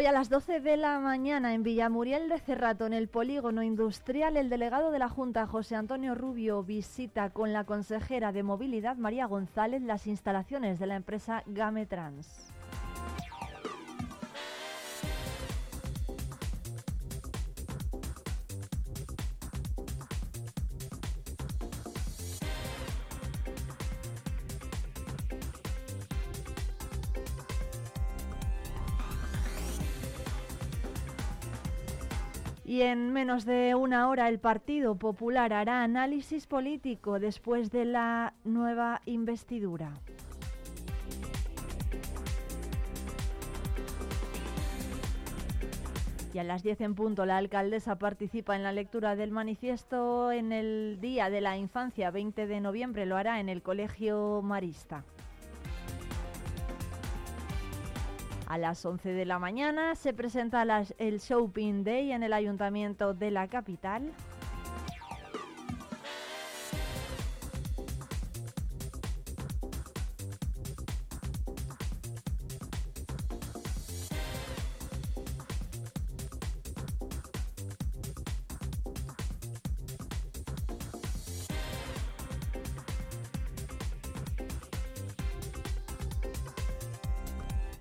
Hoy a las 12 de la mañana en Villamuriel de Cerrato, en el polígono industrial, el delegado de la Junta, José Antonio Rubio, visita con la consejera de Movilidad, María González, las instalaciones de la empresa Gametrans. Y menos de una hora el Partido Popular hará análisis político después de la nueva investidura. Y a las 10 en punto la alcaldesa participa en la lectura del manifiesto en el Día de la Infancia, 20 de noviembre, lo hará en el Colegio Marista. A las 11 de la mañana se presenta el Shopping Day en el Ayuntamiento de la capital.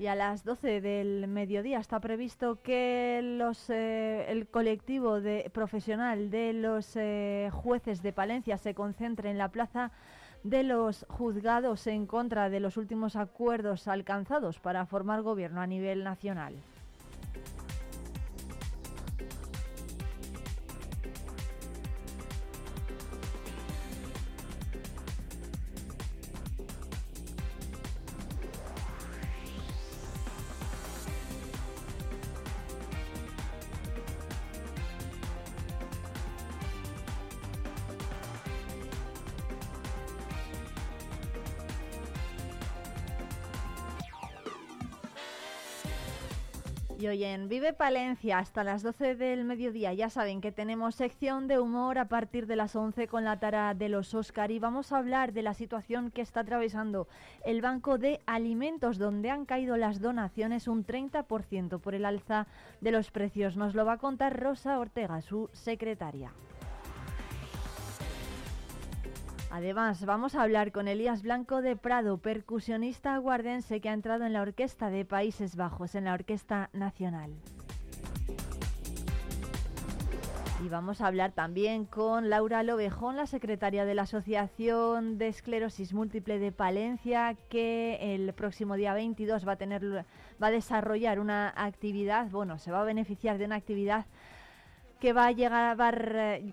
A las 12 del mediodía está previsto que los, eh, el colectivo de, profesional de los eh, jueces de Palencia se concentre en la plaza de los juzgados en contra de los últimos acuerdos alcanzados para formar gobierno a nivel nacional. Y hoy en Vive Palencia hasta las 12 del mediodía ya saben que tenemos sección de humor a partir de las 11 con la tara de los Oscar y vamos a hablar de la situación que está atravesando el Banco de Alimentos donde han caído las donaciones un 30% por el alza de los precios. Nos lo va a contar Rosa Ortega, su secretaria. Además, vamos a hablar con Elías Blanco de Prado, percusionista guardense que ha entrado en la Orquesta de Países Bajos, en la Orquesta Nacional. Y vamos a hablar también con Laura Lobejón, la secretaria de la Asociación de Esclerosis Múltiple de Palencia, que el próximo día 22 va a tener va a desarrollar una actividad, bueno, se va a beneficiar de una actividad que va a llegar,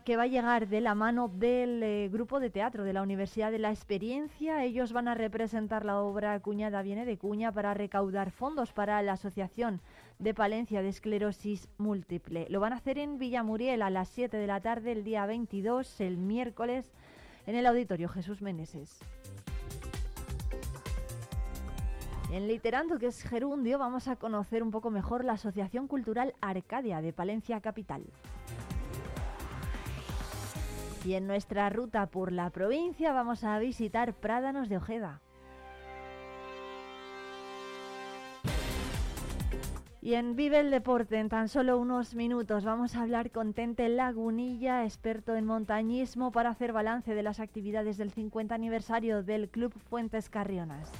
que va a llegar de la mano del eh, grupo de teatro de la Universidad de la Experiencia. Ellos van a representar la obra Cuñada viene de Cuña para recaudar fondos para la Asociación de Palencia de Esclerosis Múltiple. Lo van a hacer en Villamuriel a las 7 de la tarde el día 22, el miércoles, en el Auditorio Jesús Meneses. En Literando, que es gerundio, vamos a conocer un poco mejor la Asociación Cultural Arcadia de Palencia Capital. Y en nuestra ruta por la provincia vamos a visitar Prádanos de Ojeda. Y en Vive el Deporte, en tan solo unos minutos, vamos a hablar con Tente Lagunilla, experto en montañismo, para hacer balance de las actividades del 50 aniversario del Club Fuentes Carrionas.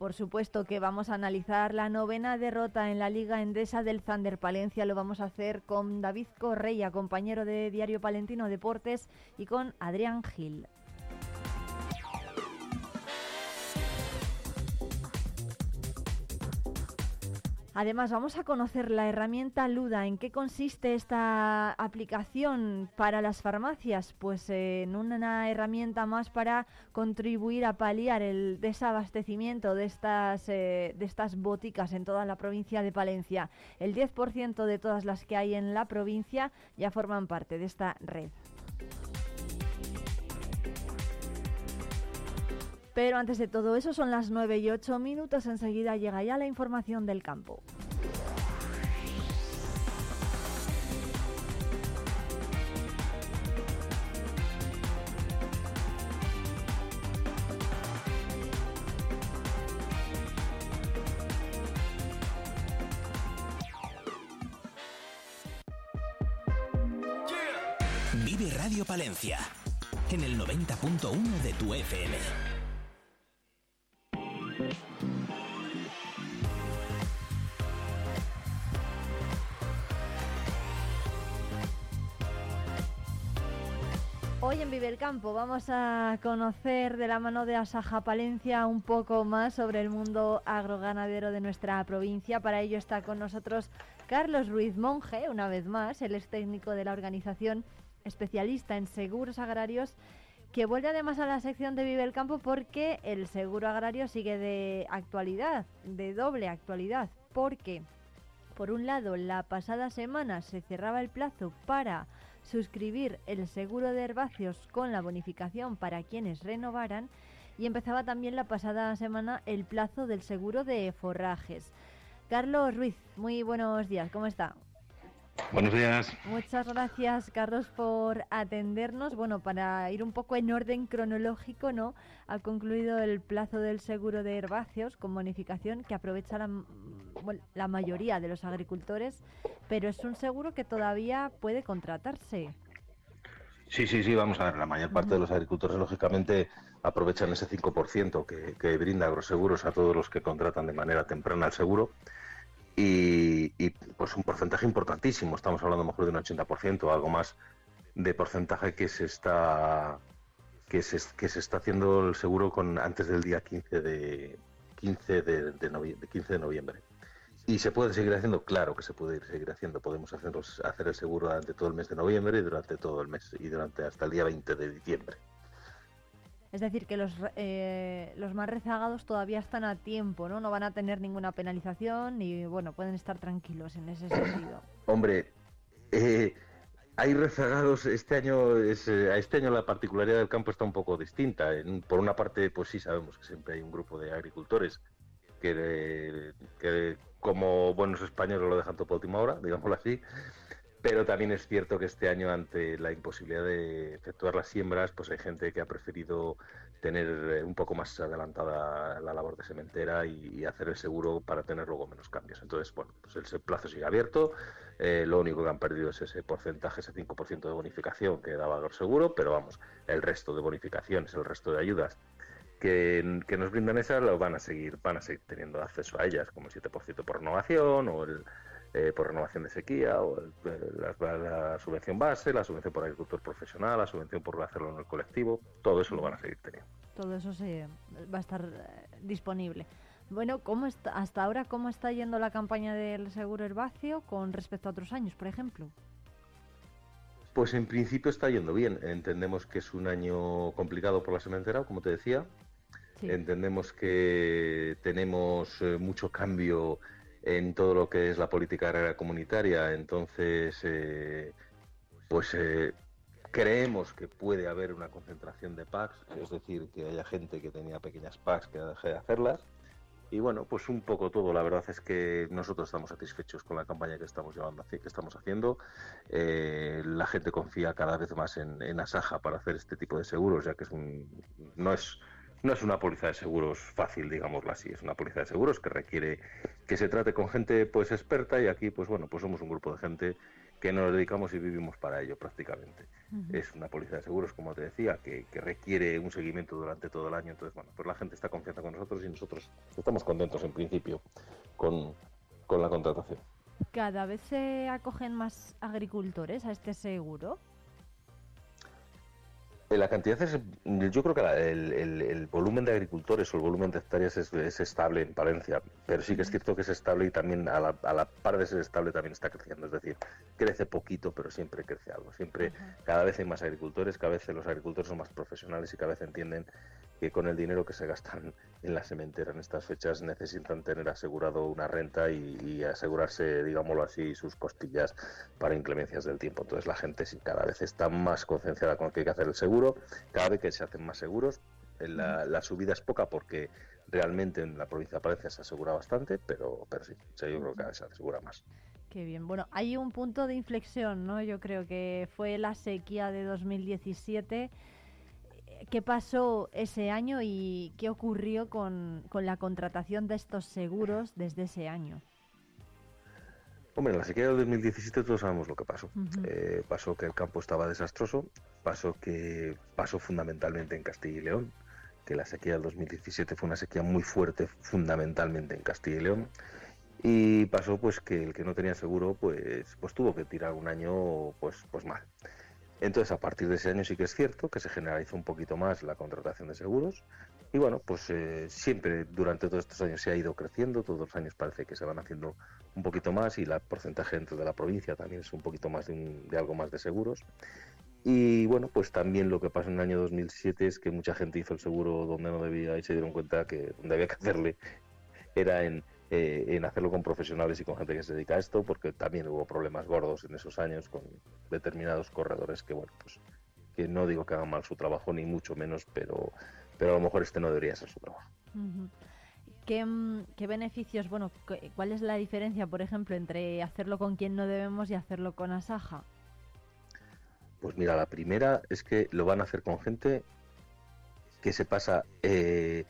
Por supuesto que vamos a analizar la novena derrota en la Liga Endesa del Thunder Palencia. Lo vamos a hacer con David Correia, compañero de Diario Palentino Deportes, y con Adrián Gil. Además, vamos a conocer la herramienta Luda. ¿En qué consiste esta aplicación para las farmacias? Pues en una herramienta más para contribuir a paliar el desabastecimiento de estas, eh, de estas boticas en toda la provincia de Palencia. El 10% de todas las que hay en la provincia ya forman parte de esta red. Pero antes de todo eso son las 9 y 8 minutos, enseguida llega ya la información del campo. Vive Radio Palencia en el 90.1 de tu FM. Hoy en Vive el Campo vamos a conocer de la mano de Asaja Palencia un poco más sobre el mundo agroganadero de nuestra provincia. Para ello está con nosotros Carlos Ruiz Monge, una vez más, él es técnico de la organización especialista en seguros agrarios que vuelve además a la sección de Vive el Campo porque el seguro agrario sigue de actualidad, de doble actualidad, porque por un lado la pasada semana se cerraba el plazo para suscribir el seguro de herbáceos con la bonificación para quienes renovaran y empezaba también la pasada semana el plazo del seguro de forrajes. Carlos Ruiz, muy buenos días, ¿cómo está? Buenos días. Muchas gracias, Carlos, por atendernos. Bueno, para ir un poco en orden cronológico, ¿no? Ha concluido el plazo del seguro de herbáceos con bonificación que aprovecha la, la mayoría de los agricultores, pero es un seguro que todavía puede contratarse. Sí, sí, sí, vamos a ver, la mayor parte de los agricultores, lógicamente, aprovechan ese 5% que, que brinda Agroseguros a todos los que contratan de manera temprana el seguro y, pues un porcentaje importantísimo, estamos hablando mejor de un 80% o algo más de porcentaje que se está que se, está haciendo el seguro con antes del día 15 de 15 de, noviembre, 15 de noviembre. ¿Y se puede seguir haciendo? Claro que se puede seguir haciendo. Podemos hacer el seguro durante todo el mes de noviembre y durante todo el mes y durante hasta el día 20 de diciembre. Es decir, que los, eh, los más rezagados todavía están a tiempo, ¿no? No van a tener ninguna penalización y, bueno, pueden estar tranquilos en ese sentido. Hombre, eh, hay rezagados. Este año, es, eh, este año la particularidad del campo está un poco distinta. por una parte, pues sí sabemos que siempre hay un grupo de agricultores que, que como buenos españoles lo dejan todo por última hora, digámoslo así. Pero también es cierto que este año, ante la imposibilidad de efectuar las siembras, pues hay gente que ha preferido tener eh, un poco más adelantada la labor de sementera y, hacer el seguro para tener luego menos cambios. Entonces, bueno, pues el plazo sigue abierto. Eh, lo único que han perdido es ese porcentaje, ese 5% de bonificación que daba el seguro, pero vamos, el resto de bonificaciones, el resto de ayudas que, nos brindan esas, lo van a seguir, van a seguir teniendo acceso a ellas, como el 7% por renovación o el eh, por renovación de sequía, o la, subvención base, la subvención por agricultor profesional, la subvención por hacerlo en el colectivo, todo eso lo van a seguir teniendo. Todo eso sí, va a estar eh, disponible. Bueno, ¿cómo está, hasta ahora, ¿cómo está yendo la campaña del seguro herbáceo con respecto a otros años, por ejemplo? Pues en principio está yendo bien. Entendemos que es un año complicado por la sementera, como te decía. Entendemos que tenemos eh, mucho cambio en todo lo que es la política agraria comunitaria. Entonces, eh, pues eh, creemos que puede haber una concentración de PACs, es decir, que haya gente que tenía pequeñas PACs que deje de hacerlas. Y bueno, pues un poco todo. La verdad es que nosotros estamos satisfechos con la campaña que estamos llevando, que estamos haciendo. Eh, la gente confía cada vez más en, en Asaja para hacer este tipo de seguros, ya que es un, no es no es una póliza de seguros fácil, digámoslo así, es una póliza de seguros que requiere que se trate con gente pues experta y aquí pues bueno, pues somos un grupo de gente que nos dedicamos y vivimos para ello prácticamente. Es una póliza de seguros, como te decía, que, requiere un seguimiento durante todo el año, entonces bueno, pues la gente está confiando con nosotros y nosotros estamos contentos en principio con, con la contratación. ¿Cada vez se acogen más agricultores a este seguro? La cantidad es, yo creo que el, volumen de agricultores o el volumen de hectáreas es, estable en Palencia, pero sí que es cierto que es estable y también a la, par de ser estable también está creciendo, es decir, crece poquito, pero siempre crece algo, siempre, cada vez hay más agricultores, cada vez los agricultores son más profesionales y cada vez entienden que con el dinero que se gastan en la sementera en estas fechas necesitan tener asegurado una renta y, asegurarse, digámoslo así, sus costillas para inclemencias del tiempo. Entonces la gente cada vez está más concienciada con que hay que hacer el seguro, cada vez que se hacen más seguros. La, subida es poca porque realmente en la provincia de Palencia se asegura bastante, pero, pero sí, yo creo que cada vez se asegura más. Qué bien. Bueno, hay un punto de inflexión, ¿no? Yo creo que fue la sequía de 2017 ¿Qué pasó ese año y qué ocurrió con, la contratación de estos seguros desde ese año? Hombre, en la sequía del 2017 todos sabemos lo que pasó. Eh, pasó que el campo estaba desastroso, pasó que pasó fundamentalmente en Castilla y León, que la sequía del 2017 fue una sequía muy fuerte fundamentalmente en Castilla y León. Y pasó pues que el que no tenía seguro pues, pues tuvo que tirar un año pues, pues mal. Entonces a partir de ese año sí que es cierto que se generalizó un poquito más la contratación de seguros y bueno, pues eh, siempre durante todos estos años se ha ido creciendo, todos los años parece que se van haciendo un poquito más y el porcentaje dentro de la provincia también es un poquito más de, algo más de seguros. Y bueno, pues también lo que pasó en el año 2007 es que mucha gente hizo el seguro donde no debía y se dieron cuenta que donde había que hacerle era en, eh, en hacerlo con profesionales y con gente que se dedica a esto, porque también hubo problemas gordos en esos años con determinados corredores que, bueno, pues que no digo que hagan mal su trabajo, ni mucho menos, pero, pero a lo mejor este no debería ser su trabajo. ¿Qué, mm, ¿Qué, beneficios, bueno, cuál es la diferencia, por ejemplo, entre hacerlo con quien no debemos y hacerlo con Asaja? Pues mira, la primera es que lo van a hacer con gente que se pasa eh,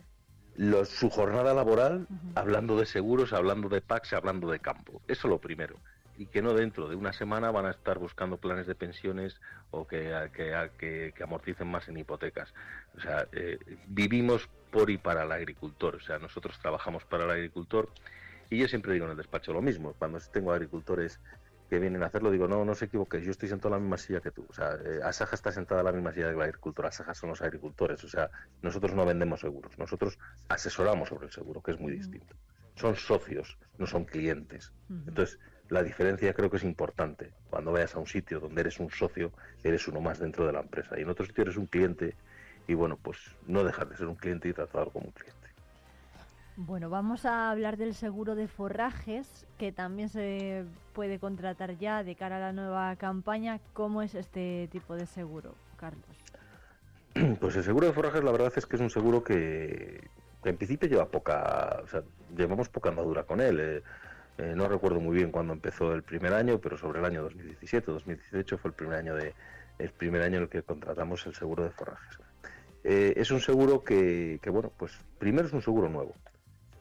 su jornada laboral hablando de seguros, hablando de PACs, hablando de campo. Eso es lo primero. Y que no dentro de una semana van a estar buscando planes de pensiones o que, que, que, amorticen más en hipotecas. O sea, eh, vivimos por y para el agricultor. O sea, nosotros trabajamos para el agricultor. Y yo siempre digo en el despacho lo mismo. Cuando tengo agricultores que vienen a hacerlo, digo, no, no se equivoques, yo estoy sentado en la misma silla que tú. O sea, eh, Asaja está sentada en la misma silla que la agricultura, Asaja son los agricultores. O sea, nosotros no vendemos seguros, nosotros asesoramos sobre el seguro, que es muy distinto. Son socios, no son clientes. Entonces, la diferencia creo que es importante. Cuando vayas a un sitio donde eres un socio, eres uno más dentro de la empresa. Y en otro sitio eres un cliente y bueno, pues no dejar de ser un cliente y tratarlo como un cliente. Bueno, vamos a hablar del seguro de forrajes, que también se puede contratar ya de cara a la nueva campaña. ¿Cómo es este tipo de seguro, Carlos? Pues el seguro de forrajes, la verdad es que es un seguro que, en principio lleva poca, o sea, llevamos poca andadura con él. Eh, eh, no recuerdo muy bien cuándo empezó el primer año, pero sobre el año 2017, 2018 fue el primer año de el primer año en el que contratamos el seguro de forrajes. Eh, es un seguro que, que, bueno, pues primero es un seguro nuevo.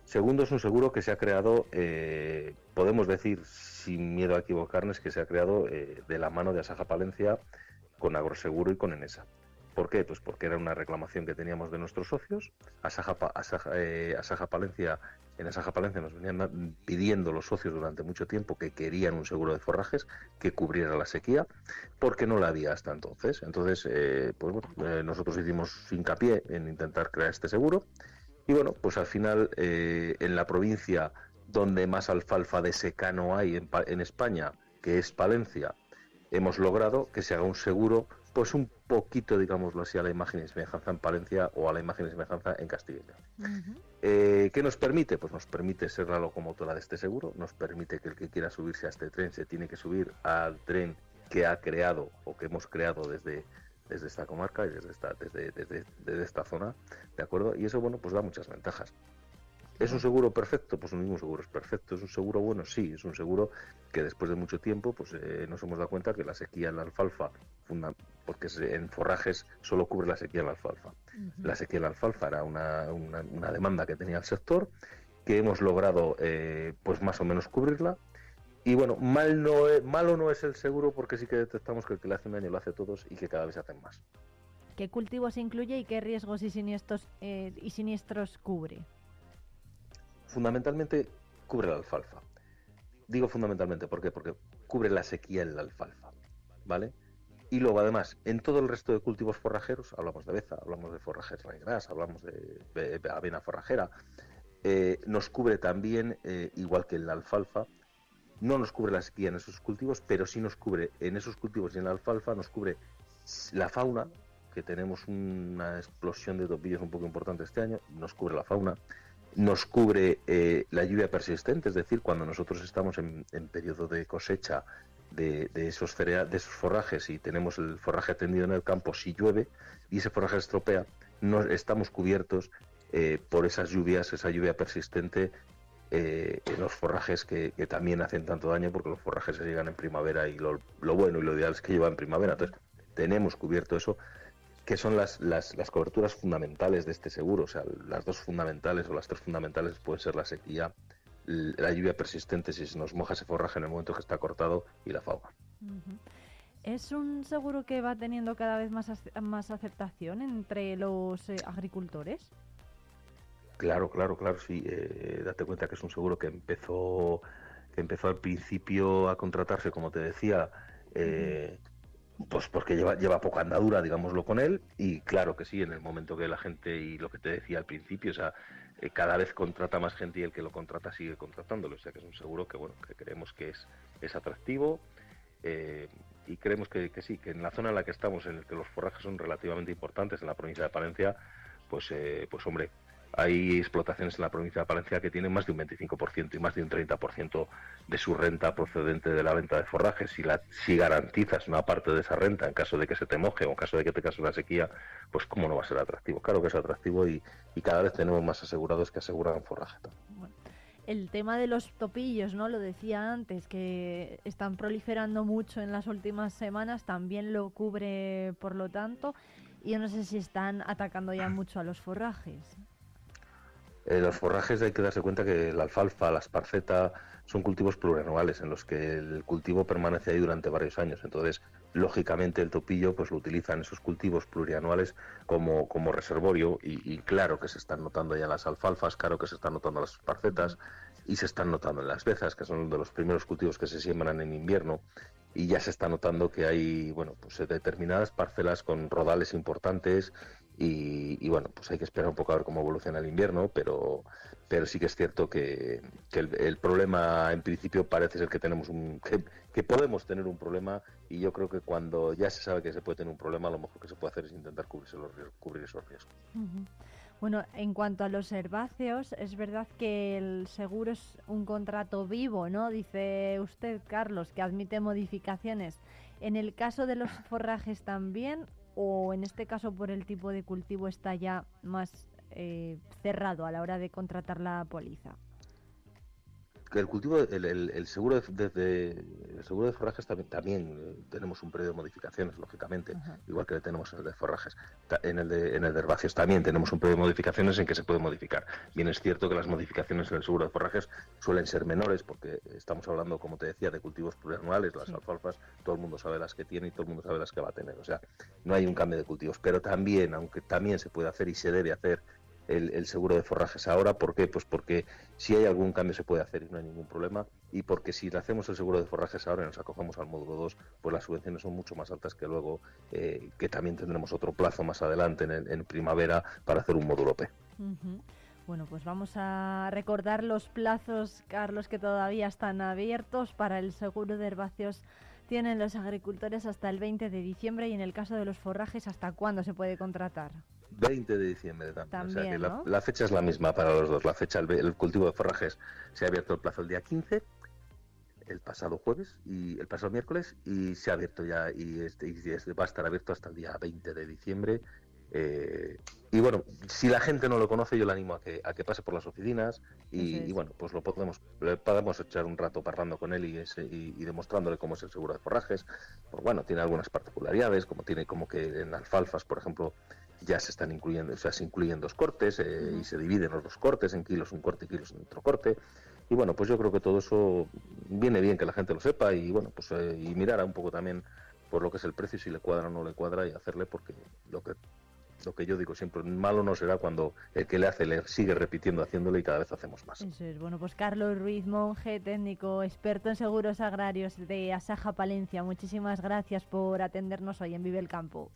Segundo, es un seguro que se ha creado, eh, podemos decir, sin miedo a equivocarnos, que se ha creado eh, de la mano de Asaja Palencia con Agroseguro y con Enesa. ¿Por qué? Pues porque era una reclamación que teníamos de nuestros socios. Asaja, eh, Palencia, en Asaja Palencia nos venían pidiendo los socios durante mucho tiempo que querían un seguro de forrajes que cubriera la sequía, porque no la había hasta entonces. Entonces, pues nosotros hicimos hincapié en intentar crear este seguro y bueno, pues al final eh, en la provincia donde más alfalfa de secano hay en, España, que es Palencia, hemos logrado que se haga un seguro, pues un poquito, digámoslo así, a la imagen y semejanza en Palencia o a la imagen y semejanza en Castilla. Eh, ¿Qué nos permite? Pues nos permite ser la locomotora de este seguro, nos permite que el que quiera subirse a este tren se tiene que subir al tren que ha creado o que hemos creado desde desde esta comarca y desde esta, desde, desde, esta zona, ¿de acuerdo? Y eso, bueno, pues da muchas ventajas. ¿Es un seguro perfecto? Pues un mismo seguro es perfecto. ¿Es un seguro bueno? Sí, es un seguro que después de mucho tiempo pues eh, nos hemos dado cuenta que la sequía en la alfalfa, porque en forrajes solo cubre la sequía en la alfalfa. La sequía en la alfalfa era una, una, demanda que tenía el sector, que hemos logrado eh, pues más o menos cubrirla y bueno, mal no es, malo no es el seguro porque sí que detectamos que el que le hace un daño lo hace todos y que cada vez se hacen más. ¿Qué cultivos incluye y qué riesgos y siniestros, eh, y siniestros cubre? Fundamentalmente cubre la alfalfa. Digo fundamentalmente, ¿por qué? Porque cubre la sequía en la alfalfa, ¿vale? Y luego, además, en todo el resto de cultivos forrajeros, hablamos de beza, hablamos de forrajes raigras, hablamos de, avena forrajera, eh, nos cubre también, eh, igual que en la alfalfa, no nos cubre la sequía en esos cultivos, pero sí nos cubre en esos cultivos y en la alfalfa, nos cubre la fauna, que tenemos una explosión de topillos un poco importante este año, nos cubre la fauna, nos cubre eh, la lluvia persistente, es decir, cuando nosotros estamos en, periodo de cosecha de, esos de esos forrajes y tenemos el forraje atendido en el campo, si llueve y ese forraje estropea, no estamos cubiertos eh, por esas lluvias, esa lluvia persistente eh, los forrajes que, también hacen tanto daño porque los forrajes se llegan en primavera y lo, bueno y lo ideal es que llevan en primavera. Entonces, tenemos cubierto eso, que son las, las, las, coberturas fundamentales de este seguro. O sea, las dos fundamentales o las tres fundamentales pueden ser la sequía, la lluvia persistente si se nos moja ese forraje en el momento que está cortado y la fauna. ¿Es un seguro que va teniendo cada vez más, más aceptación entre los eh, agricultores? Claro, claro, claro, sí. Eh, date cuenta que es un seguro que empezó, que empezó al principio a contratarse, como te decía, eh, pues porque lleva, lleva poca andadura, digámoslo con él, y claro que sí, en el momento que la gente, y lo que te decía al principio, o sea, eh, cada vez contrata más gente y el que lo contrata sigue contratándolo, o sea que es un seguro que, bueno, que creemos que es, es atractivo, eh, y creemos que, que, sí, que en la zona en la que estamos, en la que los forrajes son relativamente importantes, en la provincia de Palencia, pues, eh, pues hombre, hay explotaciones en la provincia de Palencia que tienen más de un 25% y más de un 30% de su renta procedente de la venta de forrajes. Si, la, si garantizas una parte de esa renta en caso de que se te moje o en caso de que te case una sequía, pues cómo no va a ser atractivo. Claro que es atractivo y, cada vez tenemos más asegurados que aseguran forraje. el tema de los topillos, ¿no? Lo decía antes, que están proliferando mucho en las últimas semanas, también lo cubre por lo tanto. Y yo no sé si están atacando ya mucho a los forrajes. Los forrajes hay que darse cuenta que la alfalfa, la esparceta, son cultivos plurianuales en los que el cultivo permanece ahí durante varios años. Entonces, lógicamente, el topillo pues lo utilizan esos cultivos plurianuales como, como reservorio y, claro que se están notando ya las alfalfas, claro que se están notando las esparcetas y se están notando las bezas, que son de los primeros cultivos que se siembran en invierno y ya se está notando que hay bueno pues determinadas parcelas con rodales importantes y, bueno, pues hay que esperar un poco a ver cómo evoluciona el invierno, pero, pero sí que es cierto que, el, problema en principio parece ser que tenemos un que, podemos tener un problema y yo creo que cuando ya se sabe que se puede tener un problema, lo mejor que se puede hacer es intentar cubrirse los, cubrir esos riesgos. Bueno, en cuanto a los herbáceos, es verdad que el seguro es un contrato vivo, ¿no? Dice usted, Carlos, que admite modificaciones. En el caso de los forrajes también, o en este caso por el tipo de cultivo está ya más eh, cerrado a la hora de contratar la póliza? El cultivo, el, seguro de, el seguro de forrajes también, también eh, tenemos un periodo de modificaciones, lógicamente, igual que tenemos en el de forrajes. En el de, en el de herbáceos también tenemos un periodo de modificaciones en que se puede modificar. Bien es cierto que las modificaciones en el seguro de forrajes suelen ser menores, porque estamos hablando, como te decía, de cultivos plurianuales, las alfalfas, todo el mundo sabe las que tiene y todo el mundo sabe las que va a tener. O sea, no hay un cambio de cultivos, pero también, aunque también se puede hacer y se debe hacer el, seguro de forrajes ahora. ¿Por qué? Pues porque si hay algún cambio se puede hacer y no hay ningún problema. Y porque si hacemos el seguro de forrajes ahora y nos acogemos al módulo 2, pues las subvenciones son mucho más altas que luego, eh, que también tendremos otro plazo más adelante en, primavera para hacer un módulo P. Bueno, pues vamos a recordar los plazos, Carlos, que todavía están abiertos para el seguro de herbáceos. Tienen los agricultores hasta el 20 de diciembre y en el caso de los forrajes, ¿hasta cuándo se puede contratar? 20 de diciembre también. la, fecha es la misma para los dos. La fecha, el, cultivo de forrajes se ha abierto el plazo el día 15, el pasado jueves y el pasado miércoles, y se ha abierto ya y, este, y va a estar abierto hasta el día 20 de diciembre. Eh, y bueno, si la gente no lo conoce, yo le animo a que, a que pase por las oficinas y, bueno, pues lo podemos, podemos echar un rato parrando con él y, y, demostrándole cómo es el seguro de forrajes. Pues bueno, tiene algunas particularidades, como tiene como que en alfalfas, por ejemplo, ya se están incluyendo, o sea, se incluyen dos cortes eh, y se dividen los dos cortes en kilos un corte y kilos en otro corte. Y bueno, pues yo creo que todo eso viene bien que la gente lo sepa y bueno, pues eh, y mirar un poco también por lo que es el precio, si le cuadra o no le cuadra y hacerle porque lo que lo que yo digo siempre, malo no será cuando el que le hace le sigue repitiendo haciéndole y cada vez hacemos más. Eso es, bueno, pues Carlos Ruiz Monje, técnico, experto en seguros agrarios de Asaja Palencia, muchísimas gracias por atendernos hoy en Vive el Campo.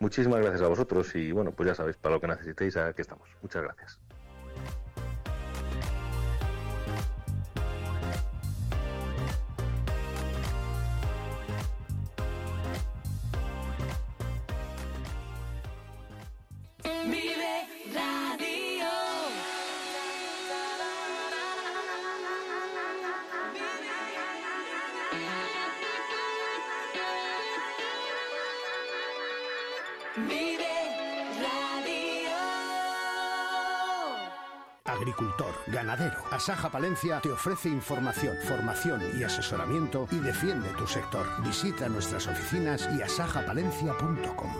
Muchísimas gracias a vosotros y bueno, pues ya sabéis, para lo que necesitéis, aquí estamos. Muchas gracias. Agricultor, ganadero. Asaja Palencia te ofrece información, formación y asesoramiento y defiende tu sector. Visita nuestras oficinas y asajapalencia.com.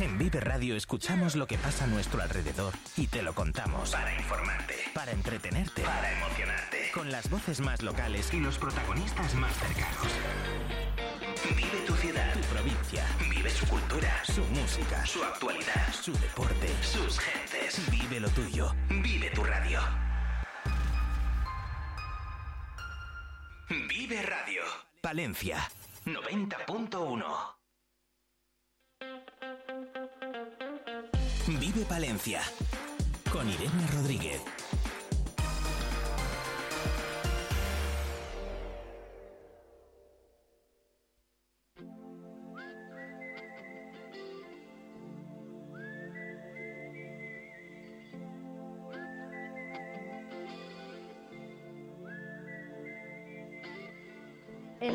En Vive Radio escuchamos lo que pasa a nuestro alrededor y te lo contamos. Para informarte. Para entretenerte. Para emocionarte. Con las voces más locales y los protagonistas más cercanos. Vive provincia. Vive su cultura, su música, su actualidad, su deporte, sus gentes. Vive lo tuyo. Vive tu radio. Vive Radio. Palencia 90.1. Vive Palencia con Irene Rodríguez.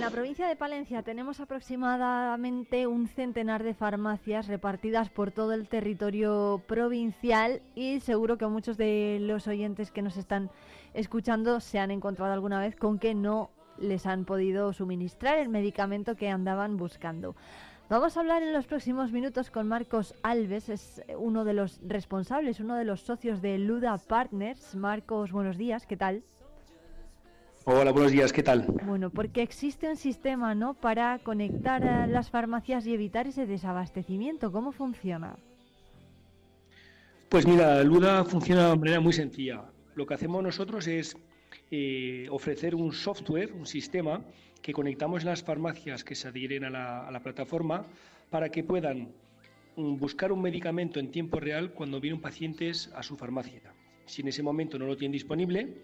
La provincia de Palencia tenemos aproximadamente un centenar de farmacias repartidas por todo el territorio provincial y seguro que muchos de los oyentes que nos están escuchando se han encontrado alguna vez con que no les han podido suministrar el medicamento que andaban buscando. Vamos a hablar en los próximos minutos con Marcos Alves, es uno de los responsables, uno de los socios de Luda Partners. Marcos, buenos días, ¿qué tal? Hola, buenos días, ¿qué tal? Bueno, porque existe un sistema, ¿no?, para conectar a las farmacias y evitar ese desabastecimiento. ¿Cómo funciona? Pues mira, Luda funciona de manera muy sencilla. Lo que hacemos nosotros es eh, ofrecer un software, un sistema que conectamos en las farmacias que se adhieren a la, a la plataforma para que puedan mm, buscar un medicamento en tiempo real cuando vienen pacientes a su farmacia. Si en ese momento no lo tienen disponible,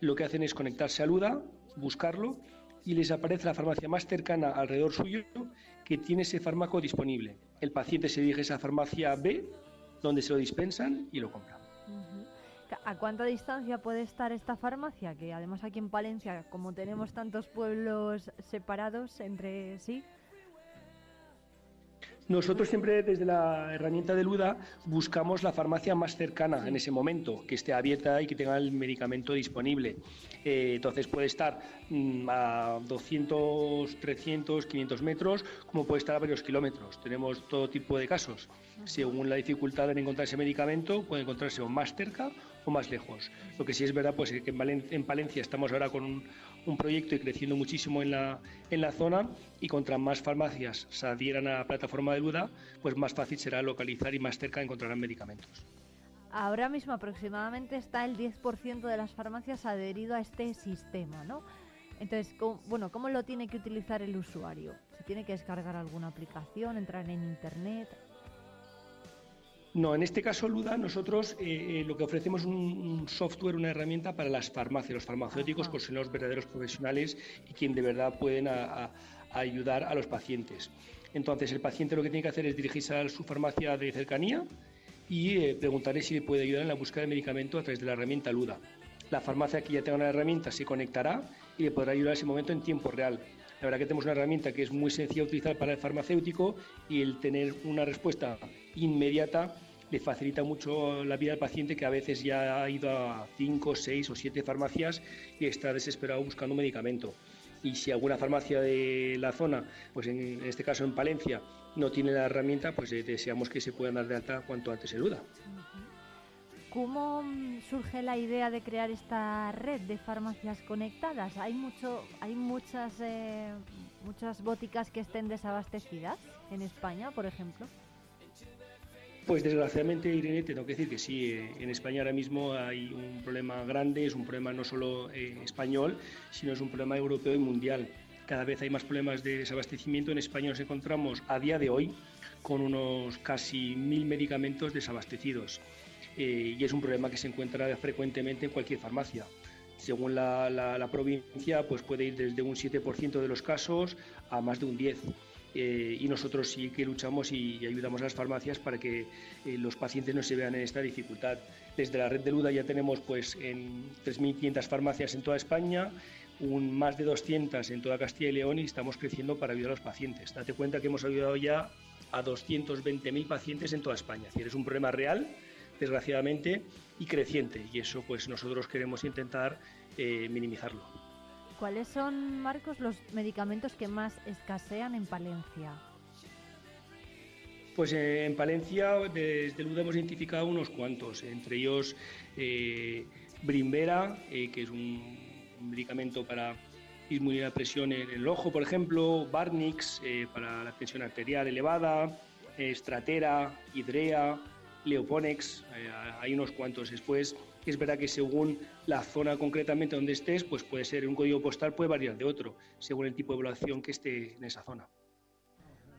lo que hacen es conectarse a Luda, buscarlo y les aparece la farmacia más cercana alrededor suyo que tiene ese fármaco disponible. El paciente se dirige a esa farmacia B, donde se lo dispensan y lo compra. ¿A cuánta distancia puede estar esta farmacia? Que además aquí en Palencia, como tenemos tantos pueblos separados entre sí, nosotros siempre desde la herramienta de Luda buscamos la farmacia más cercana en ese momento, que esté abierta y que tenga el medicamento disponible. Eh, entonces puede estar mm, a 200, 300, 500 metros, como puede estar a varios kilómetros. Tenemos todo tipo de casos. Según la dificultad en encontrar ese medicamento, puede encontrarse o más cerca más lejos. Lo que sí es verdad, pues que en, Palencia estamos ahora con un, un proyecto y creciendo muchísimo en la, en la zona y contra más farmacias se adhieran a la plataforma de Luda, pues más fácil será localizar y más cerca encontrarán medicamentos. Ahora mismo aproximadamente está el 10% de las farmacias adherido a este sistema, ¿no? Entonces, ¿cómo, bueno, ¿cómo lo tiene que utilizar el usuario? ¿Se tiene que descargar alguna aplicación, entrar en internet? No, en este caso, Luda, nosotros eh, eh, lo que ofrecemos es un, software, una herramienta para las farmacias. Los farmacéuticos pues, son los verdaderos profesionales y quien de verdad pueden ayudar a los pacientes. Entonces, el paciente lo que tiene que hacer es dirigirse a su farmacia de cercanía y eh, preguntarle si le puede ayudar en la búsqueda de medicamento a través de la herramienta Luda. La farmacia que ya tenga una herramienta se conectará y le podrá ayudar en ese momento en tiempo real. La verdad que tenemos una herramienta que es muy sencilla de utilizar para el farmacéutico y el tener una respuesta inmediata le facilita mucho la vida al paciente que a veces ya ha ido a 5, 6 o 7 farmacias y está desesperado buscando un medicamento. Y si alguna farmacia de la zona, pues en este caso en Palencia, no tiene la herramienta, pues eh, deseamos que se puedan dar de alta cuanto antes en duda. ¿Cómo surge la idea de crear esta red de farmacias conectadas? ¿Hay, mucho, hay muchas, eh, muchas boticas que estén desabastecidas en España, por ejemplo? Pues desgraciadamente, Irene, tengo que decir que sí, eh, en España ahora mismo hay un problema grande, es un problema no solo eh, español, sino es un problema europeo y mundial. Cada vez hay más problemas de desabastecimiento. En España nos encontramos a día de hoy con unos casi mil medicamentos desabastecidos eh, y es un problema que se encuentra frecuentemente en cualquier farmacia. Según la, provincia, pues puede ir desde un 7% de los casos a más de un 10%. Eh, y nosotros sí que luchamos y, ayudamos a las farmacias para que eh, los pacientes no se vean en esta dificultad. Desde la red de Luda ya tenemos pues en 3.500 farmacias en toda España, un, más de 200 en toda Castilla y León y estamos creciendo para ayudar a los pacientes. Date cuenta que hemos ayudado ya a 220.000 pacientes en toda España. Es decir, es un problema real, desgraciadamente, y creciente y eso pues nosotros queremos intentar eh, minimizarlo. ¿Cuáles son, Marcos, los medicamentos que más escasean en Palencia? Pues eh, en Palencia, desde el hemos identificado unos cuantos, entre ellos eh, Brimbera, eh, que es un, medicamento para disminuir la presión en el ojo, por ejemplo, Barnix, para la tensión arterial elevada, Stratera, Hidrea, Leoponex, hay unos cuantos. Después, es verdad que según la zona concretamente donde estés, pues puede ser un código postal, puede variar de otro, según el tipo de evaluación que esté en esa zona.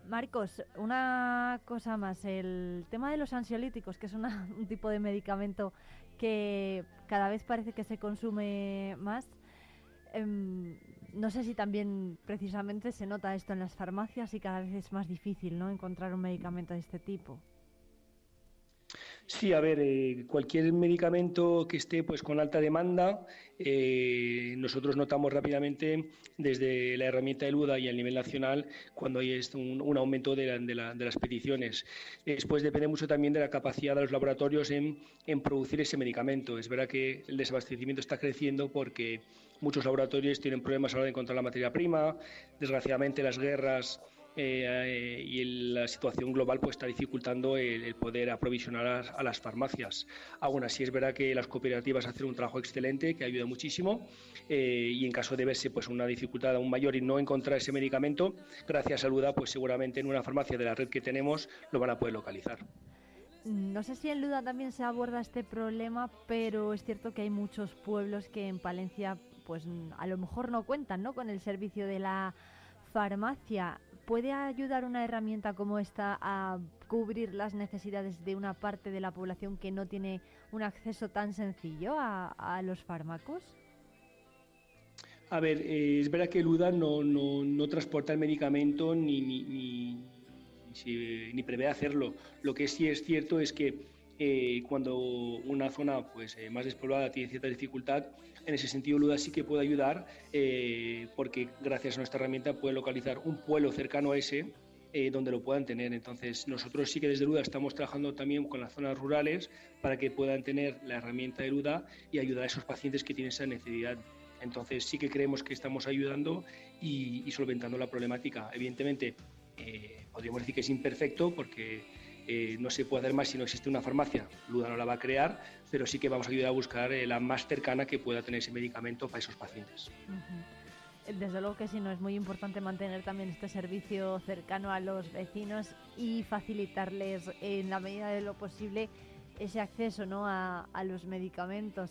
Marcos, una cosa más, el tema de los ansiolíticos, que es un tipo de medicamento que cada vez parece que se consume más. Em, no sé si también precisamente se nota esto en las farmacias y cada vez es más difícil ¿no? encontrar un medicamento de este tipo. Sí, a ver, eh, cualquier medicamento que esté pues con alta demanda, eh, nosotros notamos rápidamente desde la herramienta de LUDA y a nivel nacional cuando hay un, aumento de, las peticiones. Después depende mucho también de la capacidad de los laboratorios en, en producir ese medicamento. Es verdad que el desabastecimiento está creciendo porque muchos laboratorios tienen problemas a la hora de encontrar la materia prima. Desgraciadamente las guerras eh, y la situación global pues está dificultando el, poder aprovisionar a, las farmacias. Aún así es verdad que las cooperativas hacen un trabajo excelente que ayuda muchísimo eh, y en caso de verse pues una dificultad aún mayor y no encontrar ese medicamento, gracias a Luda pues seguramente en una farmacia de la red que tenemos lo van a poder localizar. No sé si en Luda también se aborda este problema, pero es cierto que hay muchos pueblos que en Palencia pues a lo mejor no cuentan ¿no? con el servicio de la farmacia. ¿Puede ayudar una herramienta como esta a cubrir las necesidades de una parte de la población que no tiene un acceso tan sencillo a, los fármacos? A ver, eh, es verdad que el UDA no, transporta el medicamento ni, ni, ni, prevé hacerlo. Lo que sí es cierto es que eh, cuando una zona pues, eh, más despoblada tiene cierta dificultad, en ese sentido, Luda sí que puede ayudar eh, porque gracias a nuestra herramienta puede localizar un pueblo cercano a ese eh, donde lo puedan tener. Entonces, nosotros sí que desde Luda estamos trabajando también con las zonas rurales para que puedan tener la herramienta de Luda y ayudar a esos pacientes que tienen esa necesidad. Entonces, sí que creemos que estamos ayudando y, solventando la problemática. Evidentemente, eh, podríamos decir que es imperfecto porque eh, no se puede hacer más si no existe una farmacia. Luda no la va a crear, pero sí que vamos a ayudar a buscar eh, la más cercana que pueda tener ese medicamento para esos pacientes. Desde luego que sí, no es muy importante mantener también este servicio cercano a los vecinos y facilitarles en la medida de lo posible ese acceso ¿no? a, a los medicamentos.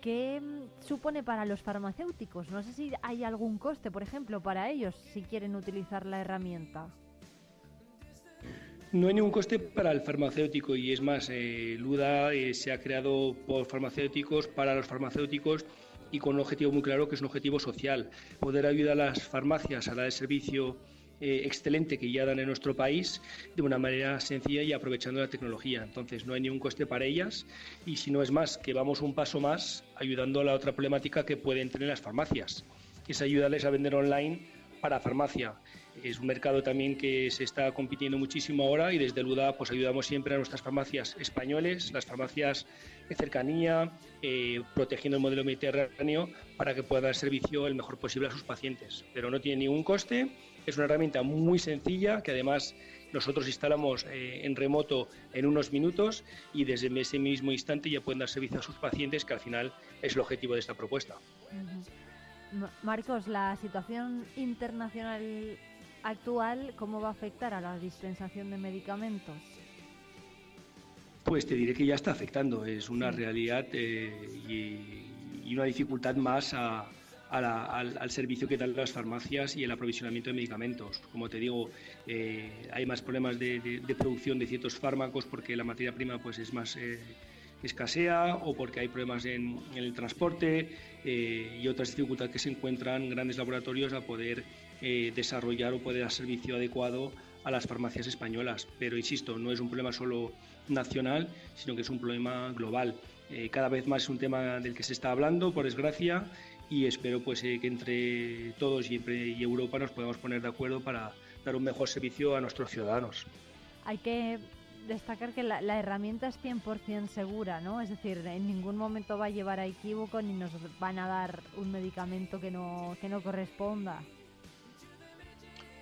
¿Qué mm, supone para los farmacéuticos? No sé si hay algún coste, por ejemplo, para ellos si quieren utilizar la herramienta. No hay ningún coste para el farmacéutico y es más, eh, Luda eh, se ha creado por farmacéuticos, para los farmacéuticos y con un objetivo muy claro que es un objetivo social, poder ayudar a las farmacias a dar el servicio eh, excelente que ya dan en nuestro país de una manera sencilla y aprovechando la tecnología. Entonces no hay ningún coste para ellas y si no es más, que vamos un paso más ayudando a la otra problemática que pueden tener las farmacias, que es ayudarles a vender online para farmacia es un mercado también que se está compitiendo muchísimo ahora y desde Luda pues ayudamos siempre a nuestras farmacias españoles, las farmacias de cercanía, eh, protegiendo el modelo mediterráneo para que pueda dar servicio el mejor posible a sus pacientes. Pero no tiene ningún coste, es una herramienta muy sencilla que además nosotros instalamos eh, en remoto en unos minutos y desde ese mismo instante ya pueden dar servicio a sus pacientes, que al final es el objetivo de esta propuesta. Marcos, la situación internacional actual, ¿cómo va a afectar a la dispensación de medicamentos? Pues te diré que ya está afectando, es una realidad eh, y, una dificultad más al, servicio que dan las farmacias y el aprovisionamiento de medicamentos. Como te digo, eh, hay más problemas de, producción de ciertos fármacos porque la materia prima pues, es más eh, escasea o porque hay problemas en, el transporte y otras dificultades que se encuentran grandes laboratorios a poder eh, desarrollar o poder dar servicio adecuado a las farmacias españolas. Pero insisto, no es un problema solo nacional, sino que es un problema global. Eh, cada vez más es un tema del que se está hablando, por desgracia, y espero pues eh, que entre todos y, Europa nos podamos poner de acuerdo para dar un mejor servicio a nuestros ciudadanos. Hay que destacar que la, herramienta es 100% segura, ¿no? Es decir, en ningún momento va a llevar a equívoco ni nos van a dar un medicamento que no, que no corresponda.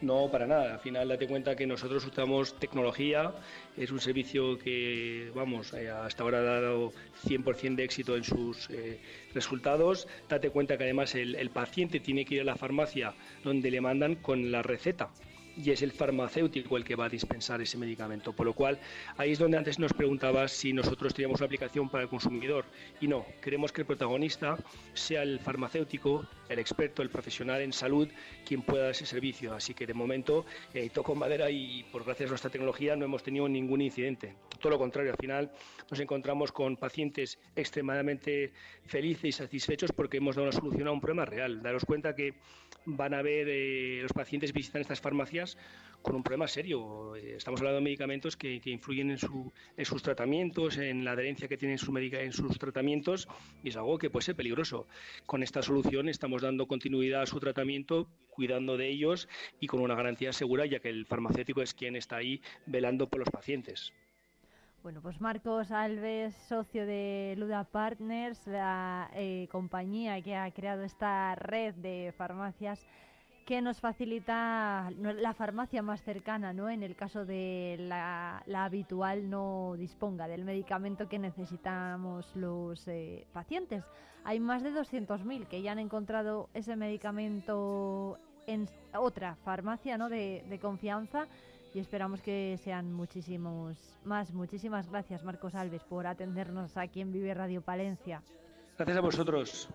No, para nada. Al final, date cuenta que nosotros usamos tecnología. Es un servicio que, vamos, eh, hasta ahora ha dado 100% de éxito en sus eh, resultados. Date cuenta que además el, el paciente tiene que ir a la farmacia donde le mandan con la receta y es el farmacéutico el que va a dispensar ese medicamento. Por lo cual, ahí es donde antes nos preguntabas si nosotros teníamos una aplicación para el consumidor. Y no, queremos que el protagonista sea el farmacéutico, el experto, el profesional en salud, quien pueda dar ese servicio. Así que de momento eh, toco madera y por gracias a nuestra tecnología no hemos tenido ningún incidente. Todo lo contrario, al final nos encontramos con pacientes extremadamente felices y satisfechos porque hemos dado una solución a un problema real. Daros cuenta que van a ver, eh, los pacientes visitan estas farmacias con un problema serio. Estamos hablando de medicamentos que, influyen en, su, sus tratamientos, en la adherencia que tienen su en sus tratamientos y es algo que puede ser peligroso. Con esta solución estamos dando continuidad a su tratamiento, cuidando de ellos y con una garantía segura, ya que el farmacéutico es quien está ahí velando por los pacientes. Bueno, pues Marcos Alves, socio de Luda Partners, la eh, compañía que ha creado esta red de farmacias que nos facilita la farmacia más cercana, ¿no? En el caso de la, habitual no disponga del medicamento que necesitamos los eh, pacientes. Hay más de 200.000 que ya han encontrado ese medicamento en otra farmacia, ¿no? De confianza y esperamos que sean muchísimos más. Muchísimas gracias, Marcos Alves, por atendernos aquí en Vive Radio Palencia. Gracias a vosotros.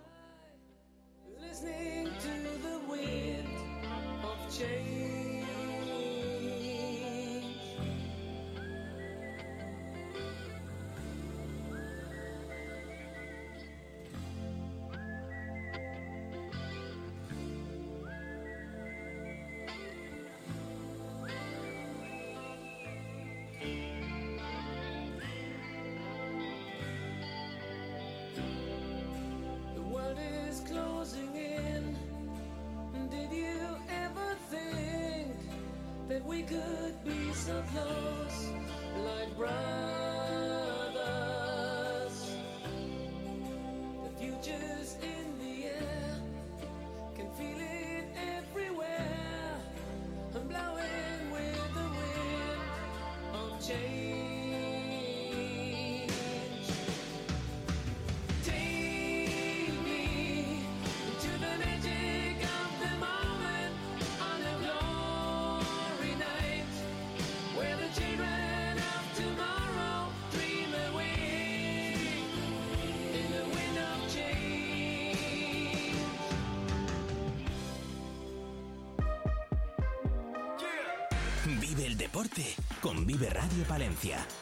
con Vive Radio Palencia.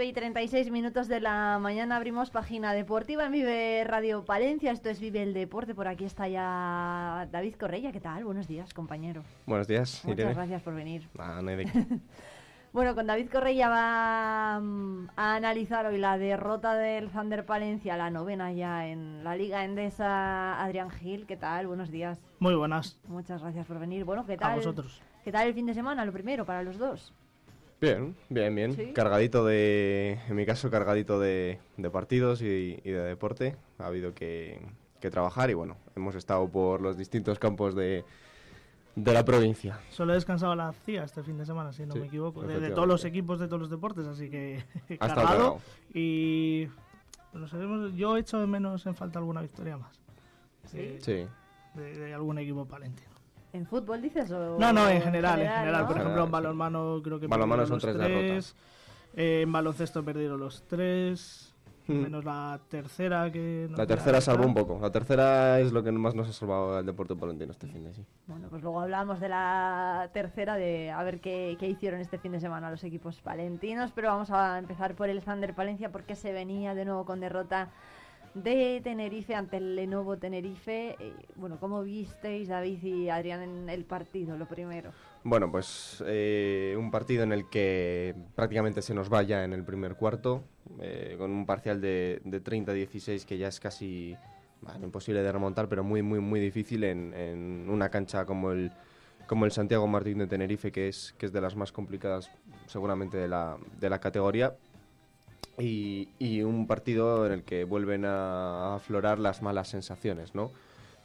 9 y 36 minutos de la mañana abrimos página deportiva en Vive Radio Palencia. Esto es Vive el Deporte. Por aquí está ya David Correia. ¿Qué tal? Buenos días, compañero. Buenos días. Muchas gracias por venir. Ah, no bueno, con David Correia va mm, a analizar hoy la derrota del Thunder Palencia, la novena ya en la Liga Endesa. Adrián Gil, ¿qué tal? Buenos días. Muy buenas. Muchas gracias por venir. Bueno, ¿qué tal? A vosotros. ¿Qué tal el fin de semana? Lo primero, para los dos. Bien, bien, bien. Cargadito de, en mi caso, cargadito de, partidos y, de deporte. Ha habido que, trabajar y bueno, hemos estado por los distintos campos de, de la provincia. Solo he descansado la CIA este fin de semana, si no me equivoco, de, todos los equipos de todos los deportes, así que cargado. Y yo he hecho de menos en falta alguna victoria más. Sí. sí. De, algún equipo palentino. ¿En fútbol dices? O no, no, en general. en general. Por ejemplo, en balonmano creo que balonmano son tres, derrotas. Eh, en baloncesto perdieron los tres. Hmm. Menos la tercera que... la tercera salvó un poco. La tercera es lo que más nos ha salvado el deporte palentino este fin de sí. Bueno, pues luego hablamos de la tercera, de a ver qué, qué, hicieron este fin de semana los equipos palentinos. Pero vamos a empezar por el Thunder Palencia porque se venía de nuevo con derrota de Tenerife ante el Lenovo Tenerife. Eh, bueno, ¿cómo visteis David y Adrián en el partido, lo primero? Bueno, pues eh, un partido en el que prácticamente se nos vaya en el primer cuarto, eh, con un parcial de, de 30-16 que ya es casi imposible de remontar, pero muy, muy, muy difícil en, en una cancha como el como el Santiago Martín de Tenerife, que es, que es de las más complicadas seguramente de la, de la categoría. Y, un partido en el que vuelven a aflorar las malas sensaciones, ¿no?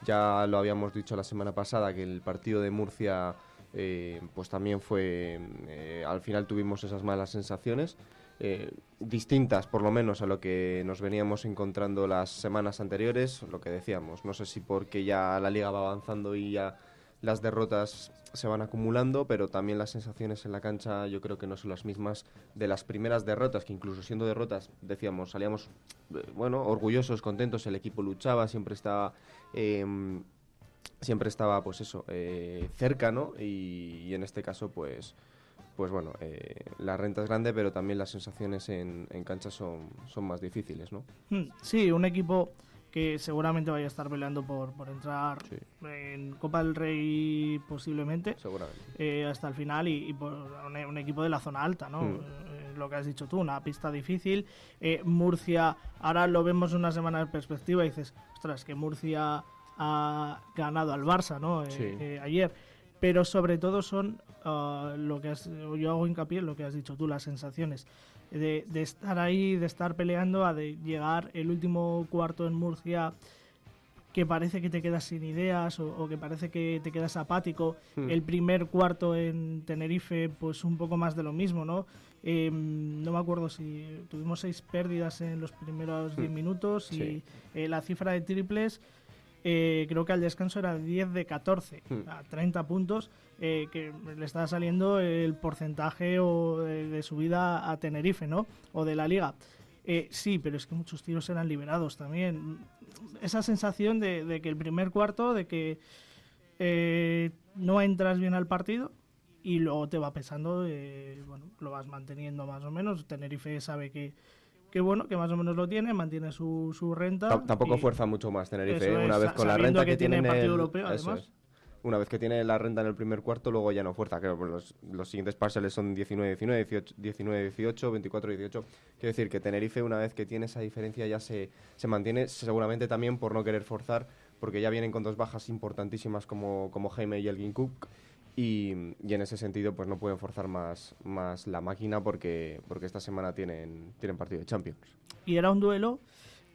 Ya lo habíamos dicho la semana pasada que el partido de Murcia eh, pues también fue, eh, al final tuvimos esas malas sensaciones, eh, distintas por lo menos a lo que nos veníamos encontrando las semanas anteriores, lo que decíamos, no sé si porque ya la liga va avanzando y ya las derrotas se van acumulando, pero también las sensaciones en la cancha yo creo que no son las mismas de las primeras derrotas, que incluso siendo derrotas, decíamos, salíamos, eh, bueno, orgullosos, contentos, el equipo luchaba, siempre estaba... Em, siempre estaba, pues eso, eh, cerca, ¿no? Y, en este caso, pues, pues bueno, eh, la renta es grande, pero también las sensaciones en, en cancha son, son más difíciles, ¿no? Hmm, sí, un equipo que seguramente vaya a estar peleando por, por entrar en Copa del Rey posiblemente. Eh, hasta el final y, por un, equipo de la zona alta, ¿no? Hmm. Eh, lo que has dicho tú, una pista difícil. Eh, Murcia, ahora lo vemos una semana de perspectiva y dices, ostras, que Murcia ha ganado al Barça, ¿no? ayer. Pero sobre todo son ah, lo que yo hago hincapié en lo que has dicho tú, las sensaciones de, estar ahí, de estar peleando, a de llegar el último cuarto en Murcia que parece que te quedas sin ideas o, que parece que te quedas apático. Hmm. El primer cuarto en Tenerife, pues un poco más de lo mismo, ¿no? Em, no me acuerdo si tuvimos seis pérdidas en los primeros 10 hmm. minutos y eh, la cifra de triples eh, creo que al descanso era 10 de 14, hmm. a 30 puntos, eh, que le está saliendo el porcentaje o de, subida a Tenerife, ¿no? O de la liga. Eh, sí, pero es que muchos tiros eran liberados también. Esa sensación de, que el primer cuarto, de que no entras bien al partido y luego te va pesando, bueno, lo vas manteniendo más o menos. Tenerife sabe que que bueno, que más o menos lo tiene, mantiene su, su renta. tampoco fuerza mucho más Tenerife, ¿eh? una vez con la renta que, tiene, partido europeo, además. Una vez que tiene la renta en el primer cuarto, luego ya no fuerza. Creo que los, los siguientes parciales son 19-19, 19-18, 24-18. Quiero decir que Tenerife, una vez que tiene esa diferencia, ya se, se mantiene, seguramente también por no querer forzar, porque ya vienen con dos bajas importantísimas como, como Jaime y Elgin Cook y, en ese sentido, pues no pueden forzar más, más la máquina porque, porque esta semana tienen, tienen partido de Champions. Y era un duelo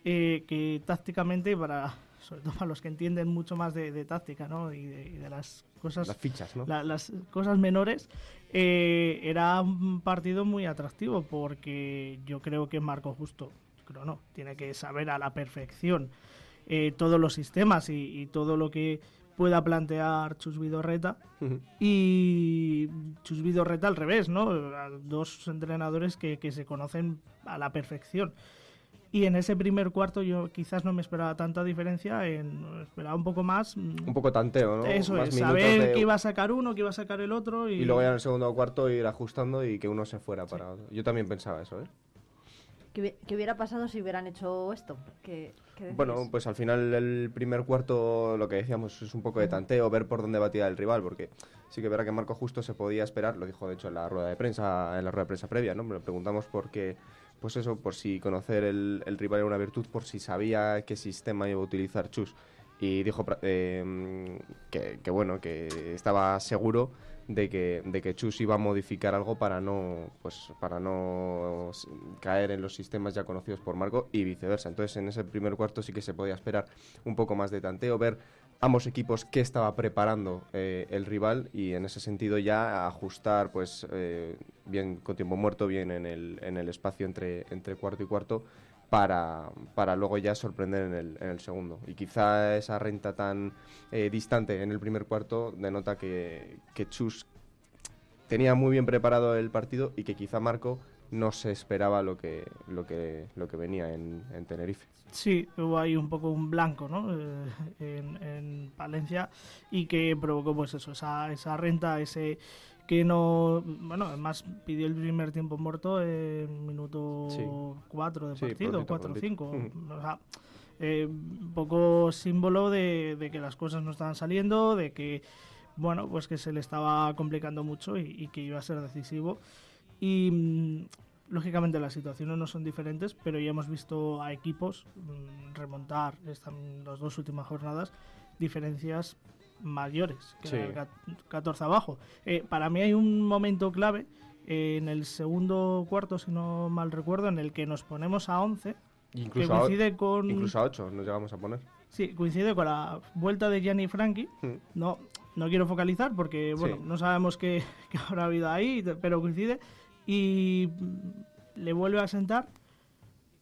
eh, que tácticamente, para, sobre todo para los que entienden mucho más de, táctica ¿no? y, de, las cosas. Las fichas, ¿no? las cosas menores, eh, era un partido muy atractivo porque yo creo que Marco Justo, creo no, tiene que saber a la perfección eh, todos los sistemas y todo lo que pueda plantear Chus Vidorreta y Chus Vidorreta al revés, ¿no? Dos entrenadores que, se conocen a la perfección. Y en ese primer cuarto yo quizás no me esperaba tanta diferencia, en, esperaba un poco más. Mm, un poco tanteo, ¿no? Eso es, saber que iba a sacar uno, que iba a sacar el otro. Y... luego ya en el segundo cuarto ir ajustando y que uno se fuera para Yo también pensaba eso, ¿eh? ¿Qué, hubiera pasado si hubieran hecho esto? Bueno, pues al final el primer cuarto, lo que decíamos, es un poco de tanteo, ver por dónde batía el rival, porque sí que verá que Marco Justo se podía esperar, lo dijo de hecho en la rueda de prensa, en la rueda de prensa previa, ¿no? Le preguntamos por qué, pues eso, por si conocer el, rival era una virtud, por si sabía qué sistema iba a utilizar Chus. Y dijo eh, que, que, bueno, que estaba seguro de que, de que Chus iba a modificar algo para no, pues, para no caer en los sistemas ya conocidos por Marco y viceversa. Entonces, en ese primer cuarto sí que se podía esperar un poco más de tanteo, ver ambos equipos qué estaba preparando eh, el rival y en ese sentido ya ajustar, pues, eh, bien con tiempo muerto, bien en el, en el espacio entre, entre cuarto y cuarto para, para luego ya sorprender en el, en el segundo. Y quizá esa renta tan eh, distante en el primer cuarto denota que, que Chus tenía muy bien preparado el partido y que quizá Marco no se esperaba lo que, lo que, lo que venía en, en Tenerife. Sí, hubo ahí un poco un blanco ¿no? Eh, en, en, Valencia y que provocó pues eso, esa, esa renta, ese que no, bueno, además pidió el primer tiempo muerto en minuto 4 de partido, 4 o 5. O sea, eh, un poco símbolo de, que las cosas no estaban saliendo, de que, bueno, pues que se le estaba complicando mucho y, que iba a ser decisivo. Y mm, lógicamente las situaciones no son diferentes, pero ya hemos visto a equipos mm, remontar en las dos últimas jornadas diferencias mayores que el 14 abajo. Eh, para mí hay un momento clave eh, en el segundo cuarto, si no mal recuerdo, en el que nos ponemos a 11. Incluso, coincide a, con... incluso a 8 nos llegamos a poner. Sí, coincide con la vuelta de Gianni Franchi. Hmm. No, no quiero focalizar porque bueno, no sabemos qué, qué, habrá habido ahí, pero coincide. Y le vuelve a sentar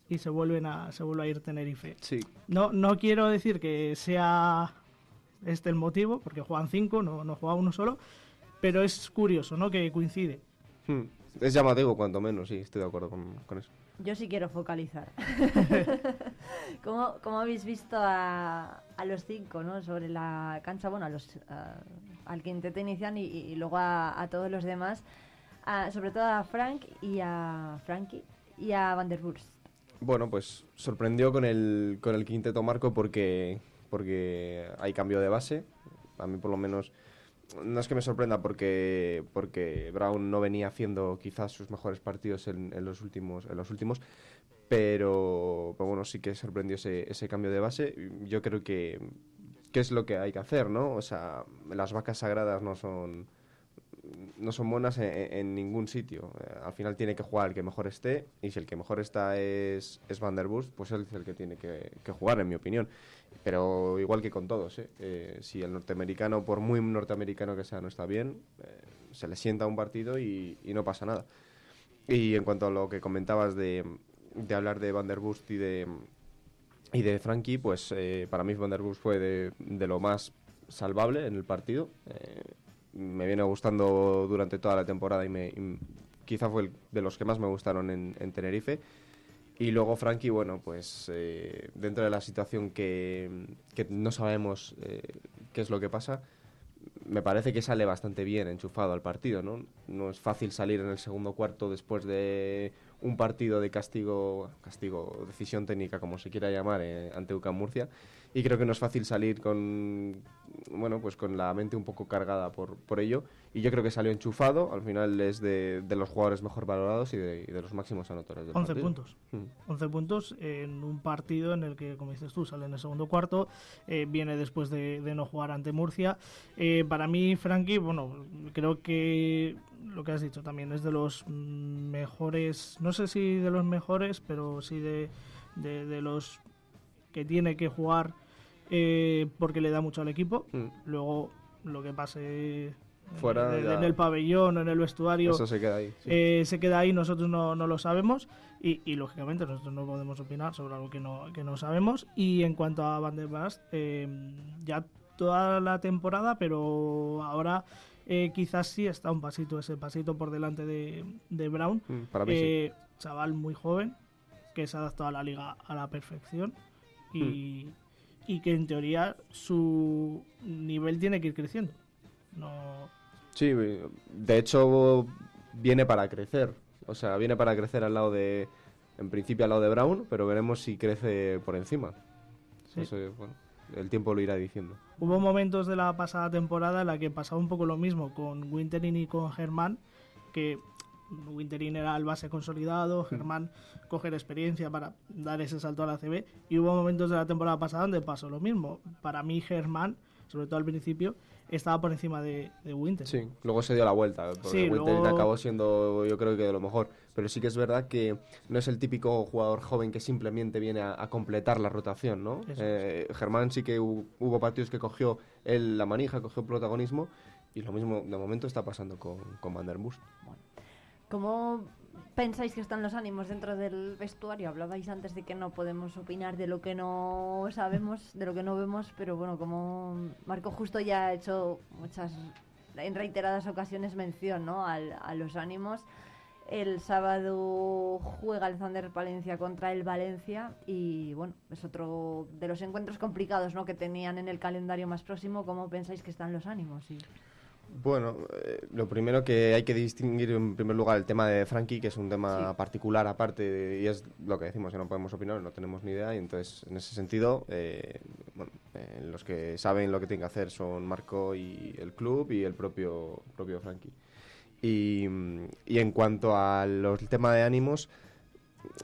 y se vuelven a se vuelve a ir Tenerife. Sí. No no quiero decir que sea este el motivo, porque juegan cinco, no, no juega uno solo, pero es curioso, ¿no? Que coincide. Hmm. Es llamativo, cuanto menos, sí, estoy de acuerdo con, eso. Yo sí quiero focalizar. ¿Cómo, ¿Cómo, habéis visto a, a, los cinco, ¿no? Sobre la cancha, bueno, a los, al quinteto inicial y, y luego a, a, todos los demás, sobre todo a Frank y a Frankie y a Van der Burst. Bueno, pues sorprendió con el, con el quinteto Marco porque porque hay cambio de base. A mí por lo menos no es que me sorprenda porque porque Brown no venía haciendo quizás sus mejores partidos en, los últimos en los últimos pero, bueno sí que sorprendió ese, ese cambio de base yo creo que, que es lo que hay que hacer no o sea las vacas sagradas no son no son buenas en, ningún sitio. Eh, al final tiene que jugar el que mejor esté y si el que mejor está es, es Van der Bust, pues él es el que tiene que, jugar, en mi opinión. Pero igual que con todos, ¿eh? Eh, si el norteamericano, por muy norteamericano que sea, no está bien, se le sienta un partido y, no pasa nada. Y en cuanto a lo que comentabas de, de hablar de Van der Bust y de, y de Frankie, pues para mí Van der Bust fue de, de, lo más salvable en el partido me viene gustando durante toda la temporada y, me, quizá fue el, de los que más me gustaron en, Tenerife. Y luego Frankie, bueno, pues eh, dentro de la situación que, que no sabemos eh, qué es lo que pasa, me parece que sale bastante bien enchufado al partido, ¿no? No es fácil salir en el segundo cuarto después de un partido de castigo, castigo, decisión técnica, como se quiera llamar, eh, ante UCAM Murcia y creo que no es fácil salir con bueno pues con la mente un poco cargada por, por ello. Y yo creo que salió enchufado al final es de, de los jugadores mejor valorados y de, de los máximos anotadores del 11 puntos. 11 mm. puntos en un partido en el que como dices tú sale en el segundo cuarto eh, viene después de, no jugar ante Murcia. Eh, para mí Frankie bueno creo que lo que has dicho también es de los mejores no sé si de los mejores pero sí de, de los que tiene que jugar eh, porque le da mucho al equipo. Mm. Luego, lo que pase Fuera en el pabellón o en el vestuario. Eso se queda ahí. Eh, se queda ahí, nosotros no, no lo sabemos y, y, lógicamente nosotros no podemos opinar sobre algo que no, que no sabemos. Y en cuanto a Van der Bast, eh, ya toda la temporada, pero ahora quizás sí está un pasito, ese pasito por delante de, de Brown. Mm, para mí Chaval muy joven que se ha adaptado a la liga a la perfección y, y que en teoría su nivel tiene que ir creciendo. No... Sí, de hecho viene para crecer. O sea, viene para crecer al lado de, en principio al lado de Brown, pero veremos si crece por encima. bueno, el tiempo lo irá diciendo. Hubo momentos de la pasada temporada en la que pasaba un poco lo mismo con Winterin y con Germán, que Winterin era el base consolidado, Germán coger experiencia para dar ese salto a la CB y hubo momentos de la temporada pasada donde pasó lo mismo. Para mí Germán, sobre todo al principio, estaba por encima de, de Winter. Sí, luego se dio la vuelta, porque Winter acabó siendo yo creo que de lo mejor, pero sí que es verdad que no es el típico jugador joven que simplemente viene a, completar la rotación, ¿no? Eh, Germán sí que hubo, partidos que cogió él la manija, cogió protagonismo y lo mismo de momento está pasando con, con Van der Bust. ¿Cómo pensáis que están los ánimos dentro del vestuario? Hablabais antes de que no podemos opinar de lo que no sabemos, de lo que no vemos, pero bueno, como Marco justo ya ha hecho muchas, en reiteradas ocasiones mención ¿no? a los ánimos. El sábado juega el Thunder Palencia contra el Valencia y bueno, es otro de los encuentros complicados ¿no? que tenían en el calendario más próximo. ¿Cómo pensáis que están los ánimos? Bueno, eh, lo primero que hay que distinguir en primer lugar el tema de Frankie, que es un tema particular aparte, y es lo que decimos, que no podemos opinar, no tenemos ni idea, y entonces en ese sentido, eh, bueno, eh, los que saben lo que tienen que hacer son Marco y el club y el propio, propio Frankie. Y, en cuanto al tema de ánimos,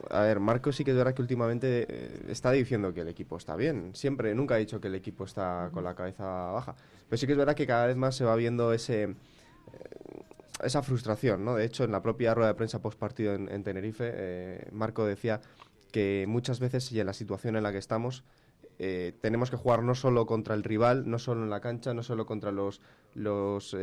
a ver, Marco sí que es verdad que últimamente eh, está diciendo que el equipo está bien. Siempre, nunca ha dicho que el equipo está con la cabeza baja. Pero sí que es verdad que cada vez más se va viendo ese eh, esa frustración, ¿no? De hecho, en la propia rueda de prensa post partido en, Tenerife, eh, Marco decía que muchas veces y en la situación en la que estamos eh, tenemos que jugar no solo contra el rival, no solo en la cancha, no solo contra los, los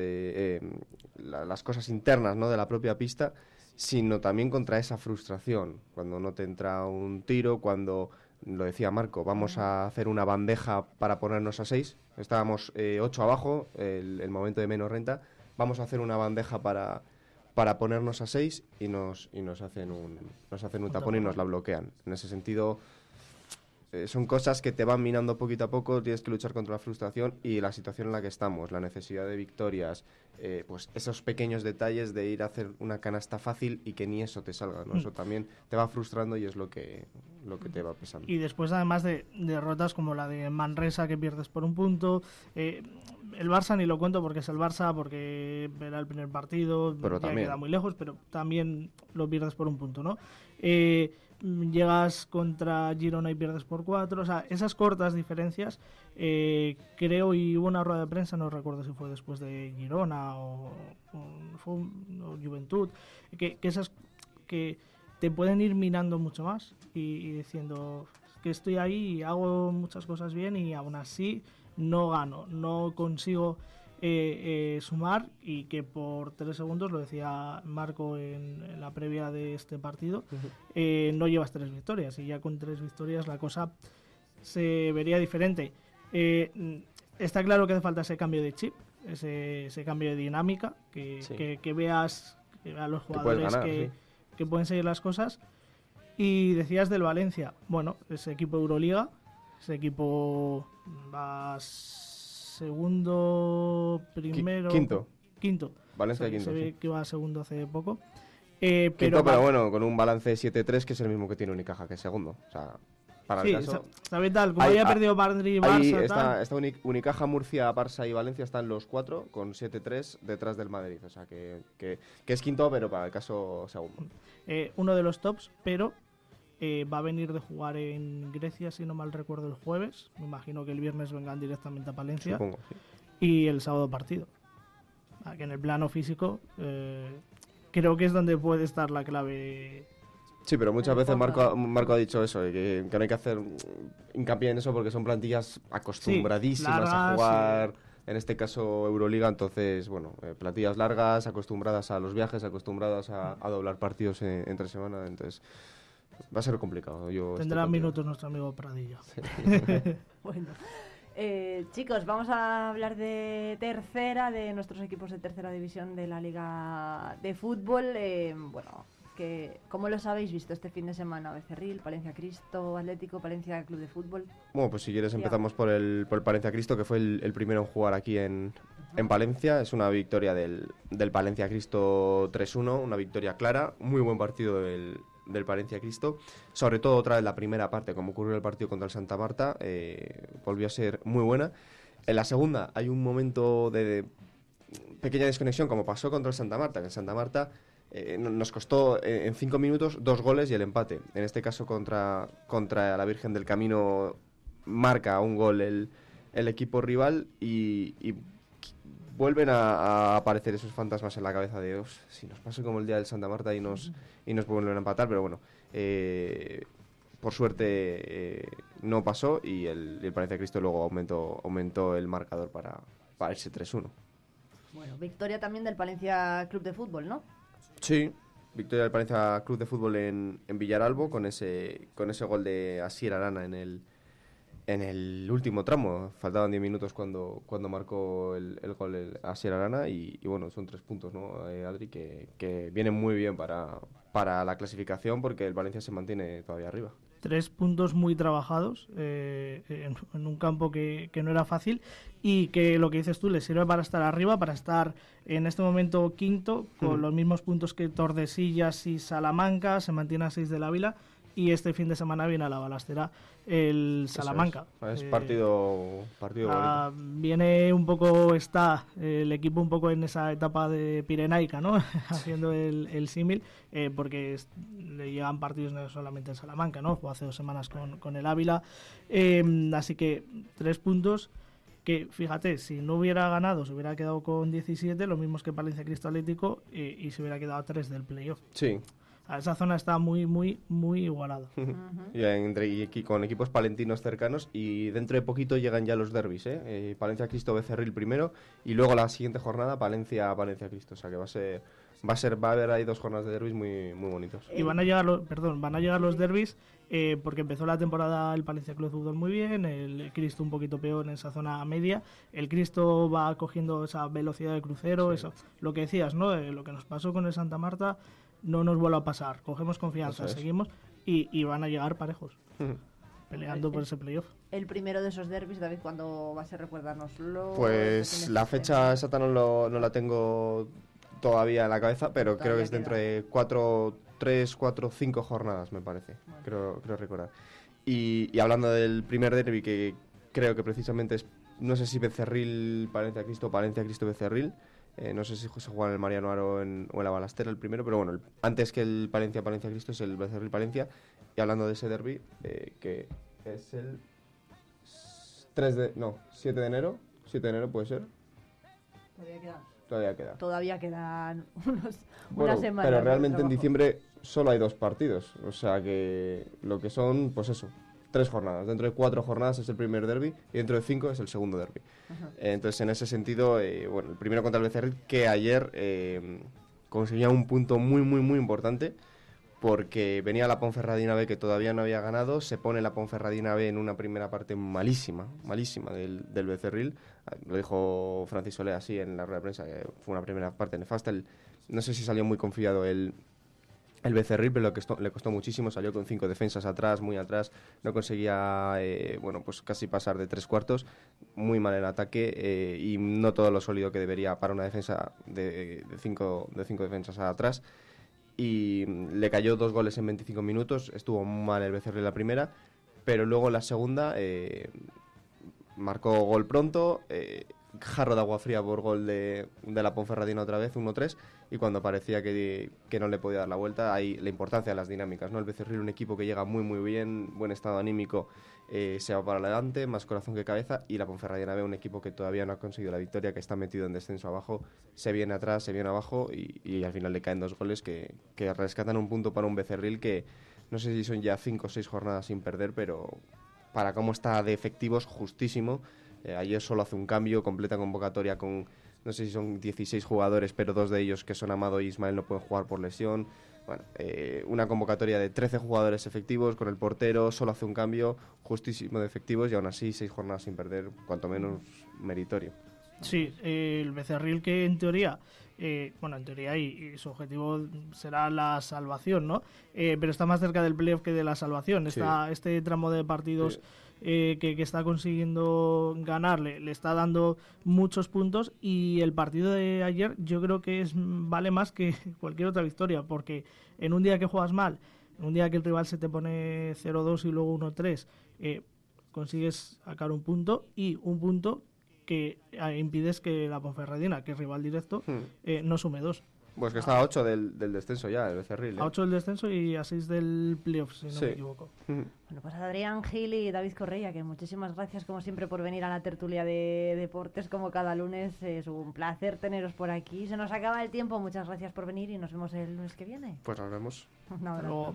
las cosas internas ¿no? de la propia pista, sino también contra esa frustración, cuando no te entra un tiro, cuando, lo decía Marco, vamos a hacer una bandeja para ponernos a seis, estábamos eh, ocho abajo, el, momento de menos renta, vamos a hacer una bandeja para, para ponernos a seis y nos, y nos hacen un, nos hacen un tapón y nos la bloquean. En ese sentido eh, son cosas que te van minando poquito a poco, tienes que luchar contra la frustración y la situación en la que estamos, la necesidad de victorias, eh, pues esos pequeños detalles de ir a hacer una canasta fácil y que ni eso te salga, ¿no? Mm. Eso también te va frustrando y es lo que, lo que te va pesando. Y después además de derrotas como la de Manresa que pierdes por un punto, eh, el Barça ni lo cuento porque es el Barça, porque era el primer partido, pero ya queda muy lejos, pero también lo pierdes por un punto, ¿no? Eh, llegas contra Girona y pierdes por cuatro. O sea, esas cortas diferencias, eh, creo, y hubo una rueda de prensa, no recuerdo si fue después de Girona o, Juventud, que, esas que te pueden ir minando mucho más y, diciendo que estoy ahí y hago muchas cosas bien y aún así no gano, no consigo eh, eh, sumar y que por tres segundos, lo decía Marco en, la previa de este partido, eh, no llevas tres victorias y ya con tres victorias la cosa se vería diferente. está claro que hace falta ese cambio de chip, ese, cambio de dinámica, que, que, veas a los jugadores que, pueden seguir las cosas. Y decías del Valencia, bueno, ese equipo Euroliga, ese equipo vas segundo, primero. Quinto. Quinto. Valencia quinto. Se ve que va segundo hace poco. Eh, pero, pero bueno, con un balance 7-3 que es el mismo que tiene Unicaja, que es segundo. O sea, para el caso. Está, tal. Como había perdido Madrid, Barça. está, está Unicaja, Murcia, Barça y Valencia están los cuatro con 7-3 detrás del Madrid. O sea, que, que, que, es quinto, pero para el caso segundo. Eh, uno de los tops, pero eh, va a venir de jugar en Grecia, si no mal recuerdo, el jueves. Me imagino que el viernes vengan directamente a Palencia. Y el sábado partido. Que en el plano físico eh, creo que es donde puede estar la clave. Sí, pero muchas veces Marco, Marco ha dicho eso, que, no hay que hacer hincapié en eso porque son plantillas acostumbradísimas a jugar. en este caso Euroliga, entonces, bueno, eh, plantillas largas, acostumbradas a los viajes, acostumbradas a, doblar partidos entre semana, entonces Va a ser complicado. Yo Tendrá minutos nuestro amigo Pradillo. bueno. Eh, chicos, vamos a hablar de tercera, de nuestros equipos de tercera división de la Liga de Fútbol. Eh, bueno, que ¿cómo los habéis visto este fin de semana? Becerril, Palencia Cristo, Atlético, Palencia Club de Fútbol. Bueno, pues si quieres empezamos por el, por el Palencia Cristo, que fue el, primero en jugar aquí en, en Palencia. Es una victoria del, del Palencia Cristo 3-1, una victoria clara, muy buen partido del, del Palencia Cristo, sobre todo otra vez la primera parte, como ocurrió el partido contra el Santa Marta, eh, volvió a ser muy buena. En la segunda hay un momento de, pequeña desconexión, como pasó contra el Santa Marta, que en Santa Marta eh, nos costó eh, en cinco minutos dos goles y el empate. En este caso contra, contra la Virgen del Camino marca un gol el, equipo rival y vuelven a, aparecer esos fantasmas en la cabeza de si nos pasa como el día del Santa Marta y nos, y nos vuelven a empatar, pero bueno, eh, por suerte eh, no pasó y el, el Palencia Cristo luego aumentó, aumentó el marcador para, para ese 3-1. Bueno, victoria también del Palencia Club de Fútbol, ¿no? Sí, victoria del Palencia Club de Fútbol en, en Villaralbo con ese, con ese gol de Asier Arana en el, en el último tramo. Faltaban 10 minutos cuando, cuando marcó el, el gol el, a Sierra Arana y, bueno, son tres puntos, ¿no, eh, Adri? Que, que vienen muy bien para, para la clasificación porque el Valencia se mantiene todavía arriba. Tres puntos muy trabajados eh, en, un campo que, que, no era fácil y que lo que dices tú le sirve para estar arriba, para estar en este momento quinto con los mismos puntos que Tordesillas y Salamanca, se mantiene a seis de la Vila y este fin de semana viene a la balastera el Salamanca. Es, partido, partido ah, Viene un poco, está el equipo un poco en esa etapa de Pirenaica, ¿no? Haciendo el, el símil, eh, porque le llegan partidos no solamente en Salamanca, ¿no? Fue hace dos semanas con, con el Ávila. Em, así que tres puntos que fíjate, si no hubiera ganado, se hubiera quedado con 17, lo mismo que Palencia Cristo Atlético, eh, y se hubiera quedado a 3 del playoff. Sí, esa zona está muy, muy, muy igualada. y, entre, y con equipos palentinos cercanos y dentro de poquito llegan ya los derbis, ¿eh? eh Palencia Cristo Becerril primero y luego la siguiente jornada Palencia Palencia Cristo, o sea que va a ser va a ser va a haber ahí dos jornadas de derbis muy muy bonitos. Y van a llegar los, perdón, van a llegar los derbis eh, porque empezó la temporada el Palencia Club Fútbol muy bien, el Cristo un poquito peor en esa zona media, el Cristo va cogiendo esa velocidad de crucero, eso, lo que decías, ¿no? Eh, lo que nos pasó con el Santa Marta no nos vuelva a pasar. Cogemos confianza, seguimos y, van a llegar parejos. Peleando por ese playoff. El primero de esos derbis, David, ¿cuándo va a ser? Recuérdanoslo. Pues la fecha exacta no, no la tengo todavía en la cabeza, pero creo que es dentro de cuatro, tres, cuatro, cinco jornadas, me parece. Creo, creo recordar. Y, hablando del primer derby, que creo que precisamente es, no sé si Becerril, Palencia Cristo, Palencia Cristo Becerril, eh, no sé si se juega en el Mariano Aro en, o en la Balastera el primero, pero bueno, antes que el Palencia Palencia Cristo es el Becerril Palencia. Y hablando de ese derby, eh, que es el 3 de. No, 7 de enero. 7 de enero puede ser. Todavía queda. Todavía queda. Todavía quedan unos, unas semanas. Pero realmente en diciembre solo hay dos partidos. O sea que lo que son, pues eso, tres jornadas. Dentro de cuatro jornadas es el primer derby y dentro de cinco es el segundo derby. entonces, en ese sentido, eh, bueno, el primero contra el Becerril, que ayer eh, conseguía un punto muy, muy, muy importante porque venía la Ponferradina B que todavía no había ganado, se pone la Ponferradina B en una primera parte malísima, malísima del, del Becerril, lo dijo Francis Solé así en la rueda de prensa, que fue una primera parte nefasta, no sé si salió muy confiado el, el Becerril, pero le costó muchísimo, salió con cinco defensas atrás, muy atrás, no conseguía, eh, bueno, pues casi pasar de tres cuartos, muy mal en ataque eh, y no todo lo sólido que debería para una defensa de, cinco, de cinco defensas atrás. Y le cayó dos goles en 25 minutos, estuvo mal el Becerril la primera, pero luego la segunda eh, marcó gol pronto, jarro de agua fría por gol de, de la Ponferradina otra vez, 1-3 y cuando parecía que, que, no le podía dar la vuelta, hay la importancia de las dinámicas. ¿no? El Becerril, un equipo que llega muy muy bien, buen estado anímico, eh, se va para adelante, más corazón que cabeza, y la Ponferradina ve un equipo que todavía no ha conseguido la victoria, que está metido en descenso abajo, se viene atrás, se viene abajo, y, y al final le caen dos goles que, que rescatan un punto para un Becerril que no sé si son ya cinco o seis jornadas sin perder, pero para cómo está de efectivos, justísimo. Eh, ayer solo hace un cambio, completa convocatoria con no sé si son 16 jugadores, pero dos de ellos que son Amado y Ismael no pueden jugar por lesión. Bueno, eh, una convocatoria de 13 jugadores efectivos con el portero, solo hace un cambio justísimo de efectivos y aún así seis jornadas sin perder, cuanto menos meritorio. Sí, el Becerril que en teoría, eh, bueno, en teoría y, su objetivo será la salvación, ¿no? Pero está más cerca del playoff que de la salvación. Está este tramo de partidos eh, que, está consiguiendo ganarle, le está dando muchos puntos y el partido de ayer yo creo que es vale más que cualquier otra victoria porque en un día que juegas mal, en un día que el rival se te pone 0-2 y luego 1-3, eh, consigues sacar un punto y un punto que eh, impides que la Ponferradina, que es rival directo, hmm. eh, no sume dos. Pues que está a 8 del, del, descenso ya, el Becerril. A 8 del descenso y a 6 del playoff, si no me equivoco. Bueno, pues Adrián Gil y David Correia, que muchísimas gracias como siempre por venir a la tertulia de deportes como cada lunes. Es un placer teneros por aquí. Se nos acaba el tiempo, muchas gracias por venir y nos vemos el lunes que viene. Pues nos vemos. Un abrazo.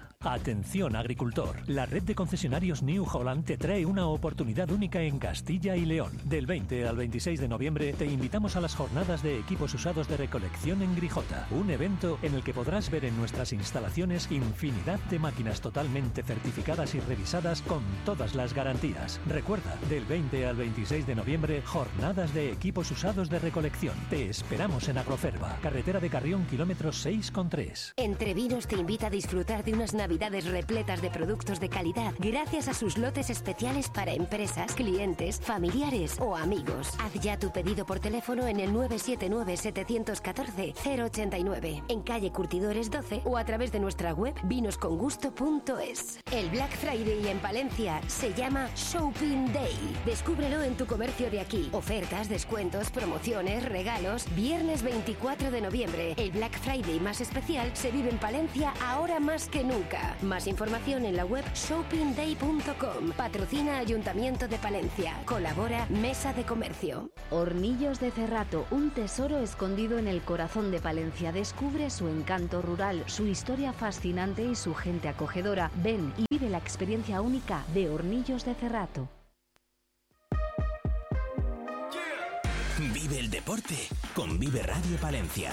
Atención agricultor, la red de concesionarios New Holland te trae una oportunidad única en Castilla y León. Del 20 al 26 de noviembre te invitamos a las jornadas de equipos usados de recolección en Grijota, un evento en el que podrás ver en nuestras instalaciones infinidad de máquinas totalmente certificadas y revisadas con todas las garantías. Recuerda, del 20 al 26 de noviembre, jornadas de equipos usados de recolección. Te esperamos en Agroferva, carretera de Carrión, kilómetros 6,3. Entre Vinos te invita a disfrutar de unas navidades repletas de productos de calidad gracias a sus lotes especiales para empresas, clientes, familiares o amigos. Haz ya tu pedido por teléfono en el 979-714-089, en calle Curtidores 12 o a través de nuestra web vinoscongusto.es. El Black Friday en Palencia se llama Shopping Day. Descúbrelo en tu comercio de aquí. Ofertas, descuentos, promociones, regalos. Viernes 24 de noviembre, el Black Friday más especial se vive en Palencia ahora más que nunca. Más información en la web shoppingday.com. Patrocina Ayuntamiento de Palencia. Colabora Mesa de Comercio. Hornillos de Cerrato, un tesoro escondido en el corazón de Palencia. Descubre su encanto rural, su historia fascinante y su gente acogedora. Ven y vive la experiencia única de Hornillos de Cerrato. Vive el deporte con Vive Radio Palencia.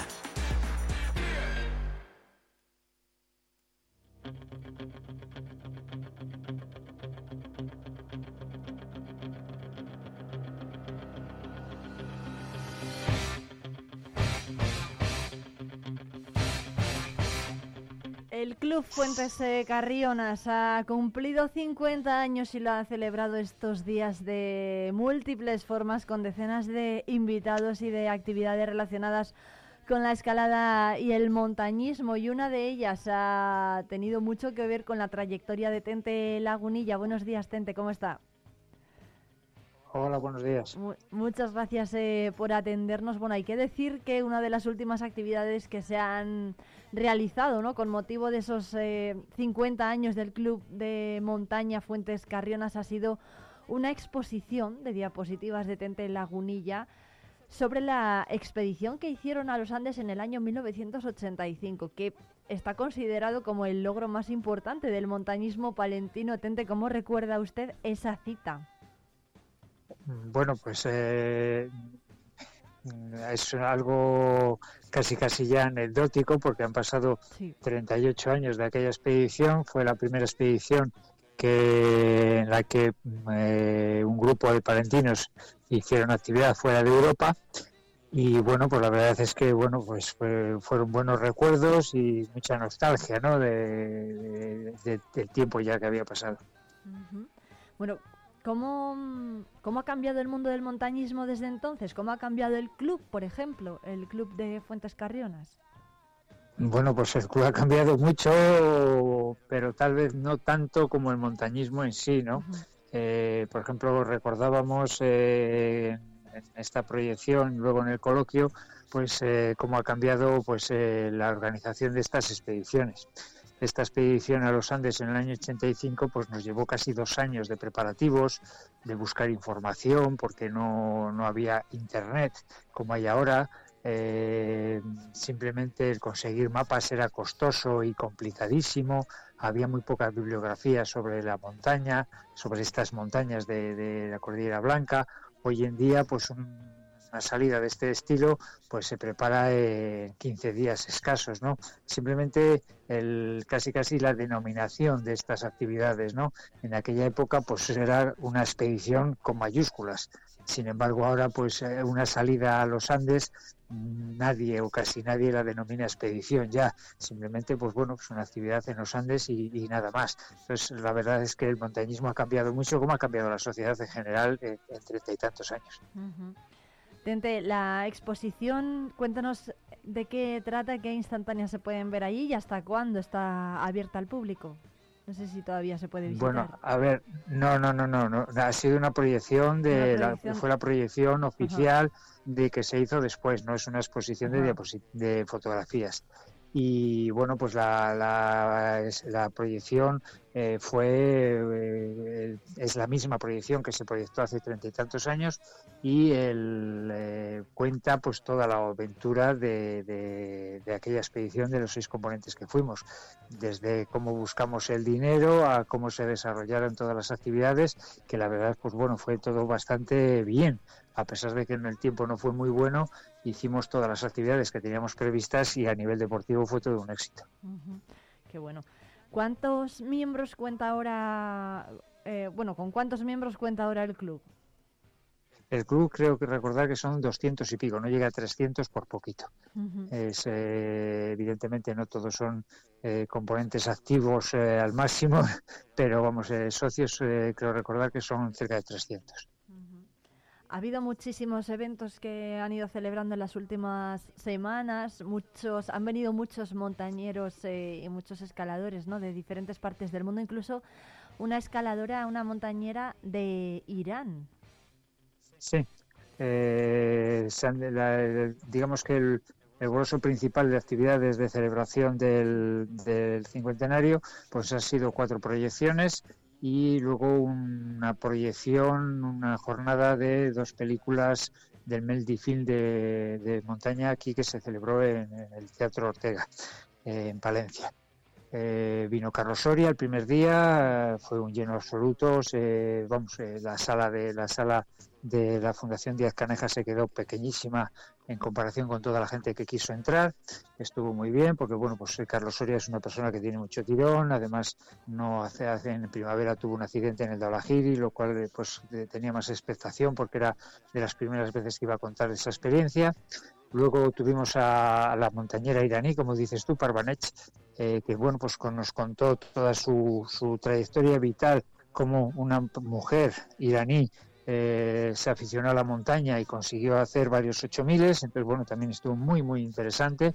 El Club Fuentes Carrionas ha cumplido 50 años y lo ha celebrado estos días de múltiples formas con decenas de invitados y de actividades relacionadas con la escalada y el montañismo y una de ellas ha tenido mucho que ver con la trayectoria de Tente Lagunilla. Buenos días, Tente, ¿cómo está? Hola, buenos días. muchas gracias eh, por atendernos. Bueno, hay que decir que una de las últimas actividades que se han realizado, ¿no? Con motivo de esos 50 eh, años del Club de Montaña Fuentes Carrionas ha sido una exposición de diapositivas de Tente Lagunilla sobre la expedición que hicieron a los Andes en el año 1985, que está considerado como el logro más importante del montañismo palentino. Tente, ¿cómo recuerda usted esa cita? Bueno, pues eh, es algo casi casi ya anecdótico porque han pasado 38 años de aquella expedición. Fue la primera expedición que en la que eh, un grupo de palentinos hicieron actividad fuera de Europa y bueno pues la verdad es que bueno pues fueron buenos recuerdos y mucha nostalgia ¿no? de, del tiempo ya que había pasado bueno ¿Cómo, ¿Cómo ha cambiado el mundo del montañismo desde entonces? ¿Cómo ha cambiado el club, por ejemplo, el club de Fuentes Carrionas? Bueno, pues el club ha cambiado mucho, pero tal vez no tanto como el montañismo en sí, ¿no? Eh, por ejemplo, recordábamos eh, en esta proyección, luego en el coloquio, pues eh, cómo ha cambiado pues la organización de estas expediciones. Esta expedición a los Andes en el año 85 pues nos llevó casi dos años de preparativos, de buscar información, porque no, no había internet como hay ahora. Simplemente el conseguir mapas era costoso y complicadísimo. Había muy poca bibliografía sobre la montaña, sobre estas montañas de, la Cordillera Blanca. Hoy en día, pues un una salida de este estilo pues se prepara en 15 días escasos, ¿no? Simplemente el casi casi la denominación de estas actividades, ¿no? En aquella época pues era una expedición con mayúsculas. Sin embargo, ahora pues eh, una salida a los Andes nadie o casi nadie la denomina expedición ya, simplemente pues bueno, pues una actividad en los Andes y, nada más. Entonces la verdad es que el montañismo ha cambiado mucho, como ha cambiado la sociedad en general en treinta y tantos años la exposición, cuéntanos de qué trata, qué instantáneas se pueden ver allí y hasta cuándo está abierta al público. No sé si todavía se puede visitar. Bueno, a ver, no, no, no, no, no. ha sido una proyección de, La, fue la proyección oficial de que se hizo después, no es una exposición de, de fotografías y bueno pues la, la, proyección eh, fue eh, es la misma proyección que se proyectó hace treinta y tantos años y eh, cuenta pues toda la aventura de, de, aquella expedición de los seis componentes que fuimos desde cómo buscamos el dinero a cómo se desarrollaron todas las actividades que la verdad pues bueno fue todo bastante bien a pesar de que en el tiempo no fue muy bueno, hicimos todas las actividades que teníamos previstas y a nivel deportivo fue todo un éxito. Qué bueno. ¿Cuántos miembros cuenta ahora, eh, bueno, con cuántos miembros cuenta ahora el club? El club creo que recordar que son 200 y pico, no llega a 300 por poquito. es, eh, evidentemente no todos son eh, componentes activos al máximo, pero vamos, socios creo recordar que son cerca de 300. Ha habido muchísimos eventos que han ido celebrando en las últimas semanas. Muchos, han venido muchos montañeros eh, y muchos escaladores, ¿no? De diferentes partes del mundo, incluso una escaladora, una montañera de Irán. Sí. Eh, digamos que el, el principal de actividades de celebración del, cincuentenario, pues ha sido cuatro proyecciones y luego una proyección, una jornada de dos películas del Meldifilm de, de montaña aquí que se celebró en, el Teatro Ortega, eh, en Palencia. Eh, vino Carlos Soria el primer día, fue un lleno absoluto, vamos, eh, la sala de la sala de la Fundación Díaz Caneja se quedó pequeñísima en comparación con toda la gente que quiso entrar. Estuvo muy bien porque, bueno, pues Carlos Soria es una persona que tiene mucho tirón. Además, no hace, hace en primavera tuvo un accidente en el Daulahiri, lo cual eh, pues tenía más expectación porque era de las primeras veces que iba a contar esa experiencia. Luego tuvimos a, la montañera iraní, como dices tú, Parvanech, eh, que bueno, pues nos contó toda su, su trayectoria vital como una mujer iraní eh, se aficionó a la montaña y consiguió hacer varios ocho miles, entonces bueno, también estuvo muy, muy interesante.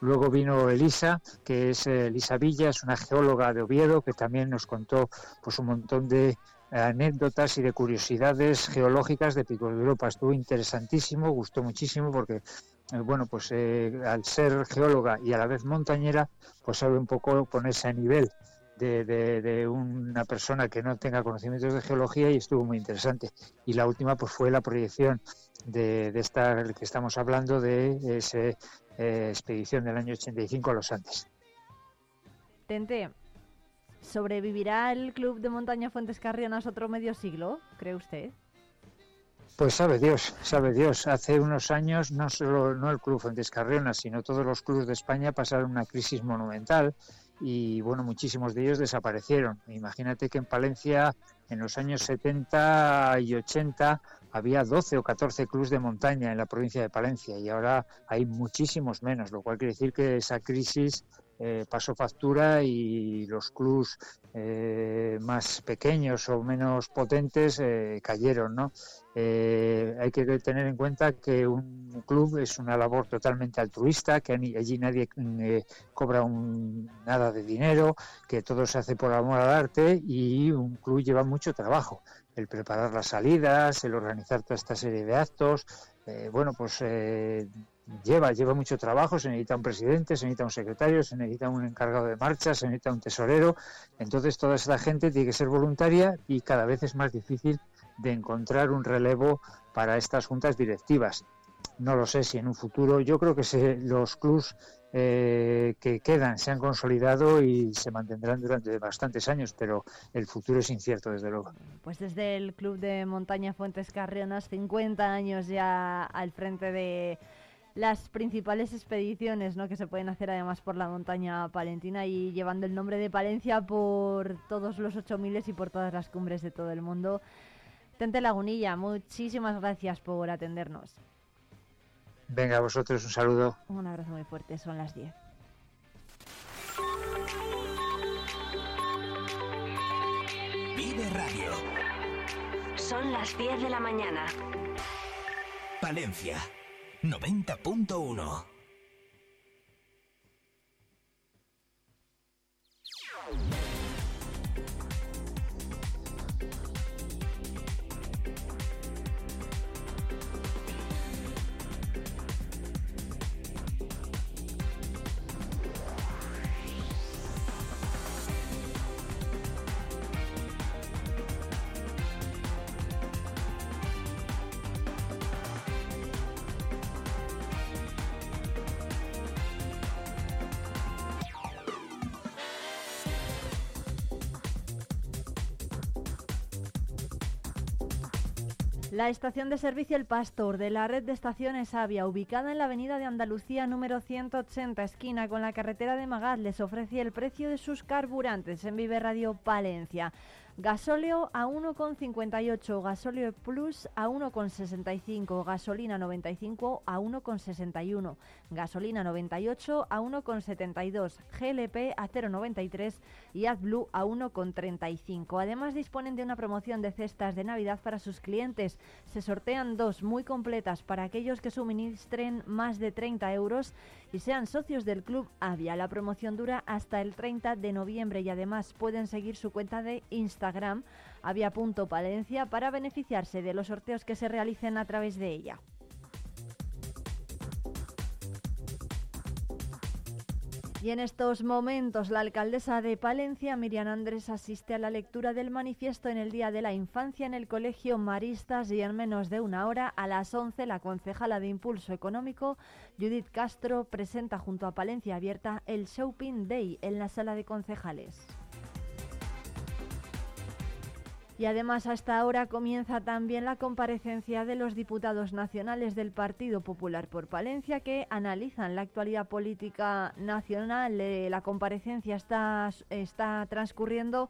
Luego vino Elisa, que es eh, Elisa Villa, es una geóloga de Oviedo, que también nos contó pues un montón de anécdotas y de curiosidades geológicas de Picos de Europa. Estuvo interesantísimo, gustó muchísimo porque, eh, bueno, pues al ser geóloga y a la vez montañera, pues sabe un poco ponerse a nivel de, una persona que no tenga conocimientos de geología y estuvo muy interesante. Y la última pues fue la proyección de, de esta que estamos hablando de esa eh, expedición del año 85 a los Andes. Tente, ¿sobrevivirá el Club de Montaña Fuentes Carrianas otro medio siglo, cree usted? Pues sabe Dios, sabe Dios. Hace unos años no solo no el Club Fuentes Carrianas, sino todos los clubes de España pasaron una crisis monumental y bueno, muchísimos de ellos desaparecieron. Imagínate que en Palencia en los años 70 y 80 había 12 o 14 clubes de montaña en la provincia de Palencia y ahora hay muchísimos menos, lo cual quiere decir que esa crisis eh, pasó factura y los clubs eh, más pequeños o menos potentes eh, cayeron, ¿no? Hay que tener en cuenta que un club es una labor totalmente altruista, que allí nadie cobra un, nada de dinero, que todo se hace por amor al arte y un club lleva mucho trabajo. El preparar las salidas, el organizar toda esta serie de actos, bueno, pues lleva, lleva mucho trabajo, se necesita un presidente, se necesita un secretario, se necesita un encargado de marcha, se necesita un tesorero. Entonces toda esta gente tiene que ser voluntaria y cada vez es más difícil de encontrar un relevo para estas juntas directivas. No lo sé si en un futuro, yo creo que se, los clubs eh, que quedan se han consolidado y se mantendrán durante bastantes años, pero el futuro es incierto, desde luego. Pues desde el Club de Montaña Fuentes Carrionas, 50 años ya al frente de las principales expediciones ¿no? que se pueden hacer además por la montaña palentina y llevando el nombre de Palencia por todos los 8000 y por todas las cumbres de todo el mundo. Tente Lagunilla, muchísimas gracias por atendernos. Venga, a vosotros un saludo. Un abrazo muy fuerte, son las 10. Vive Radio. Son las 10 de la mañana. Palencia, 90.1. La estación de servicio El Pastor de la red de estaciones Avia, ubicada en la avenida de Andalucía número 180, esquina con la carretera de Magat, les ofrece el precio de sus carburantes en Vive Radio Palencia. Gasóleo a 1,58, gasóleo Plus a 1,65, gasolina 95 a 1,61, gasolina 98 a 1,72, GLP a 0,93 y AdBlue a 1,35. Además disponen de una promoción de cestas de Navidad para sus clientes. Se sortean dos muy completas para aquellos que suministren más de 30 euros y sean socios del club Avia. La promoción dura hasta el 30 de noviembre y además pueden seguir su cuenta de Instagram avia.palencia para beneficiarse de los sorteos que se realicen a través de ella. Y en estos momentos la alcaldesa de Palencia, Miriam Andrés, asiste a la lectura del manifiesto en el Día de la Infancia en el Colegio Maristas y en menos de una hora, a las 11, la concejala de Impulso Económico, Judith Castro, presenta junto a Palencia Abierta el Shopping Day en la sala de concejales. Y además hasta ahora comienza también la comparecencia de los diputados nacionales del Partido Popular por Palencia que analizan la actualidad política nacional. Eh, la comparecencia está, está transcurriendo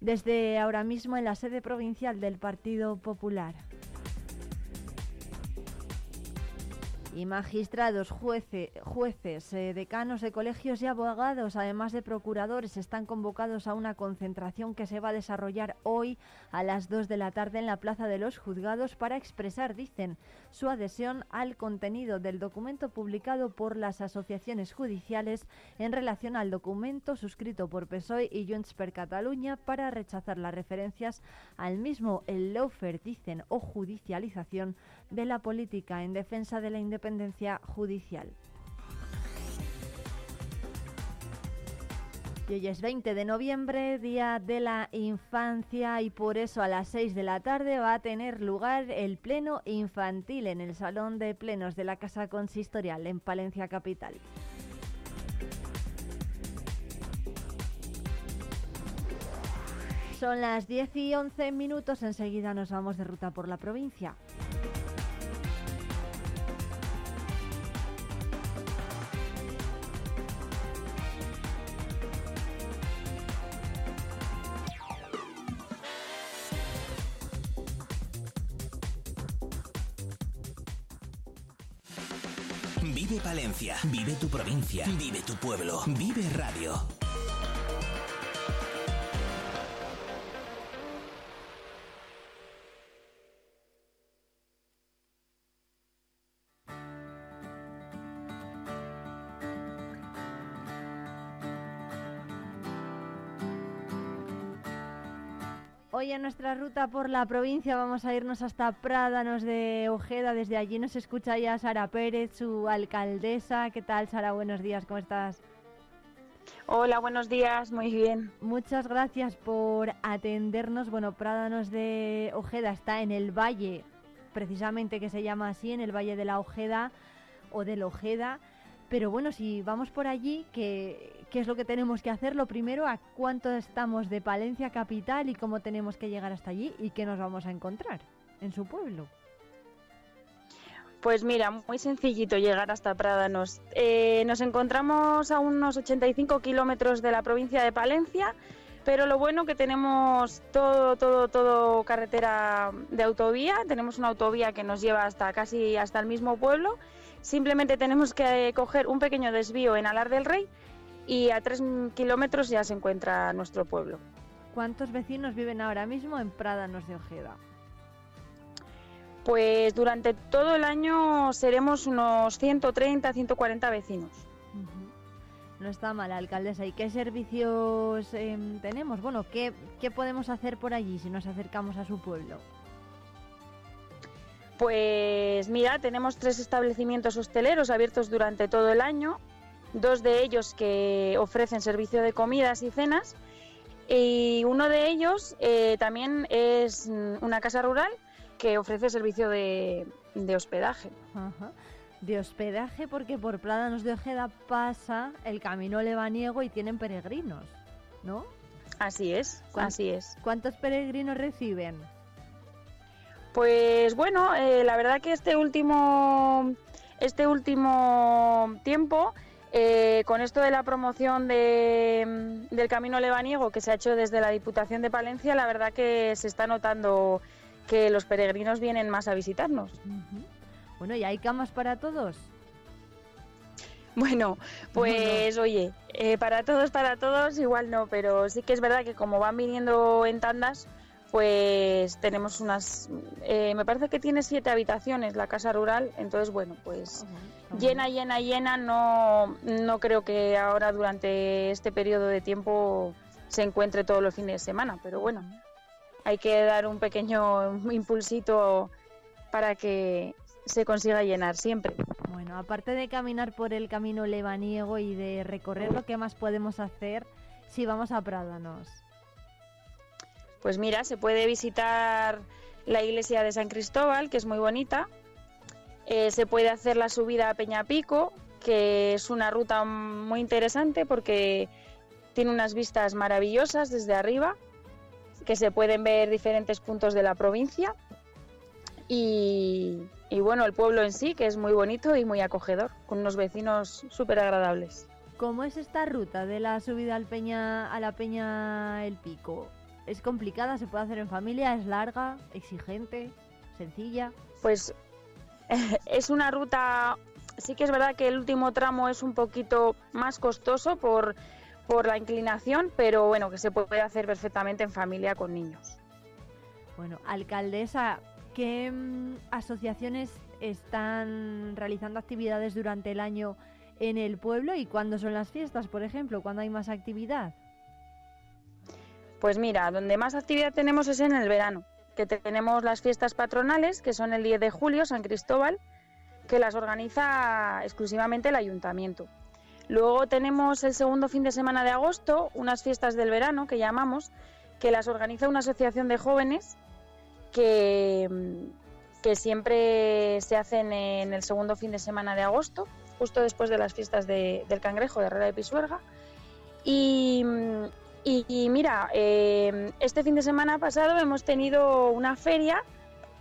desde ahora mismo en la sede provincial del Partido Popular. Y magistrados, jueces, eh, decanos de colegios y abogados, además de procuradores, están convocados a una concentración que se va a desarrollar hoy a las 2 de la tarde en la Plaza de los Juzgados para expresar, dicen, su adhesión al contenido del documento publicado por las asociaciones judiciales en relación al documento suscrito por PSOE y Junts per Cataluña para rechazar las referencias al mismo. El lawfare, dicen, o judicialización de la política en defensa de la independencia judicial. Y hoy es 20 de noviembre, Día de la Infancia, y por eso a las 6 de la tarde va a tener lugar el Pleno Infantil en el Salón de Plenos de la Casa Consistorial en Palencia Capital. Son las 10 y 11 minutos, enseguida nos vamos de ruta por la provincia. Vive tu provincia, vive tu pueblo, vive radio. Nuestra ruta por la provincia vamos a irnos hasta Prádanos de Ojeda. Desde allí nos escucha ya Sara Pérez, su alcaldesa. ¿Qué tal, Sara? Buenos días, ¿cómo estás? Hola, buenos días, muy bien. Muchas gracias por atendernos. Bueno, Prádanos de Ojeda está en el valle, precisamente que se llama así, en el Valle de la Ojeda o del Ojeda. Pero bueno, si vamos por allí, ¿qué, ¿qué es lo que tenemos que hacer? Lo primero, ¿a cuánto estamos de Palencia capital y cómo tenemos que llegar hasta allí y qué nos vamos a encontrar en su pueblo? Pues mira, muy sencillito llegar hasta Prádanos. Eh, nos encontramos a unos 85 kilómetros de la provincia de Palencia, pero lo bueno que tenemos todo, todo, todo carretera de autovía. Tenemos una autovía que nos lleva hasta casi hasta el mismo pueblo Simplemente tenemos que coger un pequeño desvío en Alar del Rey y a tres kilómetros ya se encuentra nuestro pueblo. ¿Cuántos vecinos viven ahora mismo en Prádanos de Ojeda? Pues durante todo el año seremos unos 130, 140 vecinos. No está mal, alcaldesa. ¿Y qué servicios em, tenemos? Bueno, ¿qué, ¿qué podemos hacer por allí si nos acercamos a su pueblo? Pues mira, tenemos tres establecimientos hosteleros abiertos durante todo el año, dos de ellos que ofrecen servicio de comidas y cenas y uno de ellos eh, también es una casa rural que ofrece servicio de, hospedaje. De hospedaje porque por Pládanos de Ojeda pasa el camino lebaniego y tienen peregrinos, ¿no? Así es, así es. ¿Cuántos peregrinos reciben? Pues bueno, eh, la verdad que este último, este último tiempo, eh, con esto de la promoción de, del Camino Lebaniego que se ha hecho desde la Diputación de Palencia, la verdad que se está notando que los peregrinos vienen más a visitarnos. Bueno, ¿y hay camas para todos? Bueno, pues oye, eh, para todos, para todos, igual no, pero sí que es verdad que como van viniendo en tandas, pues tenemos unas, eh, me parece que tiene siete habitaciones la casa rural, entonces bueno, pues llena, llena, llena, no, no creo que ahora durante este periodo de tiempo se encuentre todos los fines de semana, pero bueno, hay que dar un pequeño impulsito para que se consiga llenar siempre. Bueno, aparte de caminar por el camino lebaniego y de recorrer, lo que más podemos hacer si vamos a Prádanos? Pues mira, se puede visitar la iglesia de San Cristóbal, que es muy bonita. Eh, se puede hacer la subida a Peñapico, que es una ruta muy interesante porque tiene unas vistas maravillosas desde arriba, que se pueden ver diferentes puntos de la provincia. Y, y bueno, el pueblo en sí, que es muy bonito y muy acogedor, con unos vecinos súper agradables. ¿Cómo es esta ruta de la subida al Peña, a la Peña El Pico? ¿Es complicada? ¿Se puede hacer en familia? ¿Es larga? ¿Exigente? ¿Sencilla? Pues es una ruta, sí que es verdad que el último tramo es un poquito más costoso por, por la inclinación, pero bueno, que se puede hacer perfectamente en familia con niños. Bueno, alcaldesa, ¿Qué mm, asociaciones están realizando actividades durante el año en el pueblo y cuándo son las fiestas, por ejemplo? ¿Cuándo hay más actividad? Pues mira, donde más actividad tenemos es en el verano, que tenemos las fiestas patronales, que son el 10 de julio, San Cristóbal, que las organiza exclusivamente el ayuntamiento. Luego tenemos el segundo fin de semana de agosto, unas fiestas del verano que llamamos, que las organiza una asociación de jóvenes que, siempre se hacen en el segundo fin de semana de agosto, justo después de las fiestas del cangrejo de Herrera de Pisuerga. Y, y, mira, eh, este fin de semana pasado hemos tenido una feria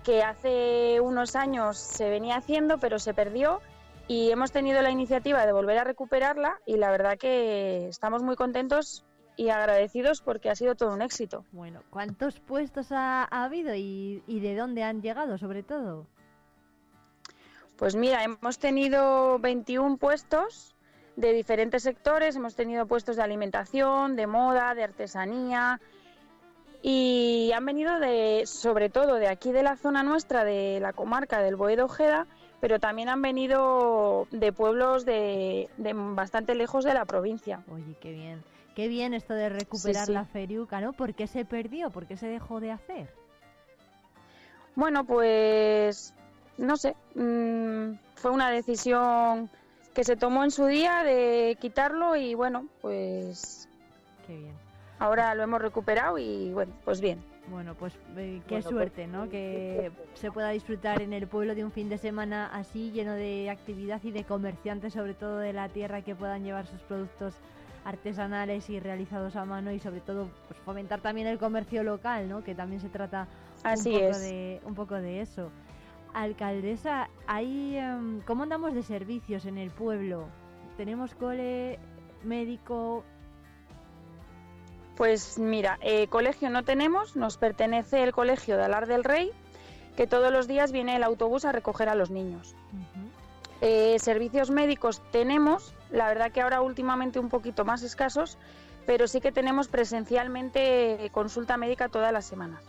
que hace unos años se venía haciendo, pero se perdió y hemos tenido la iniciativa de volver a recuperarla y la verdad que estamos muy contentos y agradecidos porque ha sido todo un éxito. Bueno, ¿cuántos puestos ha, habido y, de dónde han llegado sobre todo? Pues mira, hemos tenido 21 puestos de diferentes sectores, hemos tenido puestos de alimentación, de moda, de artesanía y han venido de, sobre todo de aquí de la zona nuestra, de la comarca del Boedo Ojeda, pero también han venido de pueblos de, de bastante lejos de la provincia. Oye, qué bien. Qué bien esto de recuperar la feriuca, ¿no? ¿Por qué se perdió? ¿Por qué se dejó de hacer? Bueno, pues no sé, mm, fue una decisión que se tomó en su día de quitarlo y bueno, pues... Qué bien. Ahora lo hemos recuperado y bueno, pues bien. Bueno, pues eh, qué pues, suerte, ¿no? Que se pueda disfrutar en el pueblo de un fin de semana así, lleno de actividad y de comerciantes, sobre todo de la tierra, que puedan llevar sus productos artesanales y realizados a mano y sobre todo pues, fomentar también el comercio local, ¿no? que también se trata un, poco De, un poco de eso. Alcaldesa, hay, em, ¿cómo andamos de servicios en el pueblo? ¿Tenemos cole, médico? Pues mira, eh, colegio no tenemos, nos pertenece el colegio de Alar del Rey, que todos los días viene el autobús a recoger a los niños. Eh, servicios médicos tenemos, la verdad que ahora últimamente un poquito más escasos, pero sí que tenemos presencialmente consulta médica todas las semanas.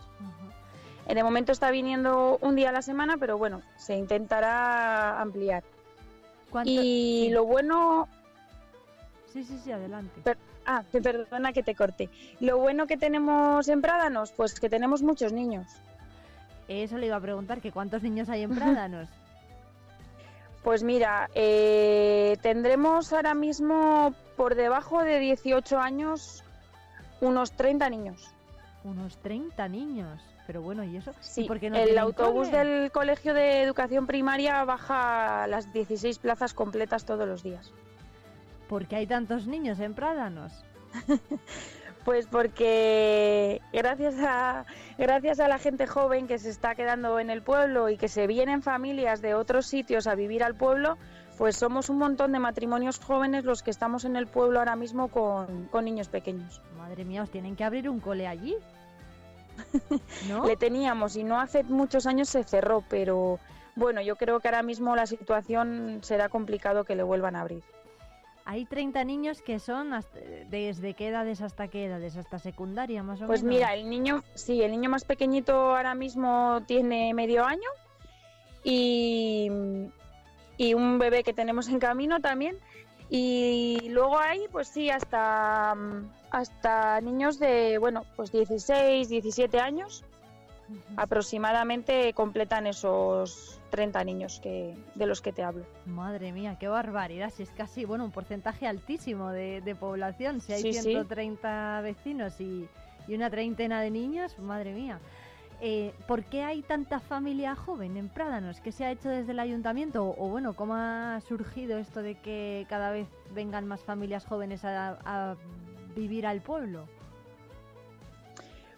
En el momento está viniendo un día a la semana, pero bueno, se intentará ampliar. Y lo bueno... Sí, sí, sí, adelante. ah, perdona que te corte. Lo bueno que tenemos en Prádanos, pues que tenemos muchos niños. Eso le iba a preguntar, que cuántos niños hay en Prádanos. Pues mira, eh, tendremos ahora mismo por debajo de 18 años unos 30 niños. Unos 30 niños. Pero bueno, ¿y eso? Sí, porque no el autobús del Colegio de Educación Primaria baja las 16 plazas completas todos los días. ¿Por qué hay tantos niños en Prádanos? Pues porque gracias a, gracias a la gente joven que se está quedando en el pueblo y que se vienen familias de otros sitios a vivir al pueblo, pues somos un montón de matrimonios jóvenes los que estamos en el pueblo ahora mismo con, niños pequeños. Madre mía, os tienen que abrir un cole allí. Le teníamos y no hace muchos años se cerró, pero bueno, yo creo que ahora mismo la situación será complicado que le vuelvan a abrir. Hay 30 niños que son desde qué edades hasta qué edades, hasta secundaria más o pues menos. Pues mira, el niño, sí, el niño más pequeñito ahora mismo tiene medio año y, y un bebé que tenemos en camino también. Y luego hay, pues sí, hasta, hasta niños de, bueno, pues 16, 17 años aproximadamente completan esos 30 niños que, de los que te hablo. Madre mía, qué barbaridad. Si es casi, bueno, un porcentaje altísimo de, población. Si hay 130 vecinos y, y, una treintena de niños, madre mía. Eh, ¿Por qué hay tanta familia joven en Prádanos? ¿Qué se ha hecho desde el ayuntamiento? O, bueno, ¿cómo ha surgido esto de que cada vez vengan más familias jóvenes a vivir al pueblo?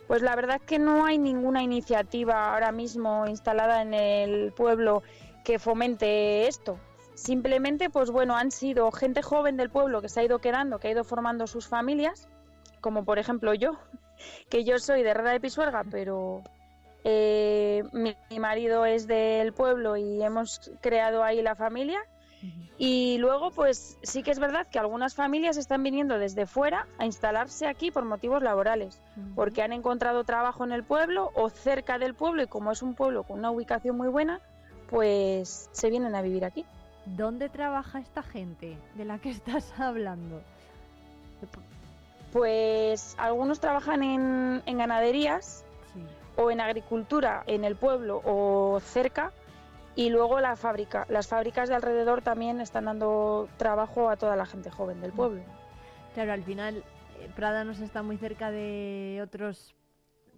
Pues la verdad es que no hay ninguna iniciativa ahora mismo instalada en el pueblo que fomente esto. Simplemente, pues bueno, han sido gente joven del pueblo que se ha ido quedando, que ha ido formando sus familias, como por ejemplo yo, que yo soy de Herrera de Pisuerga, pero eh, mi, marido es del pueblo y hemos creado ahí la familia y luego, pues sí que es verdad que algunas familias están viniendo desde fuera a instalarse aquí por motivos laborales, porque han encontrado trabajo en el pueblo o cerca del pueblo y como es un pueblo con una ubicación muy buena, pues se vienen a vivir aquí. ¿Dónde trabaja esta gente de la que estás hablando? Pues algunos trabajan en, ganaderías o en agricultura en el pueblo o cerca y luego la fábrica, las fábricas de alrededor también están dando trabajo a toda la gente joven del pueblo. Claro, al final eh, Prada nos está muy cerca de otros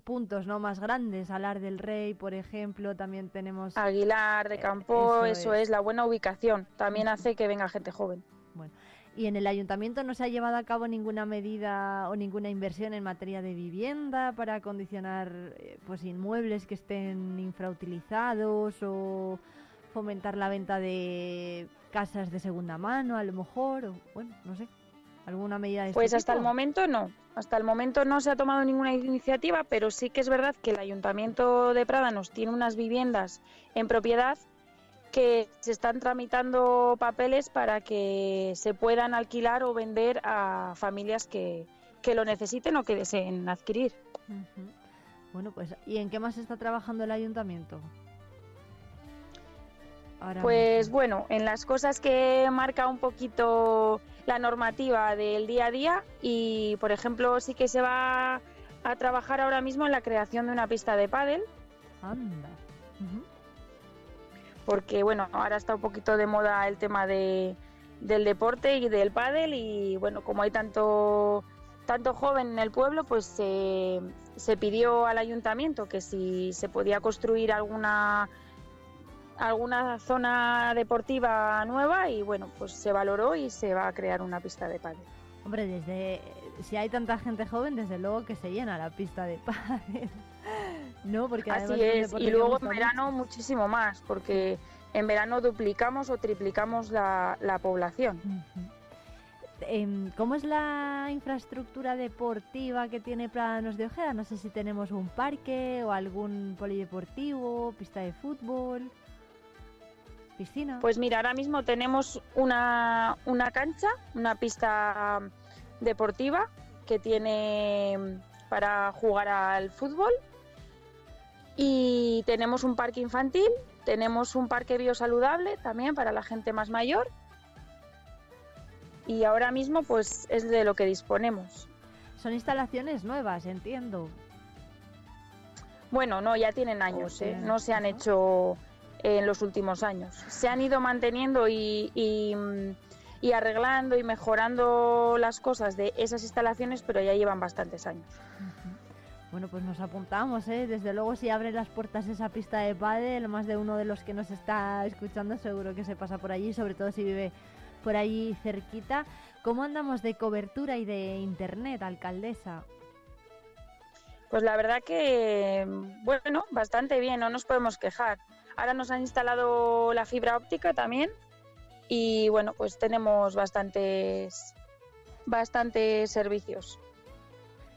puntos no más grandes, Alar del Rey, por ejemplo, también tenemos Aguilar de eh, Campo, eso, es. la buena ubicación, también hace que venga gente joven. Bueno, y en el ayuntamiento no se ha llevado a cabo ninguna medida o ninguna inversión en materia de vivienda para acondicionar eh, pues inmuebles que estén infrautilizados o fomentar la venta de casas de segunda mano a lo mejor o bueno no sé alguna medida de este pues hasta el momento no hasta el momento no se ha tomado ninguna iniciativa pero sí que es verdad que el ayuntamiento de Prádanos tiene unas viviendas en propiedad que se están tramitando papeles para que se puedan alquilar o vender a familias que, lo necesiten o que deseen adquirir. Bueno, pues ¿y en qué más está trabajando el ayuntamiento? pues bueno, en las cosas que marca un poquito la normativa del día a día y, por ejemplo, sí que se va a trabajar ahora mismo en la creación de una pista de pádel. Anda porque bueno, ahora está un poquito de moda el tema de, del deporte y del pádel y bueno, como hay tanto tanto joven en el pueblo, pues se, pidió al ayuntamiento que si se podía construir alguna alguna zona deportiva nueva y bueno, pues se valoró y se va a crear una pista de pádel. Hombre, desde si hay tanta gente joven, desde luego que se llena la pista de pádel. No, porque Así es, y luego en verano muchísimo más, porque en verano duplicamos o triplicamos la, población. Em, ¿Cómo es la infraestructura deportiva que tiene Prados de Ojeda? No sé si tenemos un parque o algún polideportivo, pista de fútbol, piscina. Pues mira, ahora mismo tenemos una, una cancha, una pista deportiva que tiene para jugar al fútbol y tenemos un parque infantil, tenemos un parque biosaludable también para la gente más mayor. Y ahora mismo pues es de lo que disponemos. Son instalaciones nuevas, entiendo. Bueno, no, ya tienen años, ¿eh? no se han hecho en los últimos años. Se han ido manteniendo y, y, arreglando y mejorando las cosas de esas instalaciones, pero ya llevan bastantes años. Bueno, pues nos apuntamos, ¿eh? Desde luego, si abre las puertas esa pista de pádel, más de uno de los que nos está escuchando seguro que se pasa por allí, sobre todo si vive por allí cerquita. ¿Cómo andamos de cobertura y de internet, alcaldesa? Pues la verdad que, bueno, bastante bien, no nos podemos quejar. Ahora nos han instalado la fibra óptica también y bueno, pues tenemos bastantes, bastantes servicios.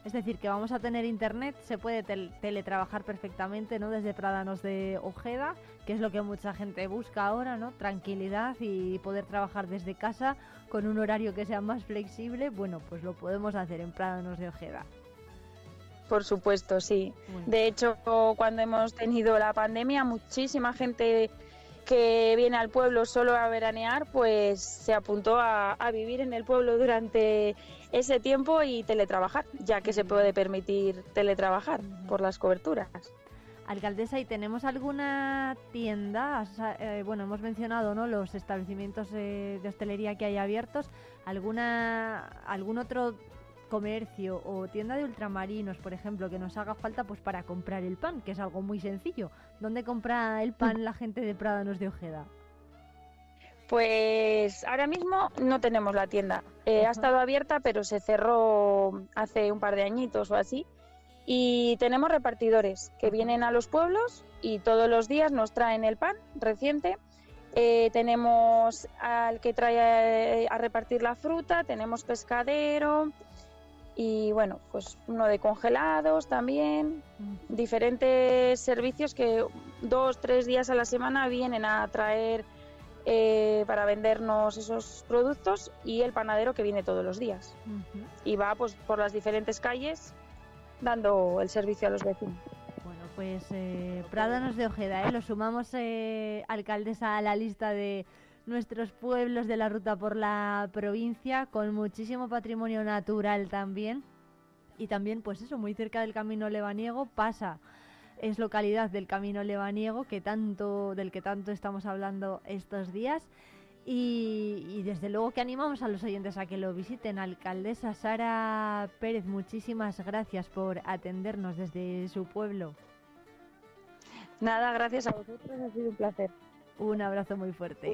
Es decir, que vamos a tener internet, se puede teletrabajar perfectamente, ¿no? Desde Prádanos de Ojeda, que es lo que mucha gente busca ahora, ¿no? Tranquilidad y poder trabajar desde casa con un horario que sea más flexible. Bueno, pues lo podemos hacer en Prádanos de Ojeda. Por supuesto, sí. De hecho, cuando hemos tenido la pandemia, muchísima gente que viene al pueblo solo a veranear, pues se apuntó a, vivir en el pueblo durante ese tiempo y teletrabajar, ya que se puede permitir teletrabajar por las coberturas. Alcaldesa, ¿y tenemos alguna tienda? Eh, bueno, hemos mencionado ¿no? los establecimientos de hostelería que hay abiertos. ¿Alguna, ¿Algún otro comercio o tienda de ultramarinos, por ejemplo, que nos haga falta pues para comprar el pan, que es algo muy sencillo. ¿Dónde compra el pan la gente de Prádanos de Ojeda? Pues ahora mismo no tenemos la tienda. Eh, ha estado abierta, pero se cerró hace un par de añitos o así. Y tenemos repartidores que vienen a los pueblos y todos los días nos traen el pan reciente. Eh, tenemos al que trae a repartir la fruta, tenemos pescadero, y bueno, pues uno de congelados también, diferentes servicios que dos, tres días a la semana vienen a traer eh, para vendernos esos productos y el panadero que viene todos los días y va pues por las diferentes calles dando el servicio a los vecinos. Bueno, pues eh, Prádanos de Ojeda, ¿eh? lo sumamos eh, alcaldesa a la lista de nuestros pueblos de la ruta por la provincia, con muchísimo patrimonio natural también. Y también, pues eso, muy cerca del camino lebaniego pasa, es localidad del camino lebaniego que tanto, del que tanto estamos hablando estos días. Y, y, desde luego que animamos a los oyentes a que lo visiten. Alcaldesa Sara Pérez, muchísimas gracias por atendernos desde su pueblo. Nada, gracias a vosotros, ha sido un placer. Un abrazo muy fuerte.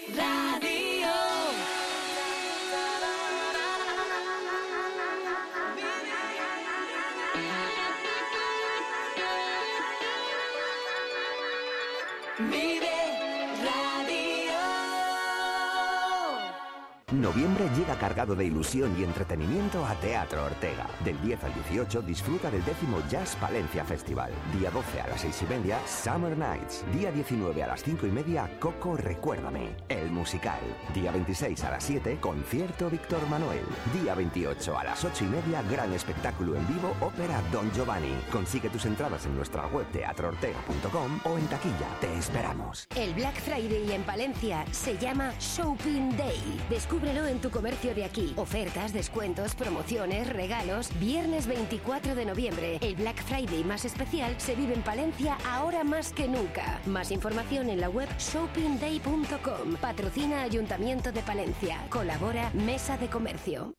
Noviembre llega cargado de ilusión y entretenimiento a Teatro Ortega. Del 10 al 18 disfruta del décimo Jazz Palencia Festival. Día 12 a las 6 y media, Summer Nights. Día 19 a las 5 y media, Coco Recuérdame. El musical. Día 26 a las 7, concierto Víctor Manuel. Día 28 a las 8 y media, gran espectáculo en vivo, ópera Don Giovanni. Consigue tus entradas en nuestra web teatroortega.com o en taquilla. Te esperamos. El Black Friday en Palencia se llama Shopping Day. Descubre En tu comercio de aquí. Ofertas, descuentos, promociones, regalos. Viernes 24 de noviembre, el Black Friday más especial se vive en Palencia ahora más que nunca. Más información en la web shoppingday.com. Patrocina Ayuntamiento de Palencia. Colabora Mesa de Comercio.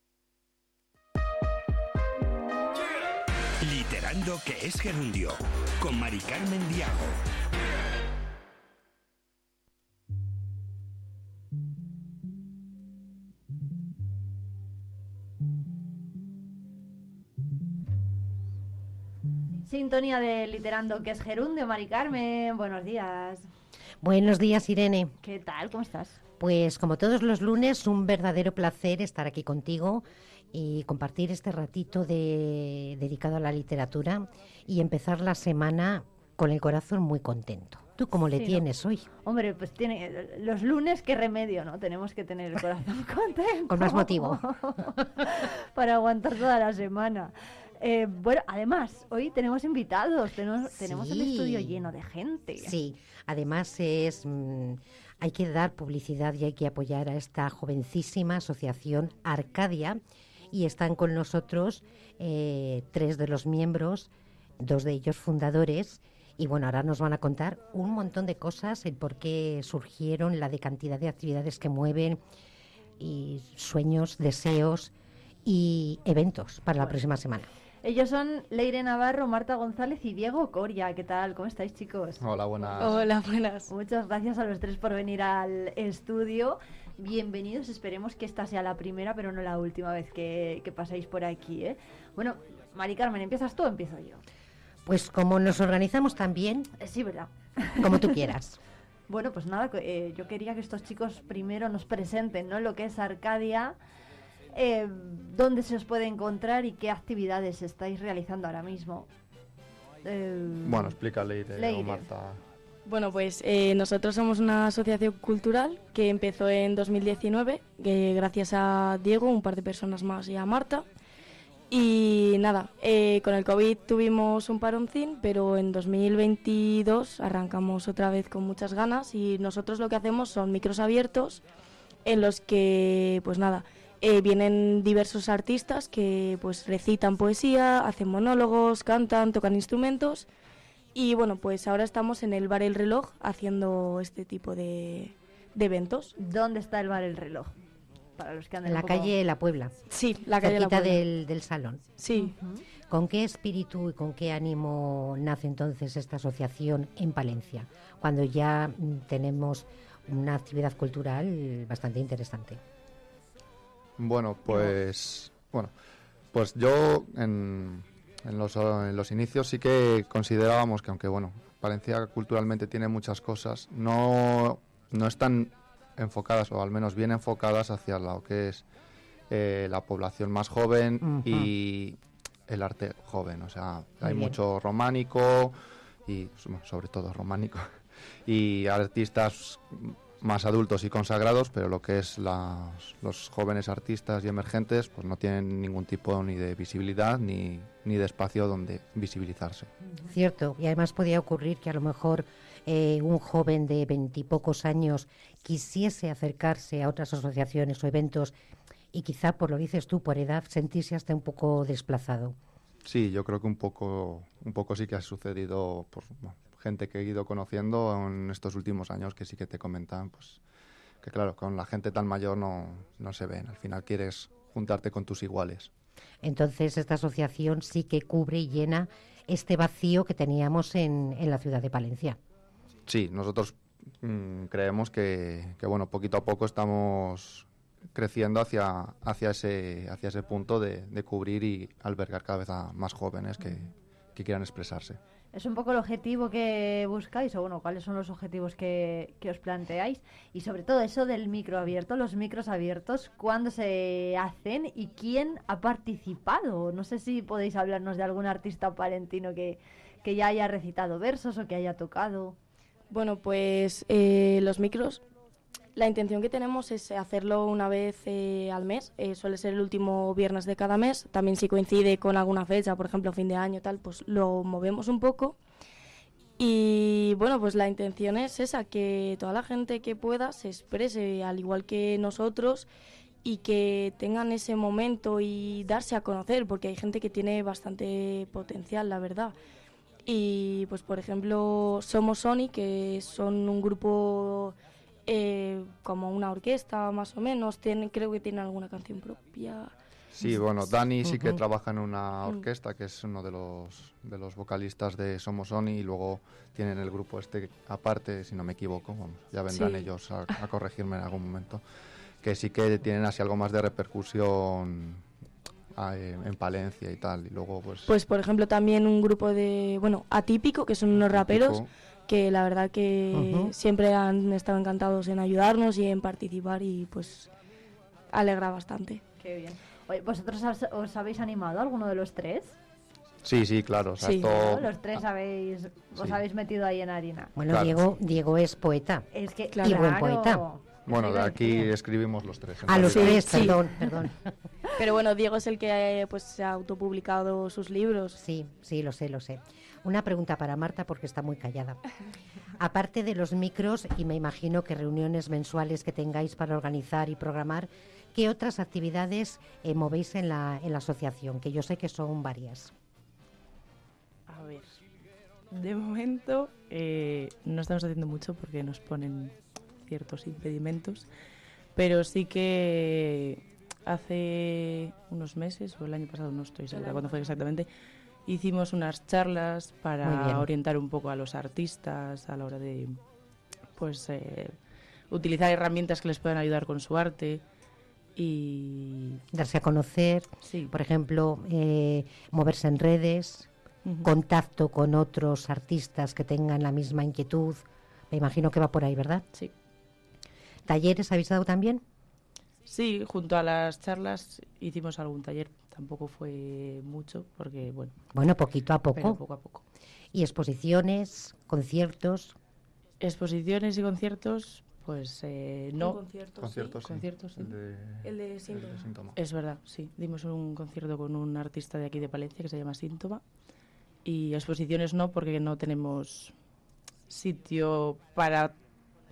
Literando que es gerundio. Con Mari Carmen Diago. Sintonía de Literando, que es Gerundio, Mari Carmen. Buenos días. Buenos días, Irene. ¿Qué tal? ¿Cómo estás? Pues como todos los lunes, un verdadero placer estar aquí contigo y compartir este ratito de, dedicado a la literatura y empezar la semana con el corazón muy contento. ¿Tú cómo le tienes hoy? Hombre, pues tiene los lunes, qué remedio, ¿no? Tenemos que tener el corazón contento. Con más motivo. para aguantar toda la semana. Eh, bueno, además, hoy tenemos invitados, tenemos, tenemos el estudio lleno de gente. Sí, además es... Mm, hay que dar publicidad y hay que apoyar a esta jovencísima asociación Arcadia y están con nosotros eh, tres de los miembros, dos de ellos fundadores. Y bueno, ahora nos van a contar un montón de cosas, el por qué surgieron, la de cantidad de actividades que mueven y sueños, deseos y eventos para la próxima semana. Ellos son Leire Navarro, Marta González y Diego Coria. ¿Qué tal? ¿Cómo estáis, chicos? Hola, buenas. Hola, buenas. Muchas gracias a los tres por venir al estudio. Bienvenidos, esperemos que esta sea la primera, pero no la última vez que, que pasáis por aquí. ¿eh? Bueno, Mari Carmen, ¿empiezas tú o empiezo yo? Pues como nos organizamos también. Eh, sí, ¿verdad? Como tú quieras. bueno, pues nada, eh, yo quería que estos chicos primero nos presenten ¿no? lo que es Arcadia, eh, dónde se os puede encontrar y qué actividades estáis realizando ahora mismo. bueno, explícale, Leire, Marta. Bueno, pues nosotros somos una asociación cultural que empezó en 2019, gracias a Diego, un par de personas más y a Marta. Y nada, eh, con el COVID tuvimos un paroncín, pero en 2022 arrancamos otra vez con muchas ganas y nosotros lo que hacemos son micros abiertos en los que, pues nada, eh, vienen diversos artistas que pues recitan poesía, hacen monólogos, cantan, tocan instrumentos y bueno, pues ahora estamos en el Bar El Reloj haciendo este tipo de, de eventos. ¿Dónde está el Bar El Reloj? en la calle La Puebla. Sí, la calle La Puebla. Del, del salón. Sí. ¿Con qué espíritu y con qué ánimo nace entonces esta asociación en Palencia, cuando ya mm, tenemos una actividad cultural bastante interesante? Bueno, pues bueno, pues yo en, en, los, en los inicios sí que considerábamos que aunque bueno, Palencia culturalmente tiene muchas cosas, no no es tan enfocadas, o al menos bien enfocadas hacia lo que es eh, la población más joven y el arte joven. O sea, hay mucho románico y sobre todo románico y artistas más adultos y consagrados, pero lo que es los jóvenes artistas y emergentes, pues no tienen ningún tipo ni de visibilidad ni, ni de espacio donde visibilizarse. Cierto, y además podía ocurrir que a lo mejor eh, un joven de veintipocos años quisiese acercarse a otras asociaciones o eventos y quizá, por lo dices tú, por edad, sentirse hasta un poco desplazado. Sí, yo creo que un poco, un poco sí que ha sucedido por gente que he ido conociendo en estos últimos años que sí que te comentan, pues que claro, con la gente tan mayor no, no se ven. Al final quieres juntarte con tus iguales. Entonces esta asociación sí que cubre y llena este vacío que teníamos en, en la ciudad de Palencia. Sí, nosotros mm, creemos que, bueno, poquito a poco estamos creciendo hacia, hacia, ese, hacia ese punto de, cubrir y albergar cada vez a más jóvenes que, quieran expresarse. Es un poco el objetivo que buscáis, o bueno, cuáles son los objetivos que, que, os planteáis, y sobre todo eso del micro abierto, los micros abiertos, cuándo se hacen y quién ha participado. No sé si podéis hablarnos de algún artista palentino que, que ya haya recitado versos o que haya tocado. Bueno, pues eh, los micros, la intención que tenemos es hacerlo una vez eh, al mes, eh, suele ser el último viernes de cada mes, también si coincide con alguna fecha, por ejemplo fin de año tal, pues lo movemos un poco. Y bueno, pues la intención es esa, que toda la gente que pueda se exprese al igual que nosotros y que tengan ese momento y darse a conocer, porque hay gente que tiene bastante potencial, la verdad. Y pues por ejemplo Somos Sony, que son un grupo eh, como una orquesta más o menos, tienen, creo que tienen alguna canción propia. Sí, bueno, Dani sí que trabaja en una mm. orquesta, que es uno de los, de los vocalistas de Somos Sony, y luego tienen el grupo este aparte, si no me equivoco, ya vendrán ellos a, a corregirme en algún momento, que sí que tienen así algo más de repercusión en Palencia y tal. Y luego, pues. Pues, por ejemplo, también un grupo de. Bueno, atípico, que son unos raperos que la verdad que siempre han estado encantados en ayudarnos y en participar y pues alegra bastante. Qué bien. ¿Vosotros os habéis animado alguno de los tres? Sí, sí, claro. Los tres habéis, os habéis metido ahí en harina. Bueno, Diego, Diego es poeta. Es que, claro. Y buen poeta. Bueno, de aquí escribimos los tres. A los tres, perdón, perdón. Pero bueno, Diego es el que pues, se ha autopublicado sus libros. Sí, sí, lo sé, lo sé. Una pregunta para Marta porque está muy callada. Aparte de los micros y me imagino que reuniones mensuales que tengáis para organizar y programar, ¿qué otras actividades eh, movéis en la, en la asociación? Que yo sé que son varias. A ver, de momento eh, no estamos haciendo mucho porque nos ponen ciertos impedimentos, pero sí que hace unos meses, o el año pasado, no estoy segura cuándo fue exactamente, hicimos unas charlas para orientar un poco a los artistas a la hora de pues eh, utilizar herramientas que les puedan ayudar con su arte y darse a conocer, por ejemplo, eh, moverse en redes, contacto con otros artistas que tengan la misma inquietud. Me imagino que va por ahí, ¿verdad? Sí. ¿Talleres habéis dado también? Sí, junto a las charlas hicimos algún taller. Tampoco fue mucho, porque bueno. Bueno, poquito a poco. poco a poco. ¿Y exposiciones, conciertos? Exposiciones y conciertos, pues eh, no. Conciertos, conciertos, El, de, el, de, síntoma. Es verdad, sí. Dimos un concierto con un artista de aquí de Palencia que se llama Síntoma. Y exposiciones no, porque no tenemos sitio para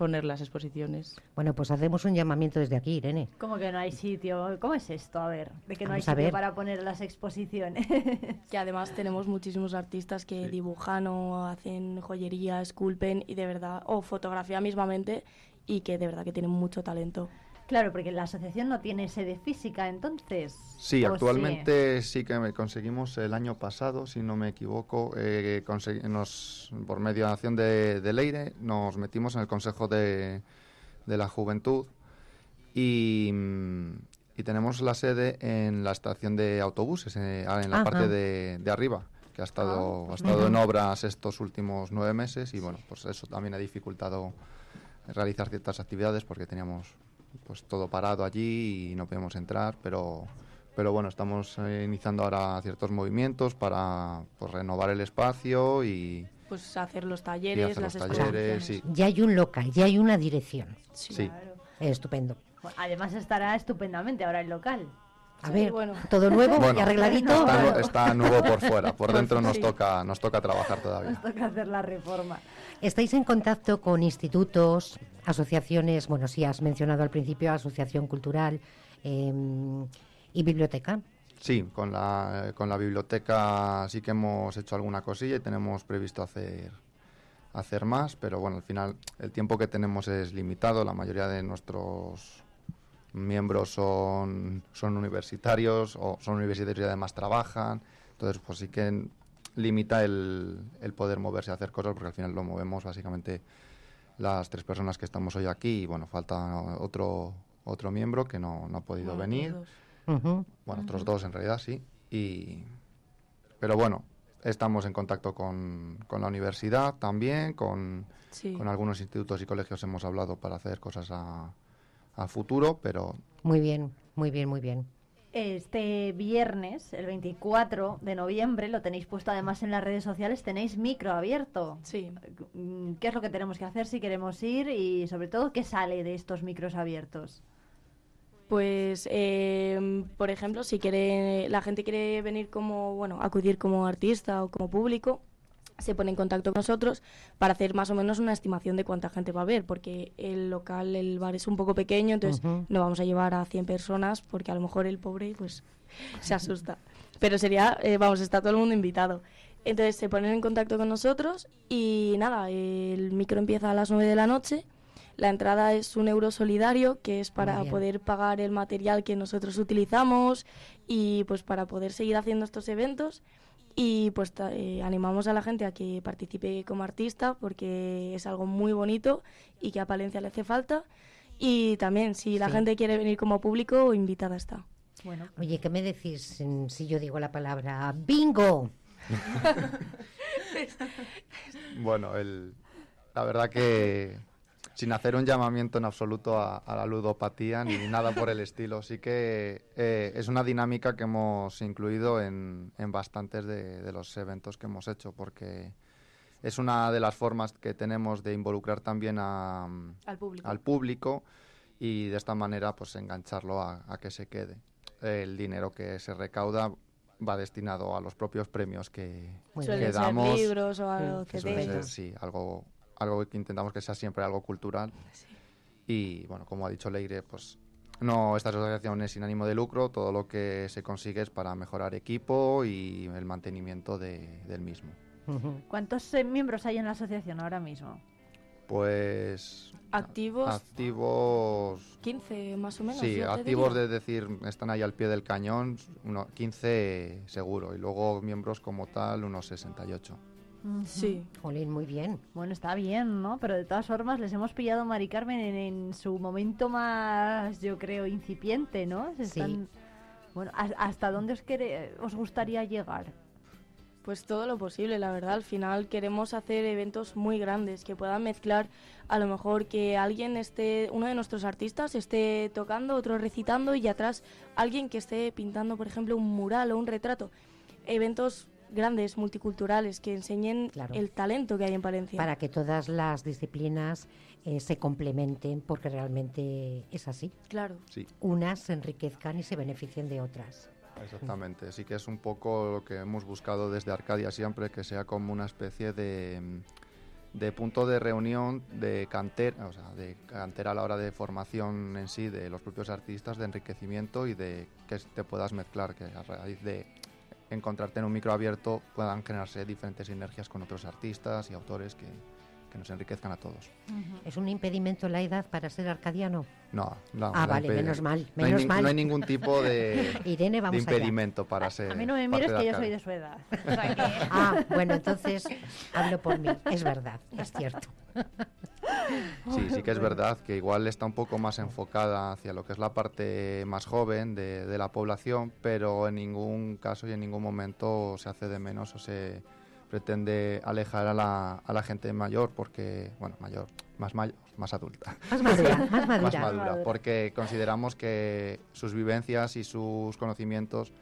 poner las exposiciones. Bueno, pues hacemos un llamamiento desde aquí, Irene. ¿Cómo que no hay sitio? ¿Cómo es esto? A ver, de que no hay sitio para poner las exposiciones. que además tenemos muchísimos artistas que dibujan o hacen joyería, esculpen y de verdad, o fotografía mismamente, y que de verdad que tienen mucho talento. Claro, porque la asociación no tiene sede física, entonces. Sí, actualmente sí? que conseguimos el año pasado, si no me equivoco, eh, nos, por mediación de, de, Leire, nos metimos en el Consejo de, de la Juventud y, y, tenemos la sede en la estación de autobuses, eh, en la parte de, de, arriba que ha estado, ah, ha estado en obras estos últimos nueve meses y bueno, pues eso también ha dificultado realizar ciertas actividades porque teníamos pues todo parado allí y no podemos entrar, pero pero bueno, estamos eh, iniciando ahora ciertos movimientos para pues, renovar el espacio y pues hacer los talleres, las los talleres, Ya hay un local, ya hay una dirección. Sí. Estupendo. Además estará estupendamente ahora el local. A ver, bueno. todo nuevo y arregladito. Está, nuevo por fuera, por dentro nos toca nos toca trabajar todavía. Nos toca hacer la reforma. ¿Estáis en contacto con institutos, asociaciones, bueno, sí has mencionado al principio, asociación cultural em, y biblioteca? Sí, con la, con la biblioteca sí que hemos hecho alguna cosilla y tenemos previsto hacer, hacer más, pero bueno, al final el tiempo que tenemos es limitado, la mayoría de nuestros miembros son, son universitarios o son universitarios y además trabajan, entonces pues sí que limita el, el poder moverse a hacer cosas porque al final lo movemos básicamente las tres personas que estamos hoy aquí y bueno, falta otro, otro miembro que no, no ha podido venir. Bueno, otros dos en realidad sí. Y, pero bueno, estamos en contacto con, con la universidad también, con, con, algunos institutos y colegios hemos hablado para hacer cosas a, a futuro, pero... Muy bien, muy bien, muy bien. Este viernes, el 24 de noviembre, lo tenéis puesto además en las redes sociales, tenéis micro abierto. Sí. Mm, ¿Qué es lo que tenemos que hacer si queremos ir y sobre todo qué sale de estos micros abiertos? Pues, eh, por ejemplo, si quiere, la gente quiere venir como, bueno, acudir como artista o como público, se pone en contacto con nosotros para hacer más o menos una estimación de cuánta gente va a haber, porque el local, el bar es un poco pequeño, entonces no vamos a llevar a 100 personas porque a lo mejor el pobre pues se asusta. Pero sería, eh, vamos, está todo el mundo invitado. Entonces se ponen en contacto con nosotros y nada, el micro empieza a las 9 de la noche. La entrada es un euro solidario, que es para poder pagar el material que nosotros utilizamos y pues para poder seguir haciendo estos eventos y pues eh, animamos a la gente a que participe como artista porque es algo muy bonito y que a Palencia le hace falta. Y también, si la gente quiere venir como público, invitada está. Bueno. Oye, ¿qué me decís si yo digo la palabra bingo? bueno, el, la verdad que sin hacer un llamamiento en absoluto a, la ludopatía ni nada por el estilo. Sí que eh, es una dinámica que hemos incluido en, bastantes de, los eventos que hemos hecho, porque es una de las formas que tenemos de involucrar también al, público. y de esta manera pues engancharlo a, que se quede. El dinero que se recauda va destinado a los propios premios que, que damos. libros o algo que Sí, algo algo que intentamos que sea siempre algo cultural. Y bueno, como ha dicho Leire, pues no, esta asociación es sin ánimo de lucro, todo lo que se consigue es para mejorar equipo y el mantenimiento del mismo. ¿Cuántos eh, miembros hay en la asociación ahora mismo? Pues activos. Activos. 15 más o menos. Sí, activos de decir, están ahí al pie del cañón, uno, 15 seguro. Y luego miembros como tal, unos 68. Sí. Jolín, muy bien. Bueno, está bien, ¿no? Pero de todas formas les hemos pillado a Mari Carmen en, su momento más, yo creo, incipiente, ¿no? Sí. Bueno, ¿hasta dónde os, os gustaría llegar? Pues todo lo posible, la verdad. Al final queremos hacer eventos muy grandes que puedan mezclar a lo mejor que alguien esté, uno de nuestros artistas esté tocando, otro recitando y atrás alguien que esté pintando, por ejemplo, un mural o un retrato. Eventos grandes, multiculturales, que enseñen el talento que hay en Palencia. Para que todas las disciplinas eh, se complementen, porque realmente es así. Claro. Sí. Unas se enriquezcan y se beneficien de otras. Exactamente, sí que es un poco lo que hemos buscado desde Arcadia siempre, que sea como una especie de, de punto de reunión de cantera, o sea, de cantera a la hora de formación en sí de los propios artistas, de enriquecimiento y de que te puedas mezclar, que a raíz de encontrarte en un micro abierto puedan generarse diferentes sinergias con otros artistas y autores que, que nos enriquezcan a todos. ¿Es un impedimento la edad para ser arcadiano? No, no. Ah, vale, menos mal, menos no hay, No hay ningún tipo de, Irene, vamos impedimento para ser. A mí no me mires que yo soy de su edad. Ah, bueno, entonces hablo por mí. Es verdad, es cierto. Sí, sí que es verdad que igual está un poco más enfocada hacia lo que es la parte más joven de, de la población, pero en ningún caso y en ningún momento se hace de menos o se pretende alejar a la, a la gente mayor porque, bueno, mayor, más mayor, más adulta. Más madura, más madura. más madura, porque consideramos que sus vivencias y sus conocimientos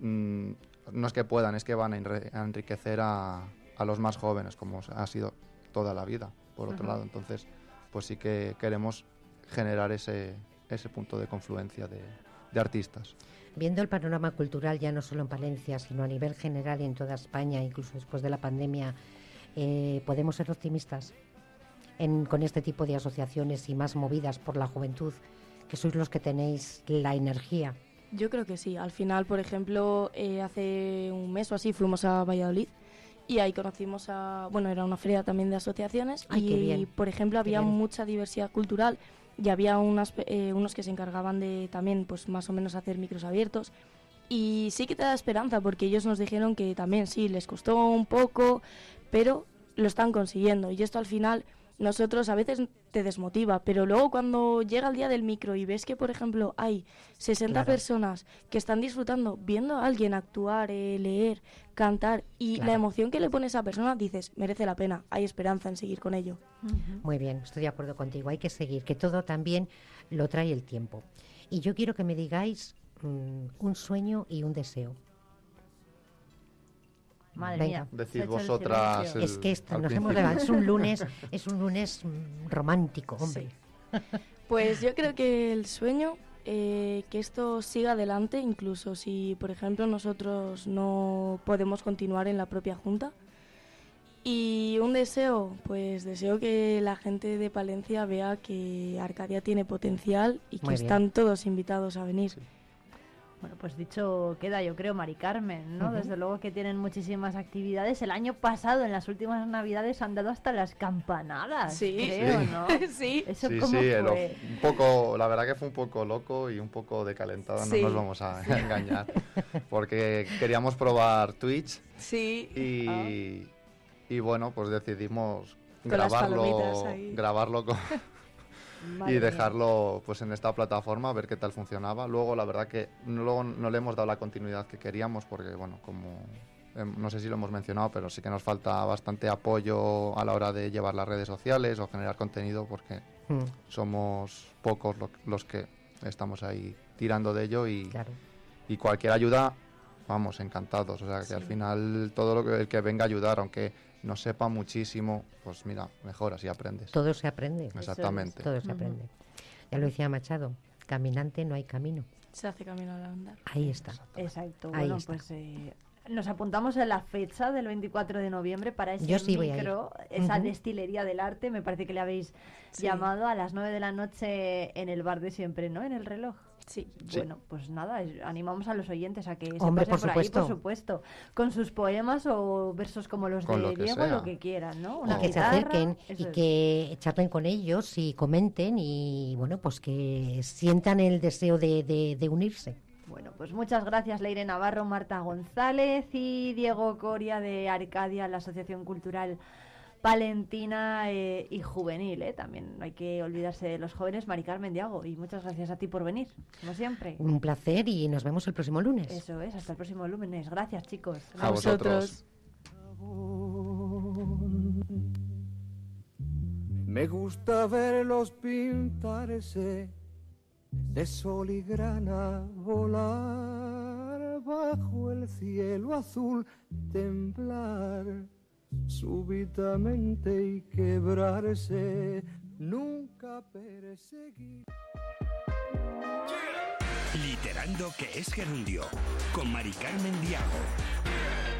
mm, no es que puedan, es que van a, enriquecer a, a, los más jóvenes, como ha sido toda la vida, por otro lado. Entonces, pues sí que queremos generar ese, ese punto de confluencia de, de artistas. Viendo el panorama cultural ya no solo en Palencia, sino a nivel general y en toda España, incluso después de la pandemia, eh, ¿podemos ser optimistas con este tipo de asociaciones y más movidas por la juventud, que sois los que tenéis la energía? Yo creo que sí. Al final, por ejemplo, eh, hace un mes o así fuimos a Valladolid y ahí conocimos a, bueno, era una feria también de asociaciones y, por ejemplo, había mucha diversidad cultural y había unas, eh, unos que se encargaban de también, pues más o menos hacer micros abiertos. Y sí que te da esperanza porque ellos nos dijeron que también sí, les costó un poco, pero lo están consiguiendo. Y esto al final nosotros a veces te desmotiva, pero luego cuando llega el día del micro y ves que, por ejemplo, hay 60 personas que están disfrutando viendo a alguien actuar, eh, leer, cantar y la emoción que le pone a esa persona, dices, merece la pena, hay esperanza en seguir con ello. Muy bien, estoy de acuerdo contigo, hay que seguir, que todo también lo trae el tiempo. Y yo quiero que me digáis mm, un sueño y un deseo. Madre mía. Decid vosotras. es que nos hemos levantado. Es un lunes, es un lunes romántico, hombre. Pues yo creo que el sueño, eh, que esto siga adelante, incluso si, por ejemplo, nosotros no podemos continuar en la propia junta. Y un deseo, pues deseo que la gente de Palencia vea que Arcadia tiene potencial y que están todos invitados a venir. Bueno, pues dicho queda, yo creo, Mari Carmen, ¿no? Desde luego que tienen muchísimas actividades. El año pasado, en las últimas navidades, han dado hasta las campanadas, sí. creo, ¿no? sí. ¿Eso sí, cómo sí, fue? un poco, la verdad que fue un poco loco y un poco de calentada, no nos vamos a engañar. Porque queríamos probar Twitch. Sí. Y, ah. y bueno, pues decidimos grabarlo, grabarlo con y dejarlo pues en esta plataforma a ver qué tal funcionaba. Luego la verdad que no, no le hemos dado la continuidad que queríamos porque bueno, como em, no sé si lo hemos mencionado, pero sí que nos falta bastante apoyo a la hora de llevar las redes sociales o generar contenido porque hmm. somos pocos los que estamos ahí tirando de ello y, y cualquier ayuda, vamos, encantados. O sea, que al final todo lo que, el que venga a ayudar, aunque no sepa muchísimo, pues mira, mejor así aprendes. Todo se aprende. Exactamente. Todo se aprende. Ya lo decía Machado, caminante no hay camino. Se hace camino al andar. Ahí está. Exacto. bueno, pues eh, nos apuntamos en la fecha del 24 de noviembre para ese micro, esa destilería del arte, me parece que le habéis llamado a las 9 de la noche en el bar de siempre, ¿no? En el reloj. Sí. Bueno, pues nada, animamos a los oyentes a que se pasen por, por ahí, por supuesto, con sus poemas o versos como los de Diego, lo que quieran, ¿no? Una que se acerquen y que charlen con ellos y comenten y, bueno, pues que sientan el deseo de, de unirse. Bueno, pues muchas gracias Leire Navarro, Marta González y Diego Coria de Arcadia, la Asociación Cultural palentina eh, y juvenil. ¿eh? También no hay que olvidarse de los jóvenes. Mari Carmen Diago, y muchas gracias a ti por venir, como siempre. Un placer y nos vemos el próximo lunes. Eso es, hasta el próximo lunes. Gracias, chicos. A, vosotros. Me gusta verlos pintarse de sol y grana volar bajo el cielo azul, temblar súbitamente y quebrarse, nunca perseguir. Literando que es gerundio, con Mari Carmen Diago.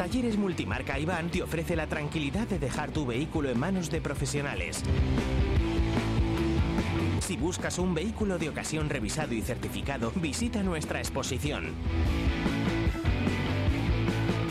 Talleres Multimarca Iván te ofrece la tranquilidad de dejar tu vehículo en manos de profesionales. Si buscas un vehículo de ocasión revisado y certificado, visita nuestra exposición.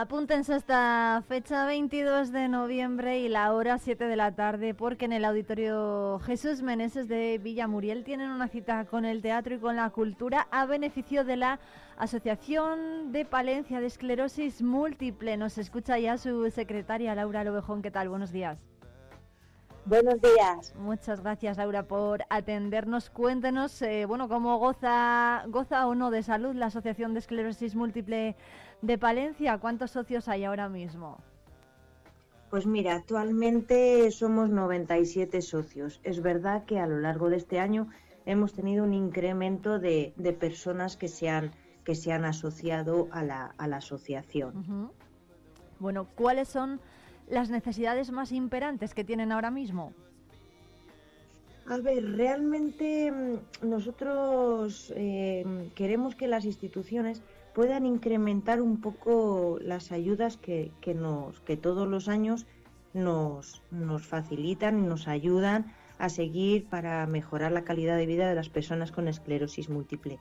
Apúntense esta fecha 22 de noviembre y la hora 7 de la tarde porque en el auditorio Jesús Meneses de Villamuriel tienen una cita con el teatro y con la cultura a beneficio de la Asociación de Palencia de Esclerosis Múltiple. Nos escucha ya su secretaria Laura Lobejón. ¿Qué tal? Buenos días. Buenos días. Muchas gracias, Laura, por atendernos. Cuéntenos, eh, bueno, cómo goza, goza o no de salud la Asociación de Esclerosis Múltiple de Palencia. ¿Cuántos socios hay ahora mismo? Pues mira, actualmente somos 97 socios. Es verdad que a lo largo de este año hemos tenido un incremento de, personas que se han, que se han asociado a la, a la asociación. Bueno, ¿cuáles son las necesidades más imperantes que tienen ahora mismo? A ver, realmente mm, nosotros eh, queremos que las instituciones puedan incrementar un poco las ayudas que, nos, que todos los años nos, nos facilitan y nos ayudan a seguir para mejorar la calidad de vida de las personas con esclerosis múltiple.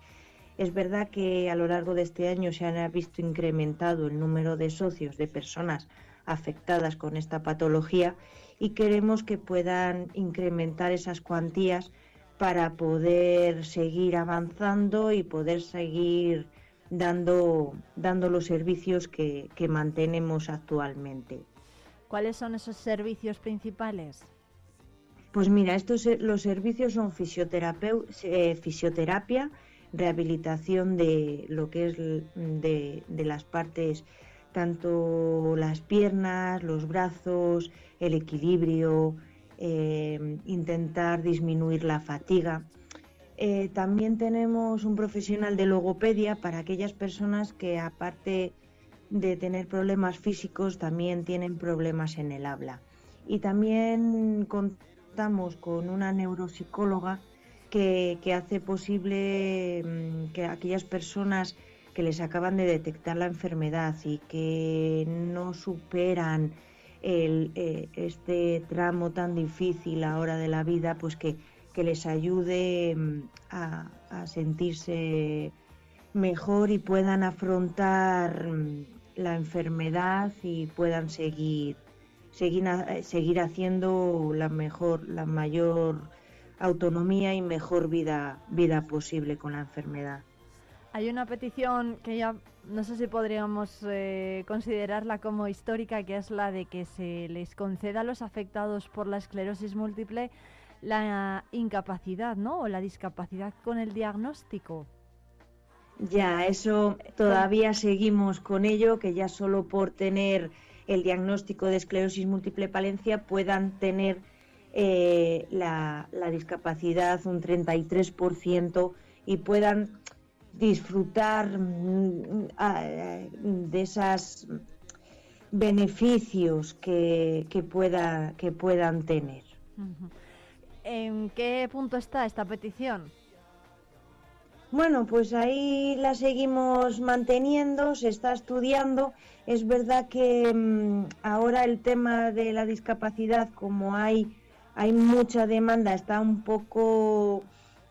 Es verdad que a lo largo de este año se ha visto incrementado el número de socios, de personas afectadas con esta patología y queremos que puedan incrementar esas cuantías para poder seguir avanzando y poder seguir dando, dando los servicios que, mantenemos actualmente. ¿Cuáles son esos servicios principales? Pues mira, estos los servicios son eh, fisioterapia, rehabilitación de lo que es de, de las partes tanto las piernas, los brazos, el equilibrio, eh, intentar disminuir la fatiga. Eh, también tenemos un profesional de logopedia para aquellas personas que aparte de tener problemas físicos también tienen problemas en el habla. y también contamos con una neuropsicóloga que, hace posible mm, que aquellas personas que les acaban de detectar la enfermedad y que no superan eh, este tramo tan difícil ahora de la vida, pues que, les ayude mm, a, sentirse mejor y puedan afrontar mm, la enfermedad y puedan seguir seguir, seguir haciendo la mejor la mayor autonomía y mejor vida vida posible con la enfermedad. Hay una petición que ya no sé si podríamos eh, considerarla como histórica, que es la de que se les conceda a los afectados por la esclerosis múltiple la incapacidad, ¿no? O la discapacidad con el diagnóstico. Ya, eso todavía seguimos con ello, que ya solo por tener el diagnóstico de esclerosis múltiple palencia puedan tener eh, la, la discapacidad un 33% y puedan disfrutar mm, de esos beneficios que, pueda, que puedan tener. ¿En qué punto está esta petición? Bueno, pues ahí la seguimos manteniendo, se está estudiando. Es verdad que mm, ahora el tema de la discapacidad, como hay, hay mucha demanda, está un poco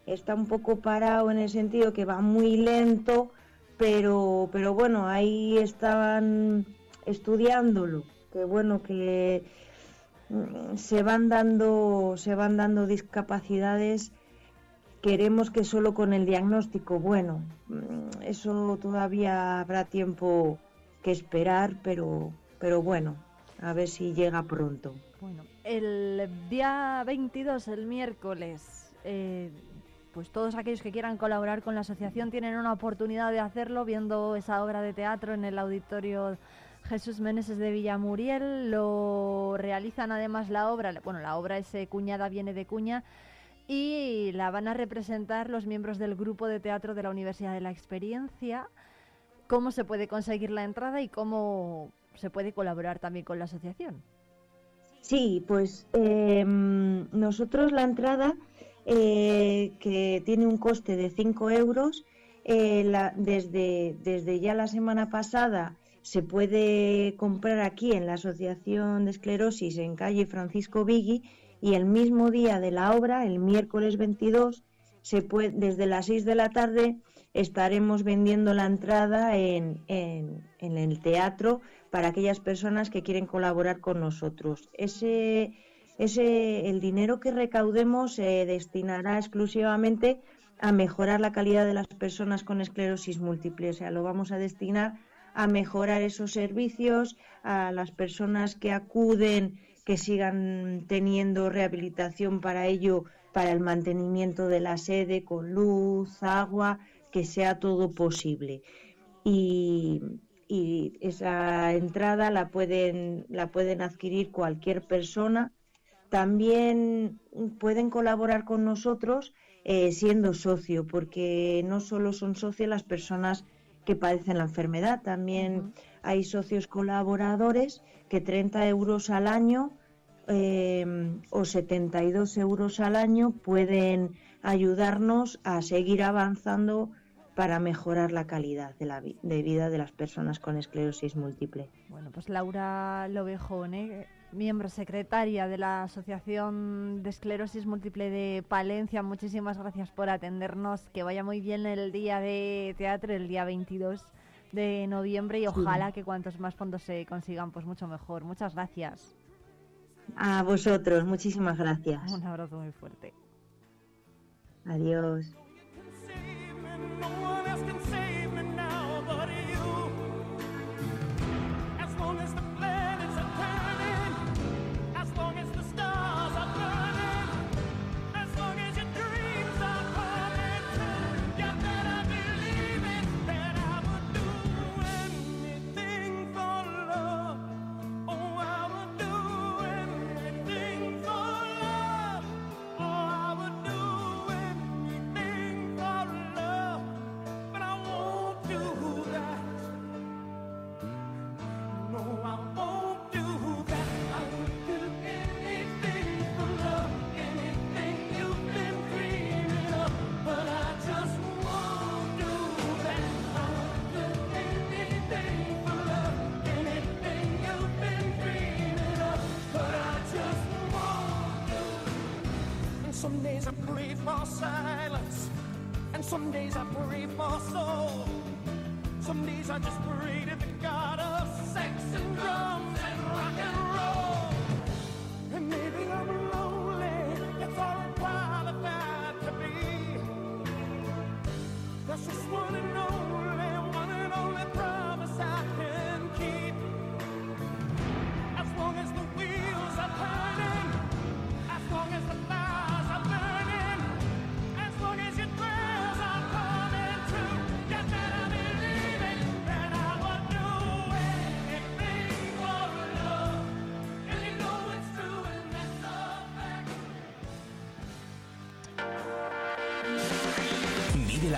está un poco parado en el sentido que va muy lento, pero, pero bueno, ahí estaban estudiándolo, que bueno, que se van dando, se van dando discapacidades. Queremos que solo con el diagnóstico, bueno, mm, eso todavía habrá tiempo que esperar, pero, pero bueno, a ver si llega pronto. Bueno, el día 22, el miércoles, eh, pues todos aquellos que quieran colaborar con la asociación tienen una oportunidad de hacerlo viendo esa obra de teatro en el auditorio Jesús Meneses de Villamuriel. Lo realizan además la obra, bueno, la obra es Cuñada viene de Cuña y la van a representar los miembros del grupo de teatro de la Universidad de la Experiencia. ¿Cómo se puede conseguir la entrada y cómo se puede colaborar también con la asociación? Sí, pues em, nosotros la entrada eh, que tiene un coste de 5 euros. Eh, desde, desde ya la semana pasada se puede comprar aquí en la Asociación de Esclerosis en calle Francisco Vigui y el mismo día de la obra, el miércoles 22, se puede, desde las 6 de la tarde estaremos vendiendo la entrada en, en, en el teatro para aquellas personas que quieren colaborar con nosotros. Ese ese, el dinero que recaudemos se destinará exclusivamente a mejorar la calidad de las personas con esclerosis múltiple. O sea, lo vamos a destinar a mejorar esos servicios, a las personas que acuden, que sigan teniendo rehabilitación para ello, para el mantenimiento de la sede con luz, agua, que sea todo posible. Y, esa entrada la pueden, la pueden adquirir cualquier persona también pueden colaborar con nosotros eh, siendo socio, porque no solo son socios las personas que padecen la enfermedad, también hay socios colaboradores que 30 euros al año em, o 72 euros al año pueden ayudarnos a seguir avanzando para mejorar la calidad de, la de vida de las personas con esclerosis múltiple. Bueno, pues Laura Lobejone, miembro secretaria de la Asociación de Esclerosis Múltiple de Palencia. Muchísimas gracias por atendernos. Que vaya muy bien el día de teatro, el día 22 de noviembre y ojalá que cuantos más fondos se consigan, pues mucho mejor. Muchas gracias. A vosotros, muchísimas gracias. Un abrazo muy fuerte. Adiós. For silence, and some days I pray for soul. Some days I just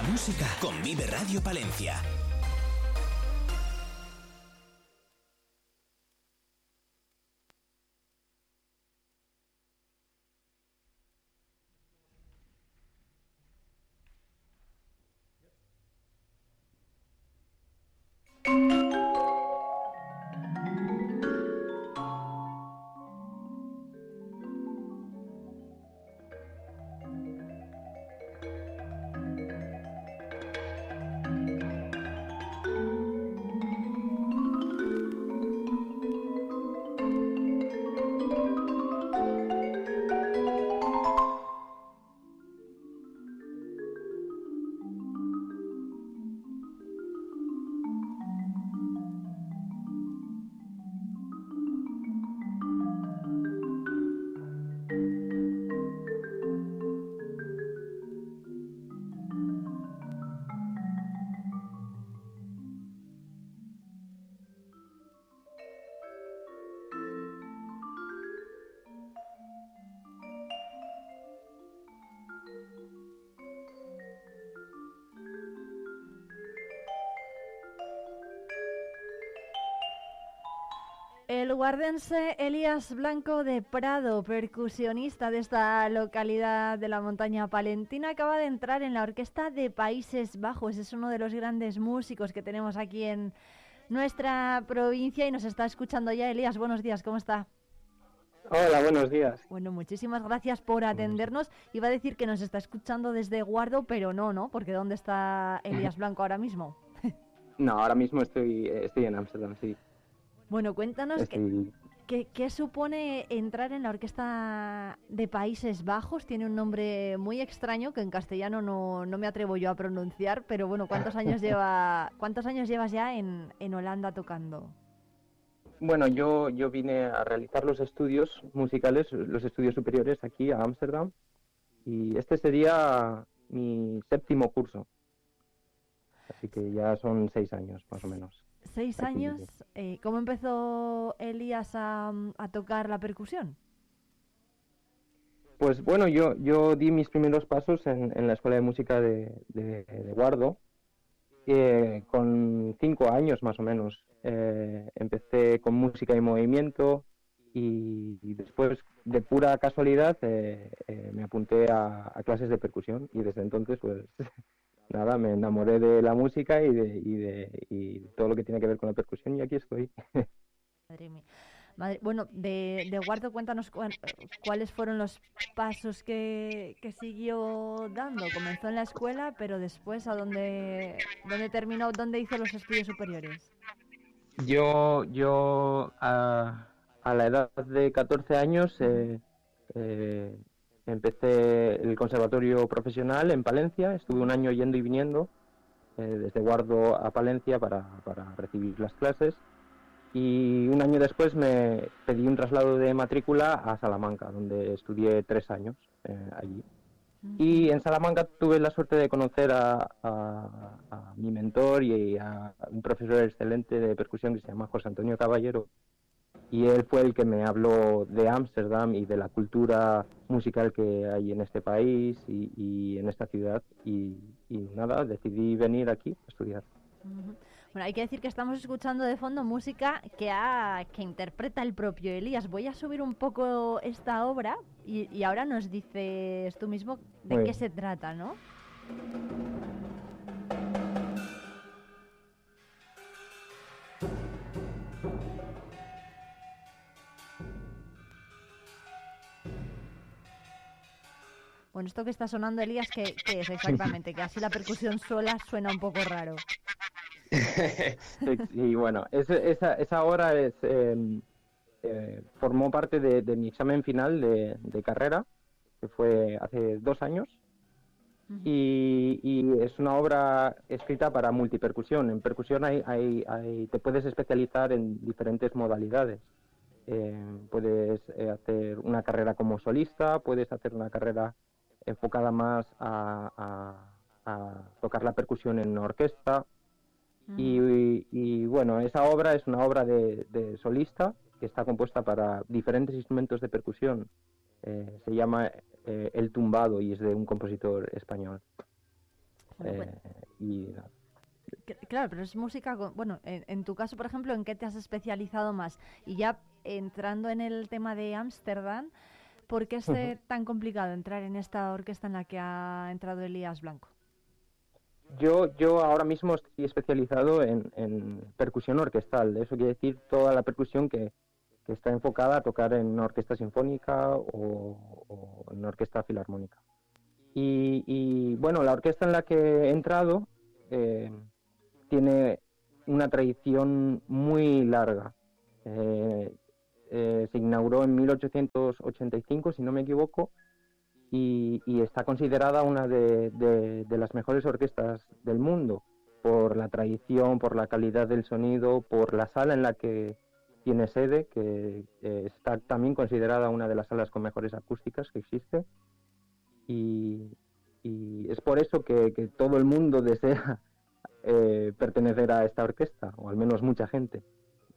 música con Vive Radio Palencia. Guardense Elías Blanco de Prado, percusionista de esta localidad de la montaña palentina, acaba de entrar en la Orquesta de Países Bajos. Es uno de los grandes músicos que tenemos aquí en nuestra provincia y nos está escuchando ya. Elías, buenos días, ¿cómo está? Hola, buenos días. Bueno, muchísimas gracias por atendernos. Iba a decir que nos está escuchando desde Guardo, pero no, ¿no? Porque ¿dónde está Elías Blanco ahora mismo? No, ahora mismo estoy, estoy en Ámsterdam, sí. Bueno, cuéntanos Estoy- qué, qué- qué supone entrar en la Orquesta de Países Bajos. Tiene un nombre muy extraño que en castellano no, no me atrevo yo a pronunciar, pero bueno, ¿cuántos años lleva cuántos años llevas ya en, en Holanda tocando? Bueno, yo, yo vine a realizar los estudios musicales, los estudios superiores aquí a Ámsterdam y este sería mi séptimo curso. Así que ya son seis años más o menos. Seis años. eh, ¿Cómo empezó Elías a, a tocar la percusión? Pues bueno, yo, yo di mis primeros pasos en, en la Escuela de Música de, de, de Guardo eh, con cinco años más o menos. Eh, empecé con música y movimiento y, y después, de pura casualidad, eh, me apunté a, a clases de percusión y desde entonces, pues nada, me enamoré de la música y de, y de y todo lo que tiene que ver con la percusión y aquí estoy. Madre mía. Madre- bueno, de, de Guardo, cuéntanos cuán- cuáles fueron los pasos que, que siguió dando. Comenzó en la escuela, pero después, ¿a dónde, dónde terminó? ¿Dónde hizo los estudios superiores? Yo, yo a, a la edad de 14 años eh, eh, empecé el conservatorio profesional en Palencia, estuve un año yendo y viniendo eh, desde Guardo a Palencia para, para recibir las clases y un año después me pedí un traslado de matrícula a Salamanca, donde estudié tres años eh, allí. Y en Salamanca tuve la suerte de conocer a, a- a mi mentor y a un profesor excelente de percusión que se llama José Antonio Caballero. Y él fue el que me habló de Ámsterdam y de la cultura musical que hay en este país y, y en esta ciudad. Y, y nada, decidí venir aquí a estudiar. Bueno, hay que decir que estamos escuchando de fondo música que, ha- que interpreta el propio Elías. Voy a subir un poco esta obra y, y ahora nos dices tú mismo de Muy qué bien. se trata, ¿no? Bueno, esto que está sonando, Elías, ¿qué, es exactamente? Que así la percusión sola suena un poco raro. y bueno, esa, esa es, em, eh, formó parte de, mi examen final de, carrera, que fue hace dos años. y, es una obra escrita para multipercusión. En percusión hay, hay, te puedes especializar en diferentes modalidades. Eh, puedes eh, hacer una carrera como solista, puedes hacer una carrera enfocada más a, tocar la percusión en una orquesta. y, bueno, esa obra es una obra de, solista que está compuesta para diferentes instrumentos de percusión. Eh, se llama El Tumbado y es de un compositor español. y Claro, pero es música, bueno, en, tu caso, por ejemplo, ¿en qué te has especializado más? Y ya entrando en el tema de Ámsterdam, ¿por qué es eh, tan complicado entrar en esta orquesta en la que ha entrado Elías Blanco? Yo, yo ahora mismo estoy especializado en, percusión orquestal. Eso quiere decir toda la percusión que, está enfocada a tocar en una orquesta sinfónica o, en una orquesta filarmónica. Y, bueno, la orquesta en la que he entrado eh, tiene una tradición muy larga. Eh, eh, se inauguró en 1885, si no me equivoco, y, está considerada una de, las mejores orquestas del mundo por la tradición, por la calidad del sonido, por la sala en la que tiene sede, que está también considerada una de las salas con mejores acústicas que existe. Y, es por eso que todo el mundo desea eh, pertenecer a esta orquesta, o al menos mucha gente.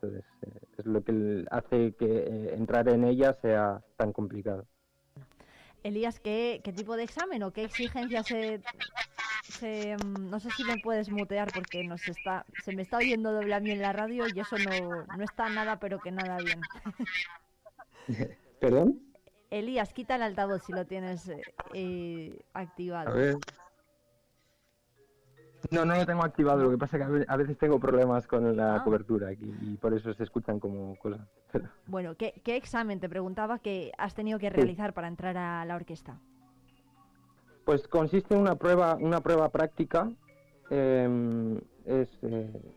Entonces, eh, es lo que hace que eh, entrar en ella sea tan complicado. Elías, ¿qué, tipo de examen o qué exigencias se, mm, no sé si me puedes mutear porque nos está, se me está oyendo doble a mí en la radio y eso no, no está nada, pero que nada bien. ¿Perdón? Elías, quita el altavoz si lo tienes activado. A ver. No, no lo tengo activado, lo que pasa es que a veces tengo problemas con la ah. cobertura aquí y por eso se escuchan como cosas. Bueno, ¿qué, examen te preguntaba que has tenido que realizar para entrar a la orquesta? Pues consiste en una prueba, una prueba práctica, em, eh,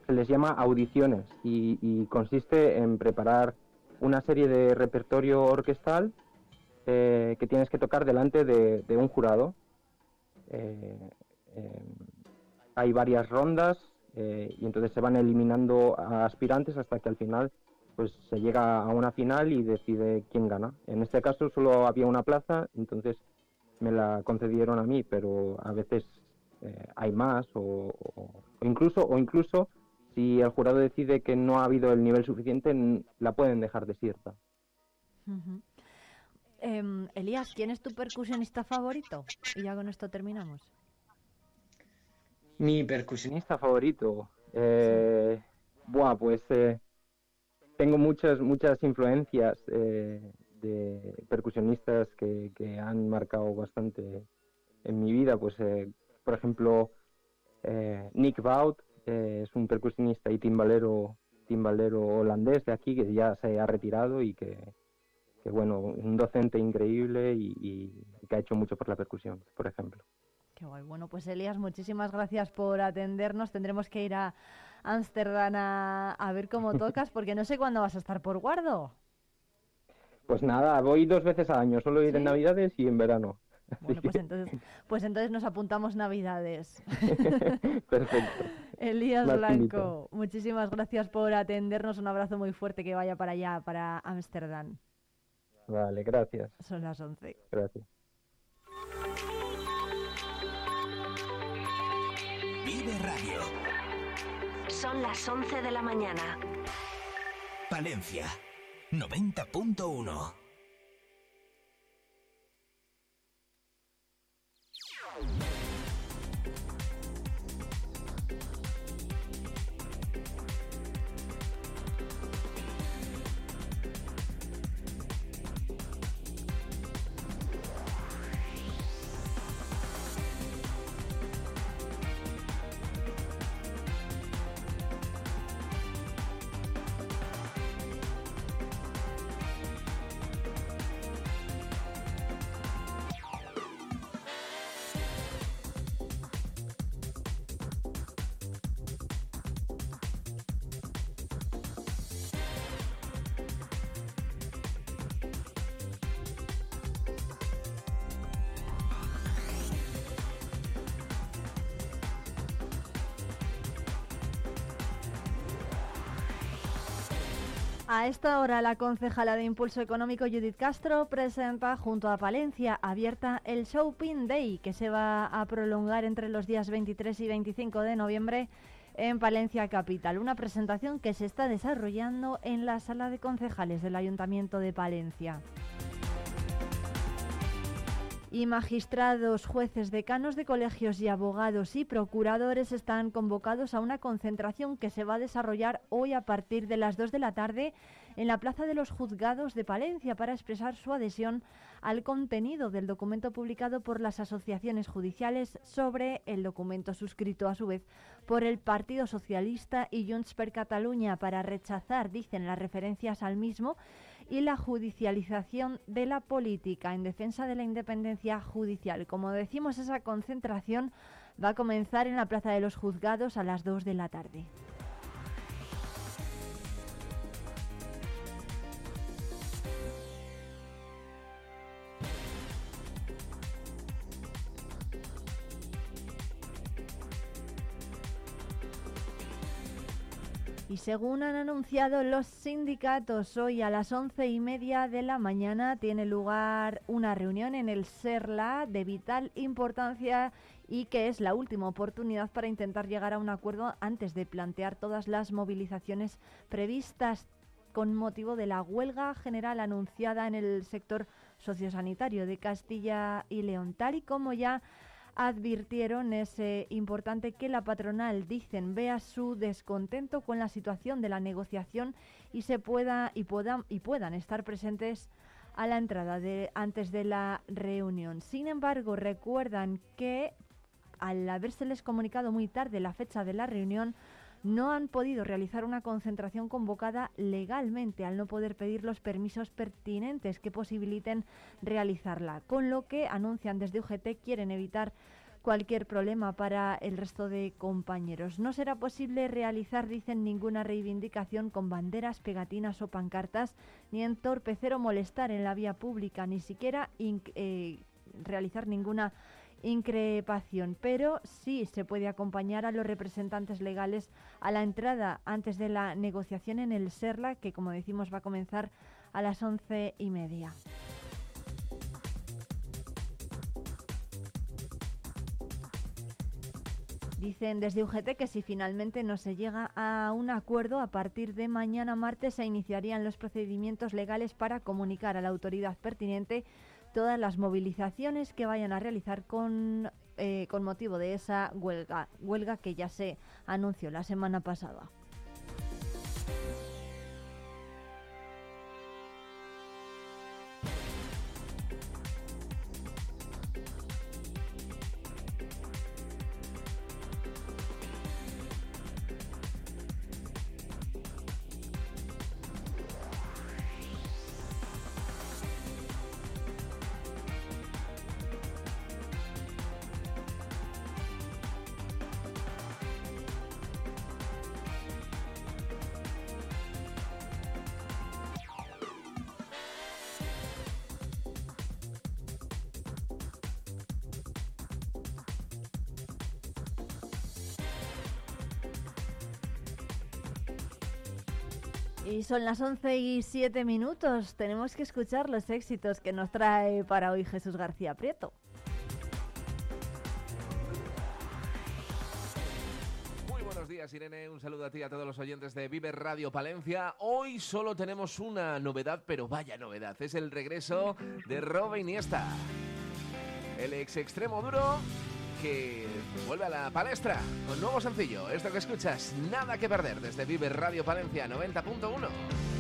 se les llama audiciones y, consiste en preparar una serie de repertorio orquestal eh, que tienes que tocar delante de, un jurado. Eh, em, hay varias rondas eh, y entonces se van eliminando a aspirantes hasta que al final pues se llega a una final y decide quién gana. En este caso solo había una plaza, entonces me la concedieron a mí, pero a veces eh, hay más o, incluso o incluso si el jurado decide que no ha habido el nivel suficiente, la pueden dejar desierta. Em, Elías, ¿quién es tu percusionista favorito? Y ya con esto terminamos. Mi percusionista favorito. Eh, buah, pues eh, tengo muchas, muchas influencias eh, de percusionistas que, han marcado bastante en mi vida. Pues, eh, por ejemplo, Nick Wout es un percusionista y timbalero, timbalero holandés de aquí que ya se ha retirado y que, que bueno, un docente increíble y, y que ha hecho mucho por la percusión, por ejemplo. Qué guay. Bueno, pues Elías, muchísimas gracias por atendernos. Tendremos que ir a Ámsterdam a, ver cómo tocas, porque no sé cuándo vas a estar por guardo. Pues nada, voy dos veces al año, solo ir en Navidades y en verano. Bueno, pues entonces, pues entonces nos apuntamos Navidades. Perfecto. Elías Blanco, muchísimas gracias por atendernos. Un abrazo muy fuerte que vaya para allá, para Ámsterdam. Vale, gracias. Son las 11. Gracias. Vive Radio. Son las 11 de la mañana. Valencia, 90.1. A esta hora, la concejala de Impulso Económico Judith Castro presenta junto a Palencia abierta el Shopping Day, que se va a prolongar entre los días 23 y 25 de noviembre en Palencia Capital. Una presentación que se está desarrollando en la sala de concejales del Ayuntamiento de Palencia y magistrados, jueces, decanos de colegios y abogados y procuradores están convocados a una concentración que se va a desarrollar hoy a partir de las 2 de la tarde en la Plaza de los Juzgados de Palencia para expresar su adhesión al contenido del documento publicado por las asociaciones judiciales sobre el documento suscrito a su vez por el Partido Socialista y Junts per Cataluña para rechazar, dicen las referencias al mismo, y la judicialización de la política en defensa de la independencia judicial. Como decimos, esa concentración va a comenzar en la Plaza de los Juzgados a las 2 de la tarde. Según han anunciado los sindicatos, hoy a las once y media de la mañana tiene lugar una reunión en el SERLA de vital importancia y que es la última oportunidad para intentar llegar a un acuerdo antes de plantear todas las movilizaciones previstas con motivo de la huelga general anunciada en el sector sociosanitario de Castilla y León, tal y como ya advirtieron es eh, importante que la patronal, dicen, vea su descontento con la situación de la negociación y se pueda y puedan y puedan estar presentes a la entrada de antes de la reunión. Sin embargo, recuerdan que al habérseles comunicado muy tarde la fecha de la reunión, no han podido realizar una concentración convocada legalmente al no poder pedir los permisos pertinentes que posibiliten realizarla, con lo que anuncian desde UGT quieren evitar cualquier problema para el resto de compañeros. No será posible realizar, dicen, ninguna reivindicación con banderas, pegatinas o pancartas, ni entorpecer o molestar en la vía pública, ni siquiera eh, realizar ninguna increpación, pero sí se puede acompañar a los representantes legales a la entrada antes de la negociación en el SERLA, que como decimos va a comenzar a las once y media. Dicen desde UGT que si finalmente no se llega a un acuerdo, a partir de mañana martes se iniciarían los procedimientos legales para comunicar a la autoridad pertinente todas las movilizaciones que vayan a realizar con, eh, con motivo de esa huelga, huelga que ya se anunció la semana pasada. Son las 11 y 7 minutos. Tenemos que escuchar los éxitos que nos trae para hoy Jesús García Prieto. Muy buenos días, Irene. Un saludo a ti y a todos los oyentes de Vive Radio Palencia. Hoy solo tenemos una novedad, pero vaya novedad. Es el regreso de Robe Iniesta. El ex extremo duro que vuelve a la palestra con nuevo sencillo. Esto que escuchas, nada que perder desde Vive Radio Palencia 90.1.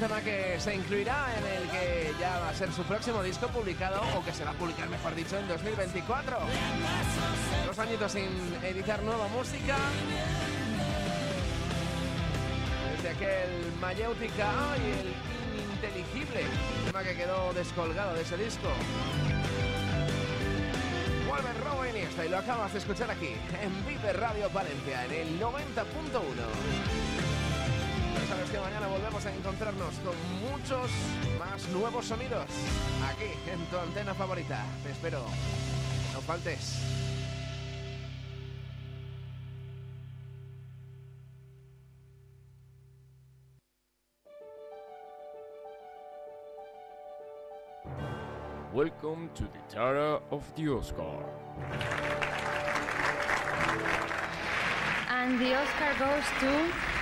tema que se incluirá en el que ya va a ser su próximo disco publicado, o que se va a publicar, mejor dicho, en 2024. Dos añitos sin editar nueva música. Desde aquel Mayéutica y el Ininteligible, tema que quedó descolgado de ese disco. Vuelve Robo Iniesta y lo acabas de escuchar aquí, en Vive Radio Valencia, en el 90.1 sabes que mañana volvemos a encontrarnos con muchos más nuevos sonidos aquí en tu antena favorita. Te espero. No faltes. Welcome to the Tara of the Oscar. And the Oscar goes to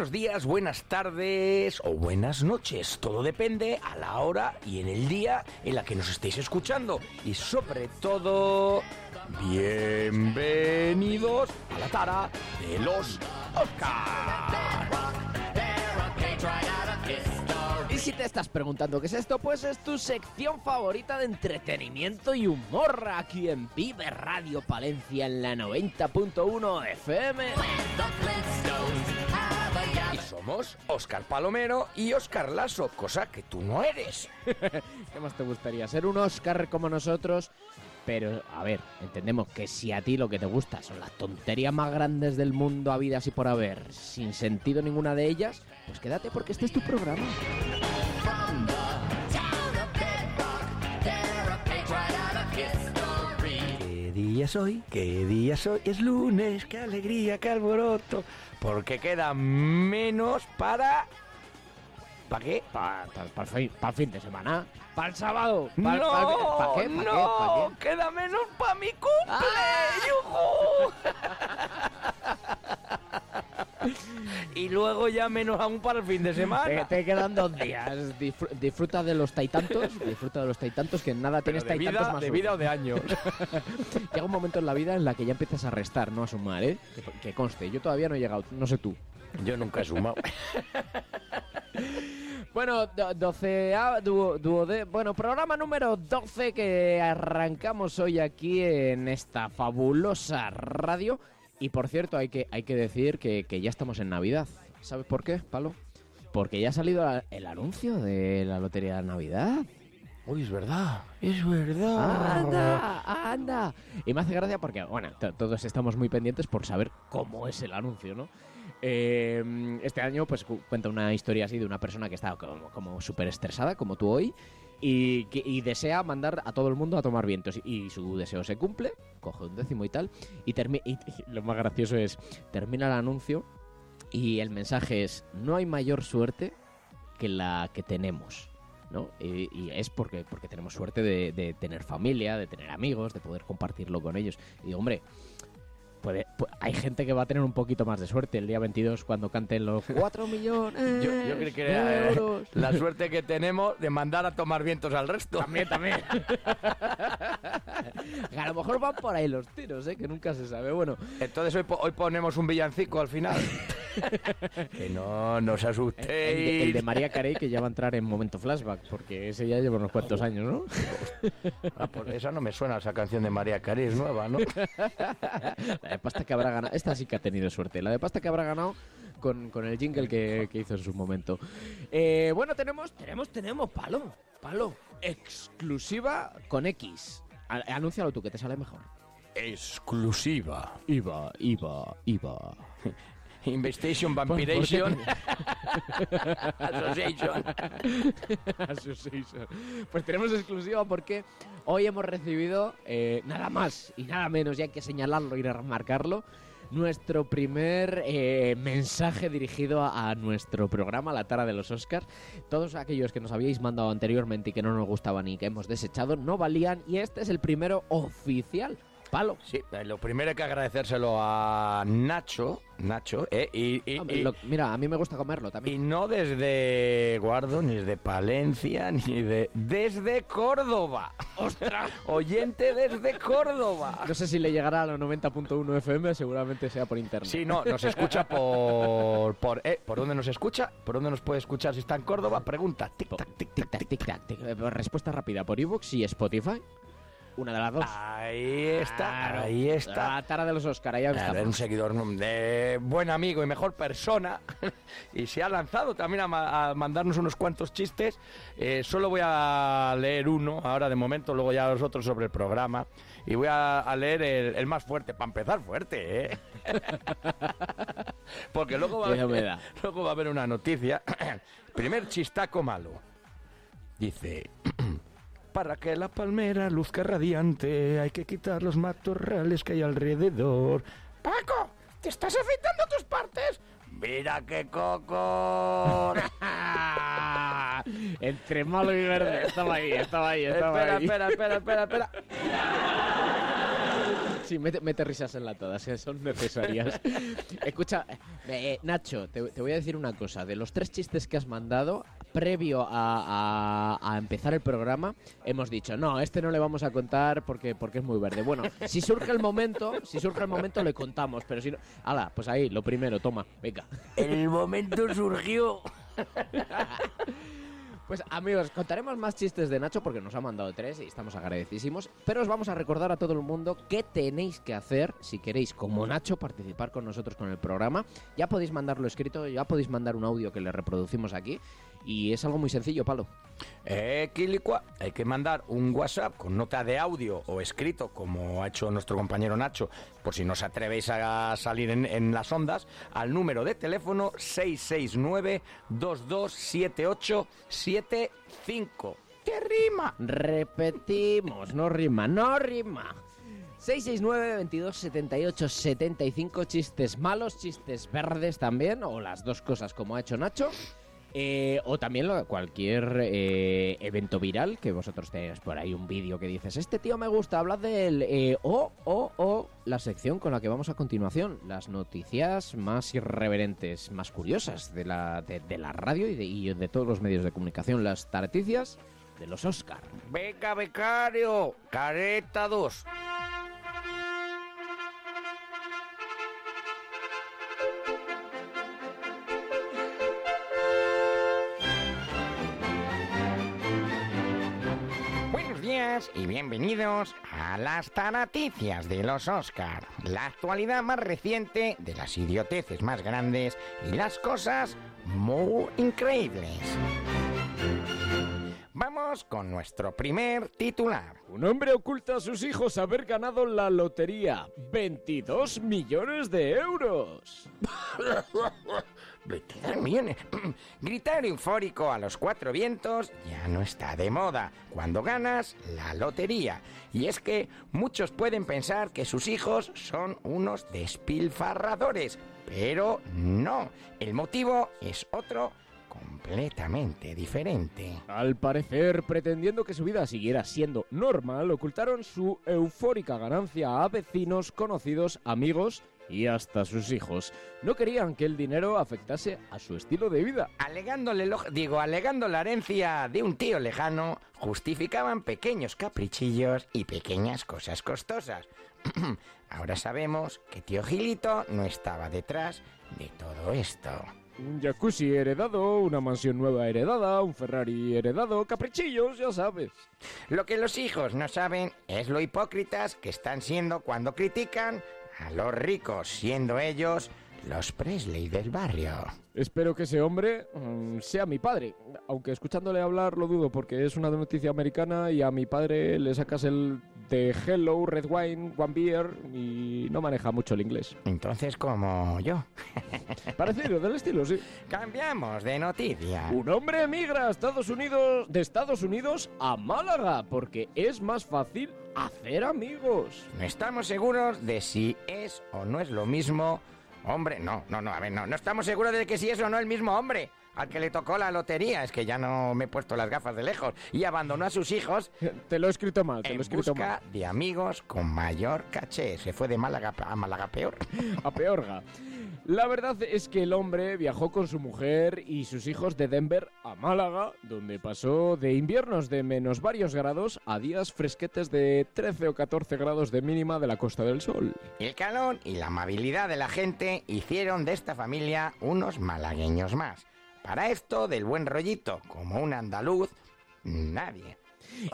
Buenos días, buenas tardes o buenas noches. Todo depende a la hora y en el día en la que nos estéis escuchando. Y sobre todo, bienvenidos a la tara de los Oscars. Y si te estás preguntando qué es esto, pues es tu sección favorita de entretenimiento y humor aquí en Vive Radio Palencia en la 90.1 FM. Y somos Oscar Palomero y Oscar Lasso, cosa que tú no eres. ¿Qué más te gustaría? ¿Ser un Oscar como nosotros? Pero, a ver, entendemos que si a ti lo que te gusta son las tonterías más grandes del mundo habidas y por haber, sin sentido ninguna de ellas, pues quédate porque este es tu programa. ¿Qué día es hoy? ¿Qué día es hoy? Es lunes, qué alegría, qué alboroto. Porque queda menos para... ¿Para qué? Para el fin de semana. Para el sábado. no, ¿Para qué? no, ¿Para qué? queda menos para mi cumple. ¡Yujú! y luego ya menos aún para el fin de semana. Te, te quedan dos días. Disfr- disfruta de los taitantos. Disfruta de los taitantos que nada tienes taitantos vida- más de uno. vida o de años. Llega un momento en la vida en la que ya empiezas a restar, no a sumar, ¿eh? Que, que conste, yo todavía no he llegado, no sé tú. Yo nunca he sumado. Bueno, do- 12 dúo, dúo de, bueno, programa número 12 que arrancamos hoy aquí en esta fabulosa radio. Y por cierto, hay que, hay que decir que, que ya estamos en Navidad. ¿Sabes por qué, Palo? Porque ya ha salido la- el anuncio de la Lotería de Navidad. Uy, es verdad, es verdad. ¡Anda! ¡Anda! Y me hace gracia porque, bueno, to- todos estamos muy pendientes por saber cómo es el anuncio, ¿no? Eh, este año, pues cu- cuenta una historia así de una persona que está como, como súper estresada, como tú hoy, y, y desea mandar a todo el mundo a tomar vientos. Y su deseo se cumple, coge un décimo y tal, y- y lo más gracioso es, termina el anuncio y el mensaje es, no hay mayor suerte que la que tenemos. ¿no? Y, y es porque, porque tenemos suerte de, de tener familia, de tener amigos, de poder compartirlo con ellos. Y digo, hombre, puede, pu- hay gente que va a tener un poquito más de suerte el día 22 cuando canten los 4 millones Yo, yo creo que de era eh, euros. la suerte que tenemos de mandar a tomar vientos al resto. También, también. a lo mejor van por ahí los tiros, ¿eh? que nunca se sabe. Bueno, Entonces hoy, hoy ponemos un villancico al final. que no, no os asustéis. el de, el de María Carey que ya va a entrar en momento flashback, porque ese ya lleva unos cuantos años, ¿no? Ah, pues esa no me suena, esa canción de María Carey es nueva, ¿no? La de pasta que habrá ganado. Esta sí que ha tenido suerte. La de pasta que habrá ganado con, con el jingle que, que hizo en su momento. Eh, bueno, tenemos, tenemos, tenemos palo. Palo. Exclusiva con X. Anúncialo tú, que te sale mejor. Exclusiva. Iba, iba, iba. Investigation ¿Por- por qué Vampiration. Association. Association. Pues tenemos exclusiva porque hoy hemos recibido eh, nada más y nada menos, y hay que señalarlo y remarcarlo, nuestro primer eh, mensaje dirigido a, a nuestro programa, La Tara de los Oscars. Todos aquellos que nos habíais mandado anteriormente y que no nos gustaban y que hemos desechado no valían, y este es el primero oficial. Palo. Sí, eh, lo primero hay que agradecérselo a Nacho, Nacho, eh, y, y- Hombre, y- lo- mira, a mí me gusta comerlo también. y no desde Guardo, ni desde Palencia, ni de... Desde Córdoba. ¡Ostras! Oyente desde Córdoba. No sé si le llegará a los 90.1 FM, seguramente sea por internet. Sí, no, nos escucha por... ¿Por, eh, ¿por dónde nos escucha? ¿Por dónde nos puede escuchar si está en Córdoba? Pregunta. Tic, tac, tic, tic, tic, tic, tac. Eh, Respuesta rápida, ¿por iVoox y Spotify? Una de las dos. Ahí está, Claro. ahí está. La tara de los Oscar, ahí está. un seguidor de buen amigo y mejor persona y se ha lanzado también a, ma- a mandarnos unos cuantos chistes. Eh, solo voy a leer uno ahora de momento, luego ya los otros sobre el programa y voy a, a leer el, el más fuerte, para empezar fuerte, ¿eh? Porque luego va, a Qué haber, humedad. luego va a haber una noticia. Primer chistaco malo. Dice... Para que la palmera luzca radiante hay que quitar los matorrales que hay alrededor. Paco, ¿te estás afeitando tus partes? Mira qué coco. Entre malo y verde. Estaba ahí, estaba ahí, estaba espera, ahí. espera, espera, espera, espera. Sí, mete, mete risas enlatadas, que son necesarias. Escucha, eh, Nacho, te, te voy a decir una cosa. De los tres chistes que has mandado, previo a, a- a empezar el programa, hemos dicho, no, este no le vamos a contar porque, porque es muy verde. Bueno, si surge el momento, si surge el momento le contamos, pero si no... Hala, pues ahí, lo primero, toma, venga. El momento surgió. Pues amigos, contaremos más chistes de Nacho porque nos ha mandado tres y estamos agradecidísimos. Pero os vamos a recordar a todo el mundo qué tenéis que hacer si queréis, como Nacho, participar con nosotros con el programa. Ya podéis mandarlo escrito, ya podéis mandar un audio que le reproducimos aquí. Y es algo muy sencillo, Palo. Eh, Quilicua, hay que mandar un WhatsApp con nota de audio o escrito, como ha hecho nuestro compañero Nacho, por si no os atrevéis a salir en, en las ondas, al número de teléfono 669-227875. ¡Qué rima! Repetimos, no rima, no rima. 669 22 78 75 chistes malos, chistes verdes también, o las dos cosas como ha hecho Nacho. Eh, o también cualquier eh, evento viral que vosotros tenéis por ahí un vídeo que dices, este tío me gusta, hablad de él. Eh, o, o, o la sección con la que vamos a continuación, las noticias más irreverentes, más curiosas de la, de, la radio y de, y de todos los medios de comunicación, las tarticias de los Oscar. Venga, becario, careta 2. Días y bienvenidos a las taraticias de los Oscar, la actualidad más reciente de las idioteces más grandes y las cosas muy increíbles. Vamos con nuestro primer titular. Un hombre oculta a sus hijos haber ganado la lotería. 22 millones de euros. 22 millones. Gritar eufórico a los cuatro vientos ya no está de moda cuando ganas la lotería. Y es que muchos pueden pensar que sus hijos son unos despilfarradores, pero no. El motivo es otro completamente diferente. Al parecer, pretendiendo que su vida siguiera siendo normal, ocultaron su eufórica ganancia a vecinos, conocidos, amigos y hasta sus hijos. No querían que el dinero afectase a su estilo de vida. Alegándole lo- digo, alegando la herencia de un tío lejano, justificaban pequeños caprichillos y pequeñas cosas costosas. Ahora sabemos que tío Gilito no estaba detrás de todo esto. Un jacuzzi heredado, una mansión nueva heredada, un Ferrari heredado, caprichillos, ya sabes. Lo que los hijos no saben es lo hipócritas que están siendo cuando critican a los ricos, siendo ellos los Presley del barrio. Espero que ese hombre mm, sea mi padre, aunque escuchándole hablar lo dudo porque es una noticia americana y a mi padre le sacas el de Hello, Red Wine, One Beer y no maneja mucho el inglés. Entonces, como yo. Parecido, del estilo, sí. Cambiamos de noticia. Un hombre emigra a Estados Unidos, de Estados Unidos a Málaga porque es más fácil hacer amigos. No estamos seguros de si es o no es lo mismo. Hombre, no, no, no, a ver, no, no estamos seguros de que si es o no el mismo hombre. al que le tocó la lotería, es que ya no me he puesto las gafas de lejos, y abandonó a sus hijos. Te lo he escrito mal, te en lo he escrito busca mal. de amigos con mayor caché. Se fue de Málaga a Málaga peor. A peorga. La verdad es que el hombre viajó con su mujer y sus hijos de Denver a Málaga, donde pasó de inviernos de menos varios grados a días fresquetes de 13 o 14 grados de mínima de la Costa del Sol. El calor y la amabilidad de la gente hicieron de esta familia unos malagueños más. Para esto, del buen rollito, como un andaluz, nadie.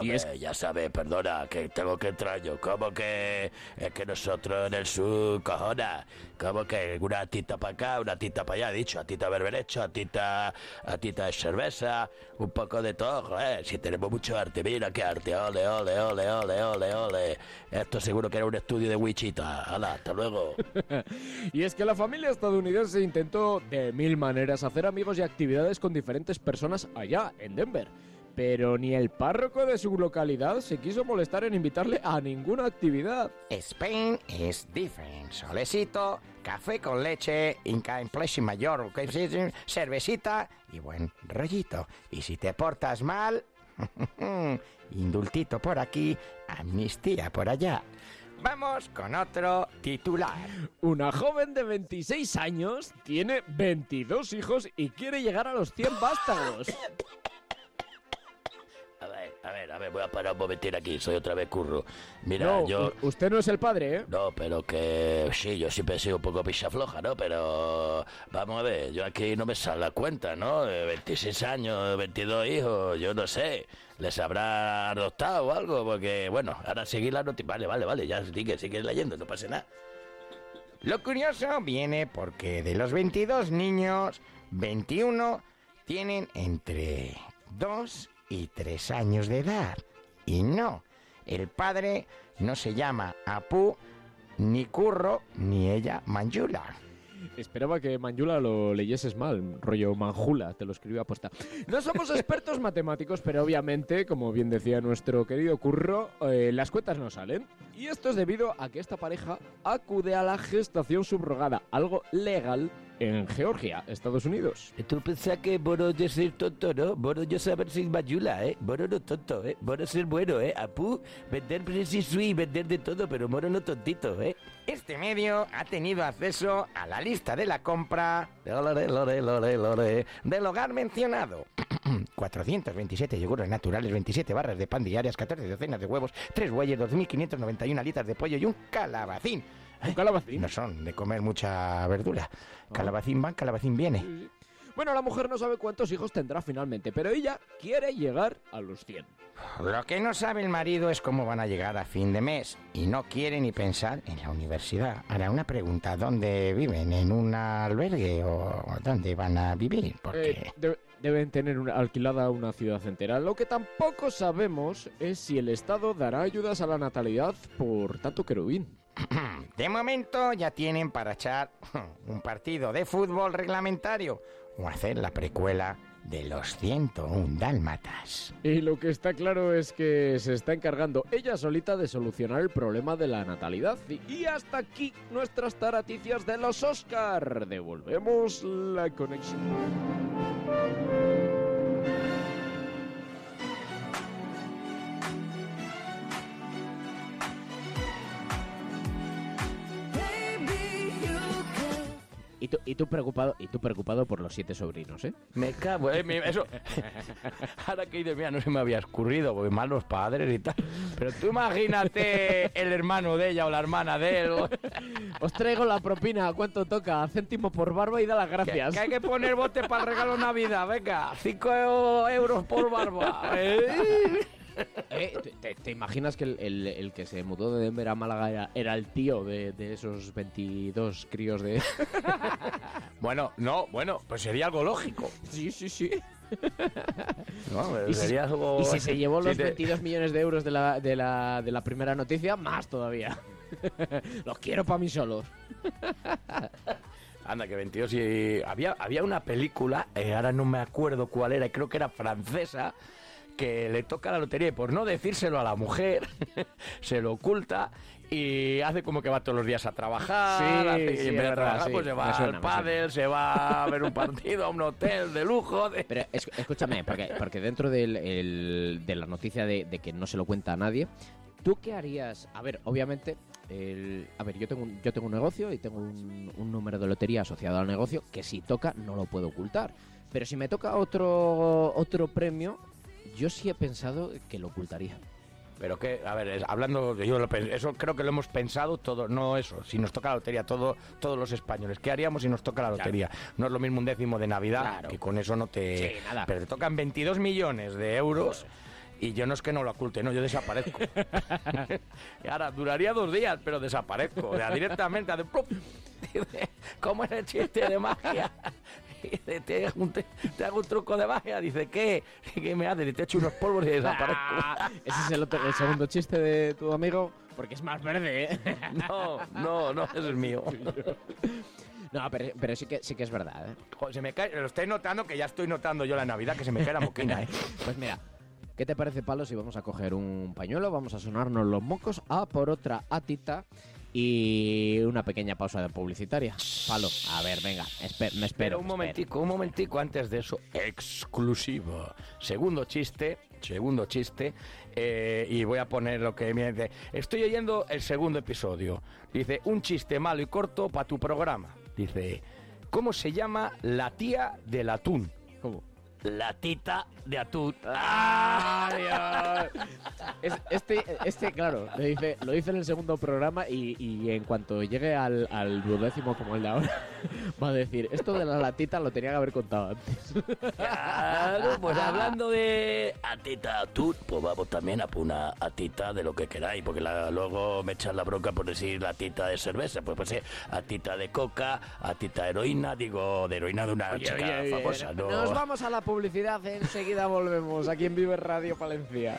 Y es ya sabe, perdona, que tengo que entrar yo. Como que es que nosotros en el sur, cojona, como que una tita para acá, una tita para allá, dicho, a tita berberecho, a tita, a tita de cerveza, un poco de todo, joder, si tenemos mucho arte, mira qué arte, ole, ole, ole, ole, ole, ole. Esto seguro que era un estudio de Wichita. Hala, hasta luego. Y es que la familia estadounidense intentó de mil maneras hacer amigos y actividades con diferentes personas allá, en Denver. Pero ni el párroco de su localidad se quiso molestar en invitarle a ninguna actividad. Spain is different. Solecito, café con leche, Inca en Mayor, cervecita y buen rollito. Y si te portas mal, indultito por aquí, amnistía por allá. Vamos con otro titular. Una joven de 26 años tiene 22 hijos y quiere llegar a los 100 vástagos. A ver, a ver, voy a parar un momentín aquí, soy otra vez curro. Mira, No, yo... usted no es el padre, ¿eh? No, pero que sí, yo siempre he sido un poco picha floja, ¿no? Pero vamos a ver, yo aquí no me sale la cuenta, ¿no? Eh, 26 años, 22 hijos, yo no sé. ¿Les habrá adoptado o algo? Porque, bueno, ahora seguir la noticia. Vale, vale, vale, ya sigue, sigue leyendo, no pasa nada. Lo curioso viene porque de los 22 niños, 21 tienen entre 2 y 3 años de edad. Y no, el padre no se llama Apu, ni Curro, ni ella Manjula. Esperaba que Manjula lo leyeses mal, rollo Manjula, te lo escribió aposta. No somos expertos matemáticos, pero obviamente, como bien decía nuestro querido Curro, eh, las cuentas no salen. Y esto es debido a que esta pareja acude a la gestación subrogada, algo legal en Georgia, Estados Unidos. Tú pensás que Moro yo ser tonto, ¿no? Moro yo saber ser mayula, ¿eh? Moro no tonto, ¿eh? Moro ser bueno, ¿eh? Apu, vender Presi Sui, vender de todo, pero Moro no tontito, ¿eh? Este medio ha tenido acceso a la lista de la compra Lore, lore, lore, lore. del hogar mencionado. 427 yogures naturales, 27 barras de pan diarias, 14 docenas de huevos, 3 bueyes, 2.591 litros de pollo y un calabacín. ¿Un calabacín? No son de comer mucha verdura. Calabacín va, calabacín viene. Bueno, la mujer no sabe cuántos hijos tendrá finalmente, pero ella quiere llegar a los 100. Lo que no sabe el marido es cómo van a llegar a fin de mes y no quiere ni pensar en la universidad. Ahora, una pregunta, ¿dónde viven? ¿En un albergue o dónde van a vivir? Porque... Eh, de- deben tener una- alquilada una ciudad entera. Lo que tampoco sabemos es si el Estado dará ayudas a la natalidad por tanto querubín. De momento ya tienen para echar un partido de fútbol reglamentario o hacer la precuela de los 101 dálmatas. Y lo que está claro es que se está encargando ella solita de solucionar el problema de la natalidad. Y- hasta aquí nuestras taraticias de los Oscar. Devolvemos la conexión. Y tú, y tú preocupado, y tú preocupado por los siete sobrinos, ¿eh? Me cago, eh, me- eso. Ahora que de mía no se me había escurrido, porque malos padres y tal. Pero tú imagínate el hermano de ella o la hermana de él. Os traigo la propina, ¿cuánto toca? Céntimo por barba y da las gracias. Que hay que poner bote para el regalo Navidad, venga. 5 euros por barba. ¿eh? Eh, ¿te- te, imaginas que el, el- el que se mudó de Denver a Málaga era, era el tío de, de esos 22 críos de... Bueno, no, bueno, pues sería algo lógico. Sí, sí, sí. No, Y si, sería algo... y si se llevó Sí, los te- 22 millones de euros de la, de la, de la primera noticia, más todavía. los quiero para mí solos. Anda, que 22 y... Había, había una película, eh, ahora no me acuerdo cuál era, creo que era francesa, que le toca la lotería y por no decírselo a la mujer, se lo oculta y hace como que va todos los días a trabajar. Sí, hace- y en vez de verdad, trabajar, sí, pues se va suena, al pádel, se va a ver un partido, a un hotel de lujo. de- Pero es- escúchame, porque, porque dentro del, el- de la noticia de, de que no se lo cuenta a nadie, ¿tú qué harías? A ver, obviamente, el- a ver, yo tengo, un, yo tengo un negocio y tengo un, un número de lotería asociado al negocio que si toca no lo puedo ocultar. Pero si me toca otro, otro premio, yo sí he pensado que lo ocultaría. Pero que, a ver, hablando, de- yo lo eso creo que lo hemos pensado todo, no eso, si nos toca la lotería, todo, todos los españoles, ¿qué haríamos si nos toca la lotería? No es lo mismo un décimo de Navidad, Claro. que con eso no te... Sí, nada. Pero te tocan 22 millones de euros y yo no es que no lo oculte, no, yo desaparezco. y ahora, duraría dos días, pero desaparezco, o sea, directamente. Dice, ¿cómo es el chiste de magia? Te, hago un, te- te hago un truco de magia, dice, ¿qué? ¿Qué me haces? Y te echo unos polvos y desaparezco. Ah, ese es el, otro- el segundo chiste de tu amigo, porque es más verde, ¿eh? No, no, no, ese es mío. No, pero, pero sí, que, sí que es verdad, ¿eh? Joder, se me cae, lo estáis notando que ya estoy notando yo la Navidad, que se me cae la moquina, ¿eh? Pues mira, ¿qué te parece, Palo, si vamos a coger un pañuelo, vamos a sonarnos los mocos, a por otra atita y una pequeña pausa de publicitaria? Palo, a ver, venga, espe- me espero. Pero un me espero. momentico, un momentico antes de eso, exclusivo. Segundo chiste, segundo chiste, eh, y voy a poner lo que me dice. Estoy oyendo el segundo episodio. Dice, un chiste malo y corto para tu programa. Dice, ¿cómo se llama la tía del atún? ¿Cómo? La tita de atún. ¡Ah! Es- este, este, claro, lo dice, lo dice en el segundo programa y, y en cuanto llegue al, al duodécimo como el de ahora, va a decir, esto de la latita lo tenía que haber contado antes. Claro, pues hablando de atita atún, pues vamos también a por una atita de lo que queráis, porque la- luego me echan la bronca por decir atita de cerveza, pues puede ser atita de coca, atita de heroína, digo, de heroína de una Oye, chica oye, oye, famosa, ¿no? Nos vamos a la publicidad, enseguida volvemos aquí en Vive Radio Palencia.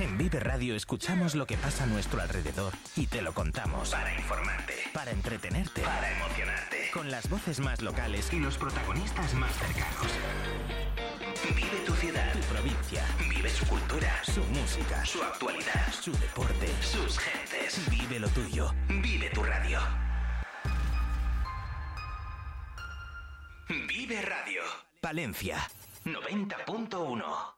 En Vive Radio escuchamos lo que pasa a nuestro alrededor y te lo contamos. Para informarte, para entretenerte, para emocionarte. Con las voces más locales y los protagonistas más cercanos. Vive tu ciudad, tu provincia. Vive su cultura, su música, su actualidad, su deporte, sus gentes. Vive lo tuyo. Vive tu radio. Vive Radio. Palencia 90.1.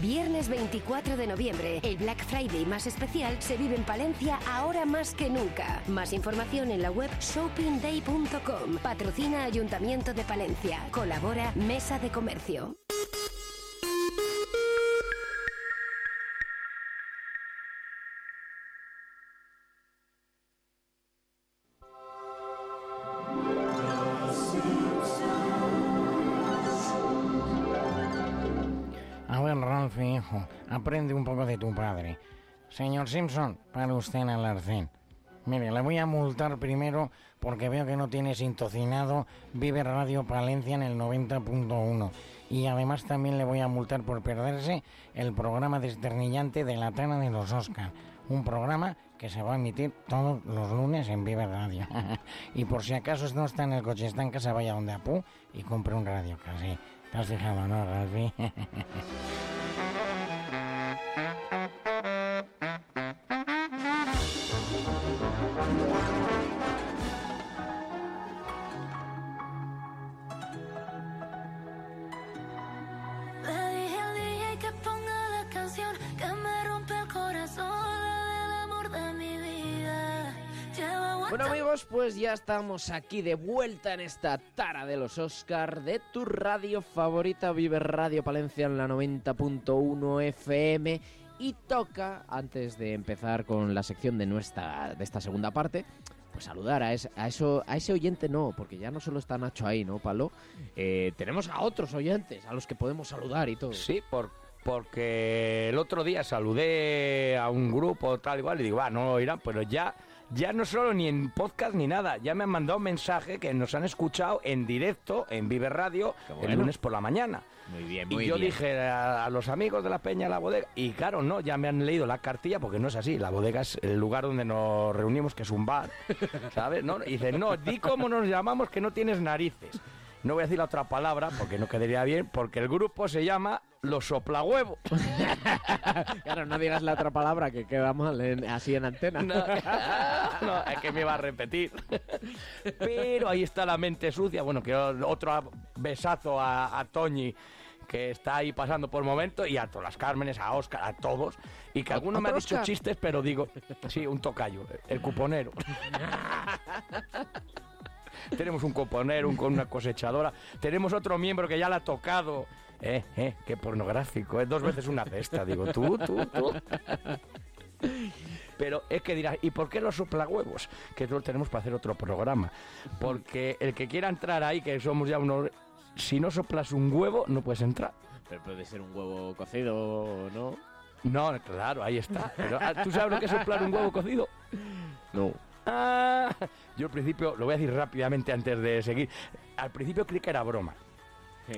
Viernes 24 de noviembre. El Black Friday más especial se vive en Palencia ahora más que nunca. Más información en la web shoppingday.com. Patrocina Ayuntamiento de Palencia. Colabora Mesa de Comercio. Ver, Rolf, hijo, aprende un poco de tu padre. Señor Simpson, para usted en el arcén. Mire, le voy a multar primero porque veo que no tiene sintocinado Vive Radio Palencia en el 90.1. Y además también le voy a multar por perderse el programa desternillante de la Tana de los Oscars. Un programa que se va a emitir todos los lunes en Vive Radio. y por si acaso no está en el coche, está en casa, vaya donde Apu y compre un radio casi. ¿Te has fijado, no, Ralfi? Bueno amigos, pues ya estamos aquí de vuelta en esta tara de los Oscar de tu radio favorita, Vive Radio Palencia en la 90.1 FM. Y toca, antes de empezar con la sección de, nuestra, de esta segunda parte, pues saludar a, ese, a, eso, a ese oyente no, porque ya no solo está Nacho ahí, ¿no, Palo? Eh, tenemos a otros oyentes a los que podemos saludar y todo. Sí, por, porque el otro día saludé a un grupo tal igual y digo, va, no lo oirán, pero ya, ya no solo ni en podcast ni nada, ya me han mandado un mensaje que nos han escuchado en directo en Vive Radio el lunes por la mañana. Muy bien, muy y yo bien. dije a, a los amigos de la Peña la bodega, y claro, no, ya me han leído la cartilla porque no es así, la bodega es el lugar donde nos reunimos, que es un bar, ¿sabes? No, y dicen, no, di cómo nos llamamos que no tienes narices. No voy a decir la otra palabra porque no quedaría bien, porque el grupo se llama Los Soplahuevos. Claro, no digas la otra palabra que queda mal en- así en antena. No, no, es que me iba a repetir. Pero ahí está la mente sucia. Bueno, que otro besazo a, a Toñi, que está ahí pasando por momentos, y a todas las Cármenes, a Oscar, a todos. Y que alguno me ha ¿Otro dicho chistes, pero digo, sí, un tocayo, el cuponero. Tenemos un cuponero, un, con una cosechadora. Tenemos otro miembro que ya la ha tocado. Eh, eh, qué pornográfico. Es dos veces una cesta. Digo, tú, tú, tú. Pero es que dirás, ¿y por qué los soplahuevos? Que eso lo tenemos para hacer otro programa. Porque el que quiera entrar ahí, que somos ya unos... Si no soplas un huevo, no puedes entrar. Pero puede ser un huevo cocido, ¿no? No, claro, ahí está. Pero, ah, ¿Tú sabes lo que es soplar un huevo cocido? No. Ah, yo al principio, lo voy a decir rápidamente antes de seguir. Al principio creí que era broma.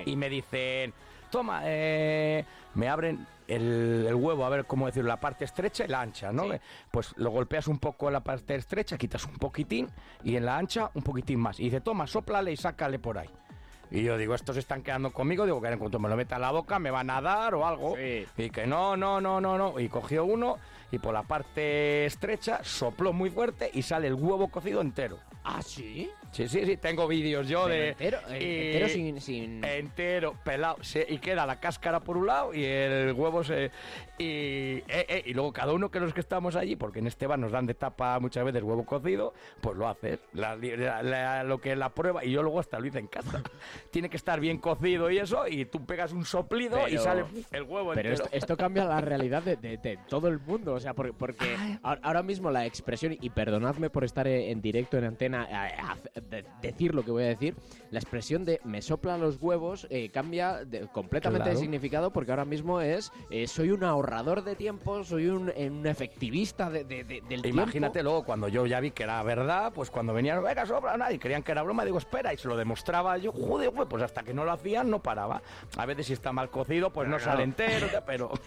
Y me dicen, toma, eh, me abren el, el huevo, a ver cómo decirlo, la parte estrecha y la ancha, ¿no? Pues lo golpeas un poco en la parte estrecha, quitas un poquitín y en la ancha un poquitín más. Y dice, toma, sóplale y sácale por ahí. Y yo digo, estos están quedando conmigo, digo que en cuanto me lo meta en la boca me van a dar o algo. Y que no, no, no, no, no. Y cogió uno y por la parte estrecha sopló muy fuerte y sale el huevo cocido entero. ¿Ah, sí? Sí, sí, sí, tengo vídeos yo Pero de... entero, eh, y- entero sin, sin... Entero, pelado. se- y queda la cáscara por un lado y el huevo se... Y, eh, eh, y luego cada uno que los que estamos allí, porque en Esteban nos dan de tapa muchas veces huevo cocido, pues lo haces. La- la- la- lo que es la prueba, y yo luego hasta lo hice en casa. Tiene que estar bien cocido y eso, y tú pegas un soplido y sale el huevo Pero entero. esto, esto cambia la realidad de, de- de todo el mundo, o sea, porque, porque ahora mismo la expresión, y perdonadme por estar en en directo en antena, a- a- de- decir lo que voy a decir, la expresión de me soplan los huevos eh, cambia de- completamente de Claro. significado porque ahora mismo es eh, soy un ahorrador de tiempo, soy un, eh, un efectivista de- de- de- del Imagínate tiempo. luego cuando yo ya vi que era verdad, pues cuando venían, venga, sobra, nada, y creían que era broma, digo, espera, y se lo demostraba yo, joder, güey, pues hasta que no lo hacían no paraba. A veces si está mal cocido, pues no, Pero no. sale entero, pero...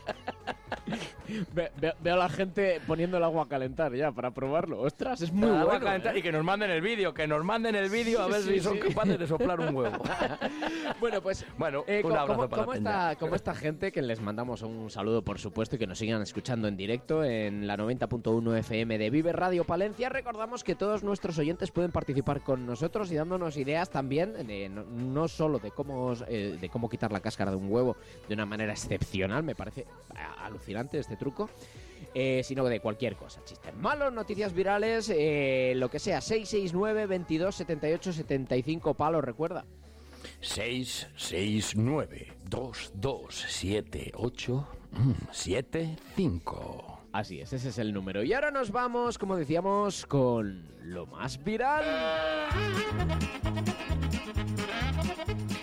Ve- ve- veo la gente poniendo el agua a calentar ya para probarlo. Ostras, es muy bueno. va a calentar ¿eh? Y que nos manden el vídeo, que nos manden el vídeo a ver Sí, si son sí. capaces de soplar un huevo. Bueno, pues bueno, Eh, un abrazo como, para esta, peña. como esta gente que les mandamos un saludo, por supuesto, y que nos sigan escuchando en directo en la 90.1 FM de Vive Radio Palencia. Recordamos que todos nuestros oyentes pueden participar con nosotros y dándonos ideas también, de, no, no solo de cómo, eh, de cómo quitar la cáscara de un huevo de una manera excepcional, me parece alucinante este truco. Eh, sino de cualquier cosa, chistes malos, noticias virales, eh, lo que sea, 669 22 78 75 palos, recuerda. 669 2278 75 Así es, ese es el número. Y ahora nos vamos, como decíamos, con lo más viral.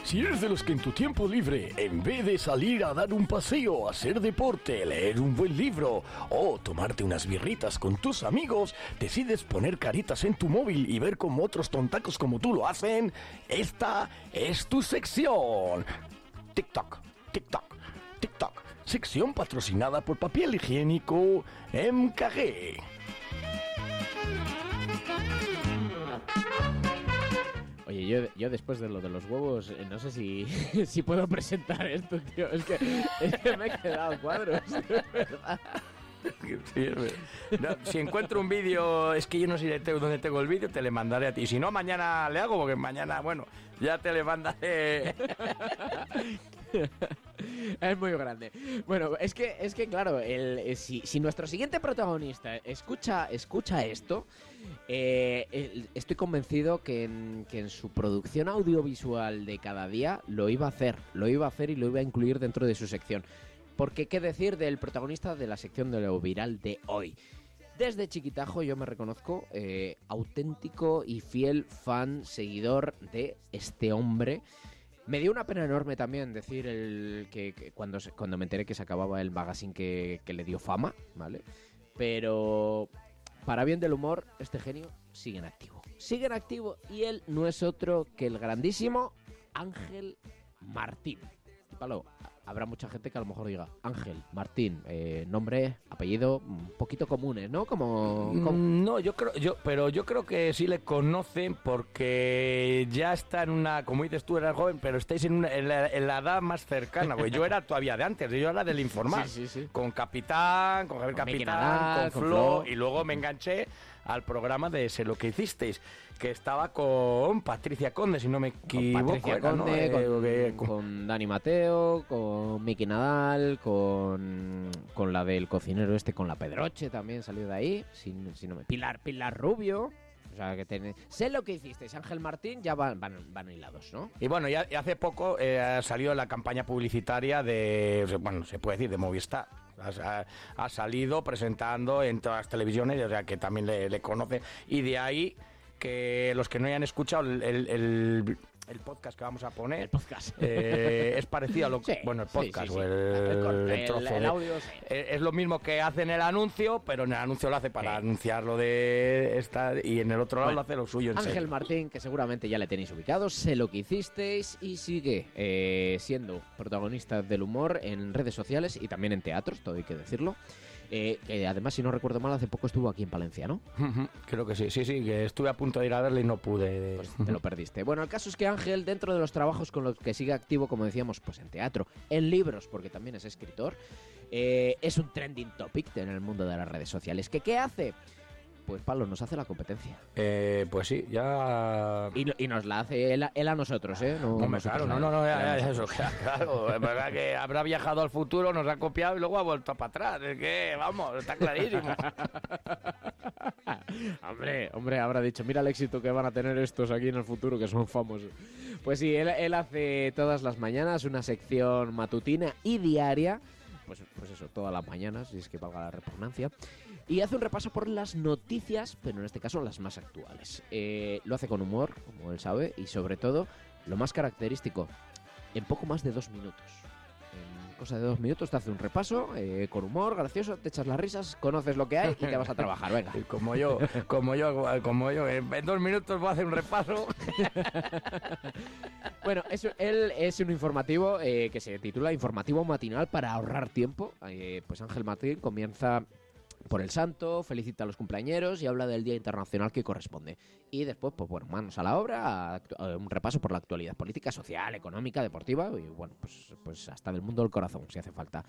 Si eres de los que en tu tiempo libre, en vez de salir a dar un paseo, hacer deporte, leer un buen libro o tomarte unas birritas con tus amigos, decides poner caritas en tu móvil y ver cómo otros tontacos como tú lo hacen, esta es tu sección. TikTok, TikTok, TikTok. Sección patrocinada por papel higiénico MKG. Oye, yo, yo después de lo de los huevos, eh, no sé si, si puedo presentar esto, tío. Es que, es que me he quedado cuadros, de verdad. No, si encuentro un vídeo, es que yo no sé dónde tengo el vídeo, te le mandaré a ti. Si no, mañana le hago, porque mañana, bueno, ya te le mandaré. Es muy grande. Bueno, es que, es que claro, eh, si, nuestro siguiente protagonista escucha, escucha esto, eh, estoy convencido que en, que en su producción audiovisual de cada día lo iba a hacer, lo iba a hacer y lo iba a incluir dentro de su sección. Porque qué decir del protagonista de la sección de lo viral de hoy. Desde chiquitajo yo me reconozco eh, auténtico y fiel fan, seguidor de este hombre. Me dio una pena enorme también decir el que, cuando, cuando me enteré que se acababa el magazine que, que le dio fama, ¿vale? Pero para bien del humor, este genio sigue en activo. Sigue en activo y él no es otro que el grandísimo Ángel Martín. Palo, habrá mucha gente que a lo mejor diga Ángel Martín, eh, nombre, apellido, un poquito comunes, ¿no? Como, como- Mm, No, yo creo, yo, pero yo creo que sí le conocen porque ya está en una, como dices tú, eras joven, pero estáis en, una- en la, en la edad más cercana, güey. Yo era todavía de antes, yo era del informal. Sí, sí, sí. Con Capitán, con Javier Con Capitán, Nadal, con con Flo, Flo. y luego me enganché al programa de Sé lo que hicisteis, que estaba con Patricia Conde, si no me equivoco. Patricia era, ¿no? Conde, Eh, con, que- con Dani Mateo, con Miki Nadal, con, con la del cocinero este, con la Pedroche también salió de ahí. Si, si no me... Pilar, Pilar Rubio. O sea, que tiene... Sé lo que hicisteis, Ángel Martín, ya van, van, van hilados, ¿no? Y bueno, ya, hace poco eh, ha salido la campaña publicitaria de, bueno, se puede decir, de Movistar. Ha, salido presentando en todas las televisiones, o sea que también le, le conoce. Y de ahí que los que no hayan escuchado el- el podcast que vamos a poner, el podcast. es parecido a lo que, Sí, bueno, el podcast sí, sí. o el, El trozo el- el de- audio, eh, es lo mismo que hace en el anuncio, pero en el anuncio lo hace para anunciar lo de esta y en el otro lado Bueno, lo hace lo suyo en Ángel serio. Martín, que seguramente ya le tenéis ubicado, sé lo que hicisteis y sigue eh, siendo protagonista del humor en redes sociales y también en teatros, todo hay que decirlo. Eh, que además, si no recuerdo mal, hace poco estuvo aquí en Palencia, ¿no? Creo que sí, sí, sí, que estuve a punto de ir a verle y no pude. Pues te lo perdiste. Bueno, el caso es que Ángel, dentro de los trabajos con los que sigue activo, como decíamos, pues en teatro, en libros, porque también es escritor, eh, es un trending topic en el mundo de las redes sociales. ¿Que qué hace? Pues Pablo nos hace la competencia. Eh, pues sí, ya. Y, no- y nos la hace él, a- él a nosotros, ¿eh? No, Hombre, nosotros claro, a no, él. no, no, ya, ya, eso, nosotros. claro. Es verdad que habrá viajado al futuro, nos ha copiado y luego ha vuelto para atrás. Es que, vamos, está clarísimo. Hombre, hombre, habrá dicho, mira el éxito que van a tener estos aquí en el futuro, que son famosos. Pues sí, él, él hace todas las mañanas una sección matutina y diaria, pues, pues eso, todas las mañanas, si es que valga la repugnancia, y hace un repaso por las noticias, pero en este caso las más actuales. Eh, lo hace con humor, como él sabe, y sobre todo, lo más característico, en poco más de dos minutos. En cosa de dos minutos te hace un repaso, eh, con humor, gracioso, te echas las risas, conoces lo que hay y te vas a trabajar, venga. Como yo, como yo, como yo, en en dos minutos voy a hacer un repaso. Bueno, es, él es un informativo eh, que se titula Informativo Matinal para ahorrar tiempo. Eh, pues Ángel Martín comienza por el santo, felicita a los cumpleañeros y habla del Día Internacional que corresponde. Y después, pues bueno, manos a la obra, eh, un repaso por la actualidad política, social, económica, deportiva y bueno, pues, pues hasta del mundo del corazón, si hace falta.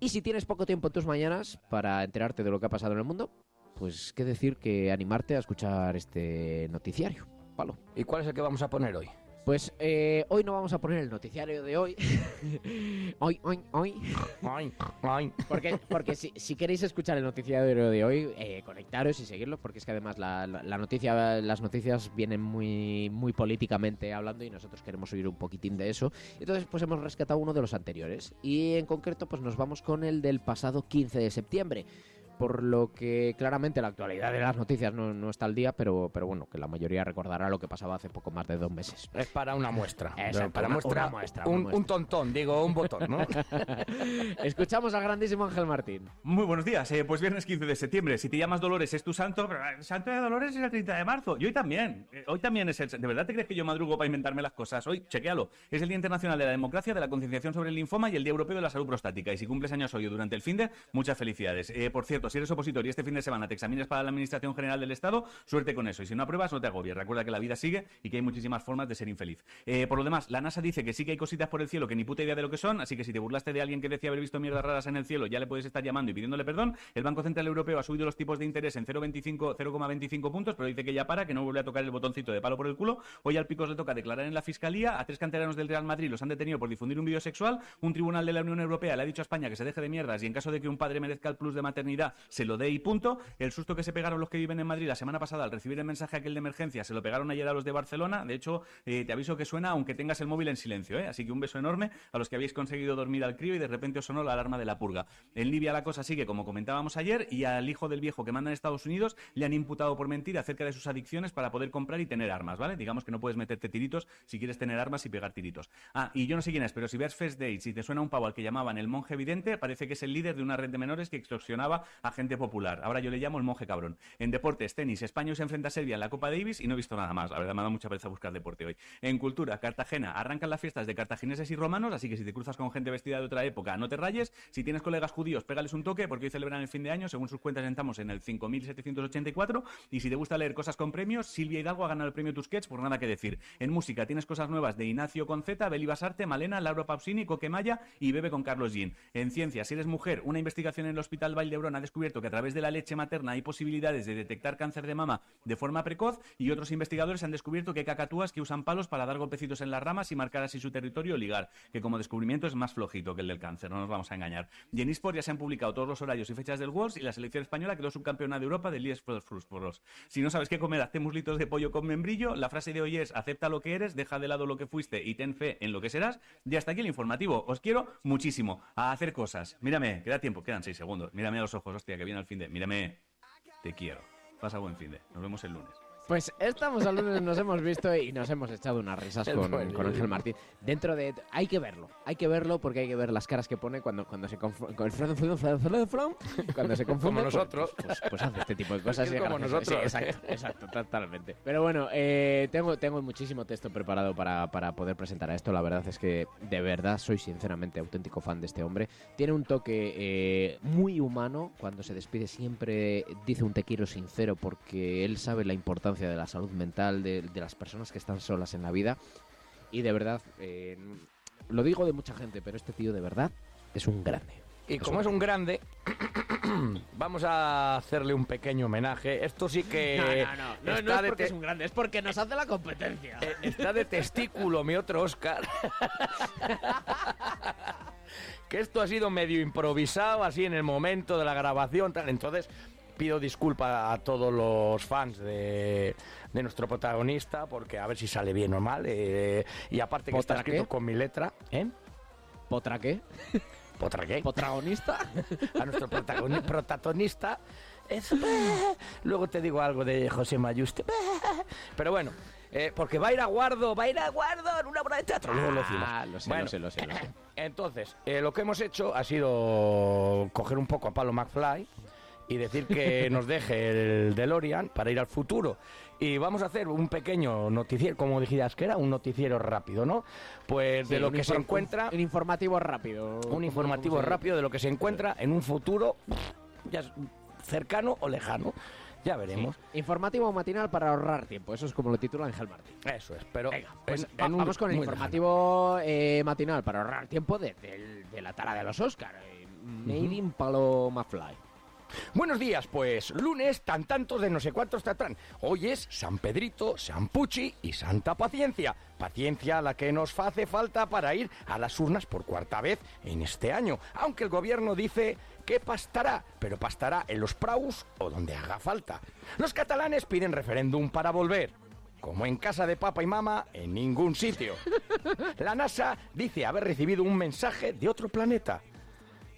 Y si tienes poco tiempo en tus mañanas para enterarte de lo que ha pasado en el mundo, pues qué decir que animarte a escuchar este noticiario. Palo. ¿Y cuál es el que vamos a poner hoy? Pues eh, hoy no vamos a poner el noticiario de hoy. hoy, hoy, hoy. Ay, ay. Porque, porque si, si queréis escuchar el noticiario de hoy, eh, conectaros y seguirlo, porque es que además la, la- la noticia, las noticias vienen muy, muy políticamente hablando y nosotros queremos oír un poquitín de eso. Entonces, pues hemos rescatado uno de los anteriores. Y en concreto, pues nos vamos con el del pasado 15 de septiembre. Por lo que claramente la actualidad de las noticias no, no está al día, pero, pero bueno, que la mayoría recordará lo que pasaba hace poco más de dos meses. Es para una muestra. Exacto, para una- muestra, una muestra, un, una muestra. un tontón, digo, un botón, ¿no? Escuchamos al grandísimo Ángel Martín. Muy buenos días, eh, pues viernes 15 de septiembre. Si te llamas Dolores es tu santo, pero el santo de Dolores es el 30 de marzo. Y hoy también. Eh, hoy también es el. ¿De verdad te crees que yo madrugo para inventarme las cosas? Hoy, chequéalo. Es el Día Internacional de la Democracia, de la Concienciación sobre el Linfoma y el Día Europeo de la Salud Prostática. Y si cumples años hoy o durante el fin de, muchas felicidades. Eh, por cierto, si eres opositor y este fin de semana te examinas para la Administración General del Estado, suerte con eso. Y si no apruebas, no te agobies. Recuerda que la vida sigue y que hay muchísimas formas de ser infeliz. Eh, por lo demás, la NASA dice que sí que hay cositas por el cielo que ni puta idea de lo que son, así que si te burlaste de alguien que decía haber visto mierdas raras en el cielo, ya le puedes estar llamando y pidiéndole perdón. El Banco Central Europeo ha subido los tipos de interés en 0,25 0,25 puntos, pero dice que ya para, que no vuelve a tocar el botoncito de palo por el culo. Hoy al Picos le toca declarar en la Fiscalía. A tres canteranos del Real Madrid los han detenido por difundir un vídeo sexual. Un tribunal de la Unión Europea le ha dicho a España que se deje de mierdas y en caso de que un padre merezca el plus de maternidad, se lo dé y punto. El susto que se pegaron los que viven en Madrid la semana pasada al recibir el mensaje aquel de emergencia, se lo pegaron ayer a los de Barcelona. De hecho, eh, te aviso que suena aunque tengas el móvil en silencio, ¿eh? Así que un beso enorme a los que habéis conseguido dormir al crío y de repente os sonó la alarma de la purga. En Libia la cosa sigue como comentábamos ayer y al hijo del viejo que manda en Estados Unidos le han imputado por mentir acerca de sus adicciones para poder comprar y tener armas, ¿vale? Digamos que no puedes meterte tiritos si quieres tener armas y pegar tiritos. Ah, y yo no sé quién es, pero si ves First Dates y te suena un pavo al que llamaban el monje evidente, parece que es el líder de una red de menores que extorsionaba gente popular. Ahora yo le llamo el monje cabrón. En deportes, tenis, España se enfrenta a Serbia en la Copa Davis y no he visto nada más. La verdad me ha dado mucha pereza buscar deporte hoy. En cultura, Cartagena, arrancan las fiestas de cartagineses y romanos, así que si te cruzas con gente vestida de otra época, no te rayes. Si tienes colegas judíos, pégales un toque porque hoy celebran el fin de año, según sus cuentas estamos en el 5784 y si te gusta leer cosas con premios, Silvia Hidalgo ha ganado el premio Tusquets por nada que decir. En música tienes cosas nuevas de Ignacio Conceta, Beli Basarte, Malena, Laura Pausini, Coquemaya y Bebe con Carlos Jean. En ciencia, si eres mujer, una investigación en el Hospital Valdebrón ha descubierto que a través de la leche materna hay posibilidades de detectar cáncer de mama de forma precoz y otros investigadores han descubierto que hay cacatúas que usan palos para dar golpecitos en las ramas y marcar así su territorio o ligar, que como descubrimiento es más flojito que el del cáncer, no nos vamos a engañar. Y en eSport ya se han publicado todos los horarios y fechas del Worlds y la selección española quedó subcampeona de Europa del eSports Fruits Si no sabes qué comer, hazte muslitos de pollo con membrillo. La frase de hoy es acepta lo que eres, deja de lado lo que fuiste y ten fe en lo que serás. Y hasta aquí el informativo. Os quiero muchísimo a hacer cosas. Mírame, queda tiempo, quedan seis segundos. Mírame a los ojos, hostia, que viene el fin de. Mírame, te quiero. Pasa buen fin de. Nos vemos el lunes. Pues estamos al lunes, nos hemos visto y nos hemos echado unas risas con, con Ángel Martín. Dentro de... Hay que verlo, hay que verlo porque hay que ver las caras que pone cuando, cuando se confunde... Cuando se confunde... Como pues- nosotros. Pues, pues hace este tipo de cosas. Es como gracioso. Sí, nosotros. exacto, exacto, totalmente. Pero bueno, eh, tengo, tengo muchísimo texto preparado para, para poder presentar a esto. La verdad es que de verdad soy sinceramente auténtico fan de este hombre. Tiene un toque eh, muy humano. Cuando se despide siempre dice un te quiero sincero porque él sabe la importancia de la salud mental de, de las personas que están solas en la vida. Y de verdad, eh, lo digo de mucha gente, pero este tío de verdad es un grande. Y como es un grande, vamos a hacerle un pequeño homenaje. Esto sí que. No, no, no, no, no está es de porque te- es un grande, es porque nos hace la competencia. eh, Está de testículo mi otro Oscar. que esto ha sido medio improvisado, así en el momento de la grabación. Tal. Entonces, pido disculpas a todos los fans de, de nuestro protagonista, porque a ver si sale bien o mal. eh, y aparte que está escrito con mi letra. ¿Eh? ¿Potra qué? ¿Potra qué? ¿Protagonista? a nuestro protagoni- protagonista. Es... Luego te digo algo de José Mayuste. Pero bueno, eh, porque va a ir a Guardo, va a ir a Guardo en una obra de teatro. Luego lo decimos. Ah, lo sé, Bueno, lo sé, lo sé, lo sé. Entonces, eh, lo que hemos hecho ha sido coger un poco a Palo McFly y decir que nos deje el DeLorean para ir al futuro. Y vamos a hacer un pequeño noticiero, como dijías que era, un noticiero rápido, ¿no? Pues de Sí, lo un que se encuentra... Un informativo rápido. Un informativo rápido de lo que se encuentra en un futuro ya cercano o lejano. Ya veremos. Informativo matinal para ahorrar tiempo, eso es como lo titula Ángel Martín. Eso es, pero Pues en- en un- vamos con el informativo eh, matinal para ahorrar tiempo de, del- de la tara de los Oscar. Made in Palo McFly. Buenos días, pues lunes tan tantos de no sé cuántos tatán. Hoy es San Pedrito, San Puchi y Santa Paciencia. Paciencia la que nos hace falta para ir a las urnas por cuarta vez en este año. Aunque el gobierno dice que pastará, pero pastará en los praus o donde haga falta. Los catalanes piden referéndum para volver. Como en casa de papa y mama, en ningún sitio. La NASA dice haber recibido un mensaje de otro planeta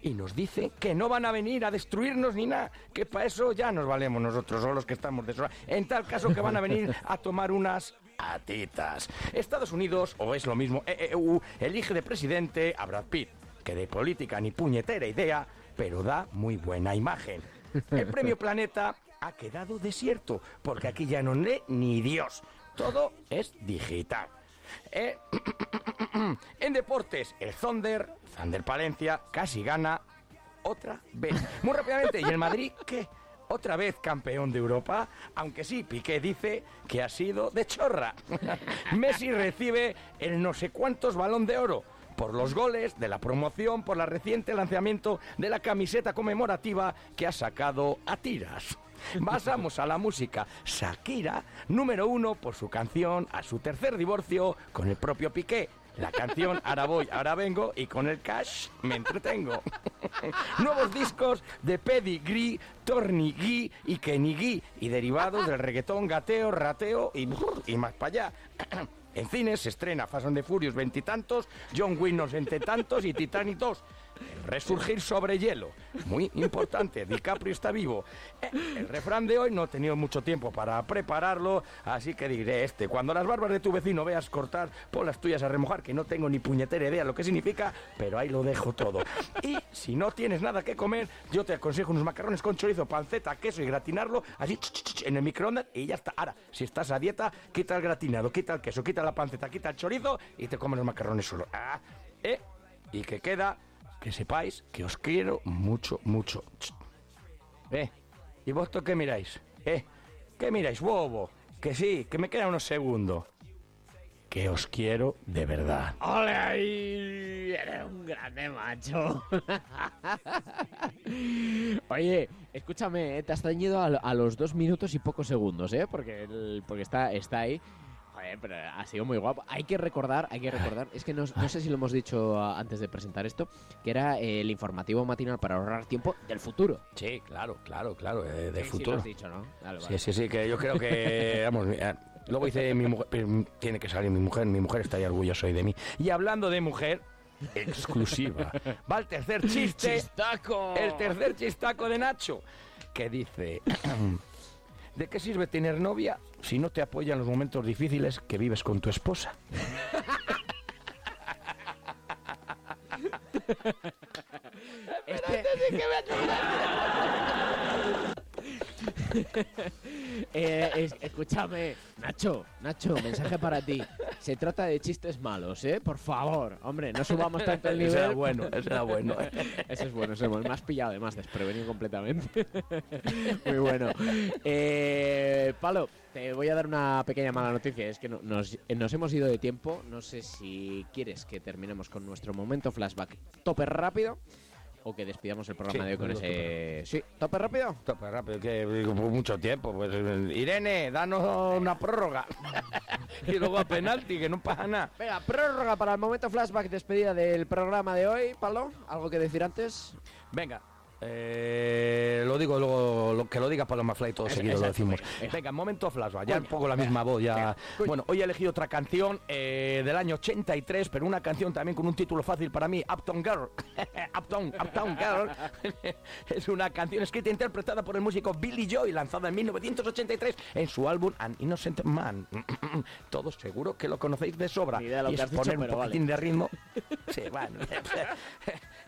y nos dice que no van a venir a destruirnos ni nada, que para eso ya nos valemos nosotros, son los que estamos de sobra. En tal caso que van a venir a tomar unas atitas. Estados Unidos, o es lo mismo, EU, elige de presidente a Brad Pitt, que de política ni puñetera idea, pero da muy buena imagen. El premio Planeta ha quedado desierto, porque aquí ya no lee ni Dios. Todo es digital. Eh, en deportes, el Thunder, Thunder Palencia, casi gana otra vez. Muy rápidamente, ¿y el Madrid qué? Otra vez campeón de Europa, aunque sí, Piqué dice que ha sido de chorra. Messi recibe el no sé cuántos balón de oro por los goles de la promoción, por la reciente lanzamiento de la camiseta conmemorativa que ha sacado a tiras. Pasamos a la música. Shakira, número uno por su canción a su tercer divorcio con el propio Piqué. la canción Ahora voy, ahora vengo y con el cash me entretengo. Nuevos discos de Pedigree, Tornigui y Kenigui y derivados del reggaetón, gateo, rateo y, y más para allá. En cines se estrena Fast and the Furious veintitantos, John Wick no tantos y Titanic 2. Resurgir sobre hielo. Muy importante, DiCaprio está vivo. Eh, El refrán de hoy no he tenido mucho tiempo para prepararlo, así que diré este. Cuando las barbas de tu vecino veas cortar, pon las tuyas a remojar, que no tengo ni puñetera idea lo que significa, pero ahí lo dejo todo. Y si no tienes nada que comer, yo te aconsejo unos macarrones con chorizo, panceta, queso y gratinarlo así en el microondas y ya está. Ahora, si estás a dieta, quita el gratinado, quita el queso, quita la panceta, quita el chorizo y te comes los macarrones solo. Ah, eh, y que queda que sepáis que os quiero mucho, mucho. Ch. Eh, ¿y vosotros qué miráis? Eh, ¿qué miráis, bobo? Que sí, que me quedan unos segundos. Que os quiero de verdad. ¡Ole! Eres un grande macho. Oye, escúchame, eh, te has ceñido a, los dos minutos y pocos segundos, ¿eh? Porque, porque está, está ahí. Joder, pero ha sido muy guapo. Hay que recordar, hay que recordar, es que no, no sé si lo hemos dicho ah, antes de presentar esto, que era eh, el informativo matinal para ahorrar tiempo del futuro. Sí, claro, claro, claro, eh, de Sí, sí, futuro. lo has dicho, ¿no? Vale, Sí, sí, sí, que yo creo que, vamos, eh, luego dice mi mujer, tiene que salir mi mujer, mi mujer estaría orgullosa hoy de mí. Y hablando de mujer, exclusiva, va el tercer chiste. ¡Chistaco! El tercer chistaco de Nacho, que dice, ¿de qué sirve tener novia si no te apoya en los momentos difíciles que vives con tu esposa? Este... Eh, es- escúchame, Nacho, Nacho, mensaje para ti. Se trata de chistes malos, ¿eh? Por favor, hombre, no subamos tanto el nivel. Ese era bueno, ese era bueno. ese es bueno, ese es bueno. Me has pillado además desprevenido completamente. Muy bueno. Eh, Palo, te voy a dar una pequeña mala noticia. Es que no- nos, eh, nos hemos ido de tiempo. No sé si quieres que terminemos con nuestro momento flashback tope rápido o que despidamos el programa Sí, de hoy con ese... Sí, tope rápido. Tope rápido, que por mucho tiempo. Pues, Irene, danos una prórroga. y luego a penalti, que no pasa nada. Venga, prórroga para el momento flashback despedida del programa de hoy, Pablo. ¿Algo que decir antes? Venga. Eh, lo digo luego, lo, que lo diga Paloma Fly todo Eso- seguido lo decimos. venga. Venga, momento flashback, ya un poco la misma voz ya. Bueno, hoy he elegido otra canción eh, del año 83, pero una canción también con un título fácil para mí, Uptown Girl. Uptown, Uptown Girl. es una canción escrita e interpretada por el músico Billy Joy, lanzada en 1983 en su álbum An Innocent Man. Todos seguro que lo conocéis de sobra. Ni idea de lo y que es has dicho, poner un poquitín vale. de ritmo. Sí, bueno.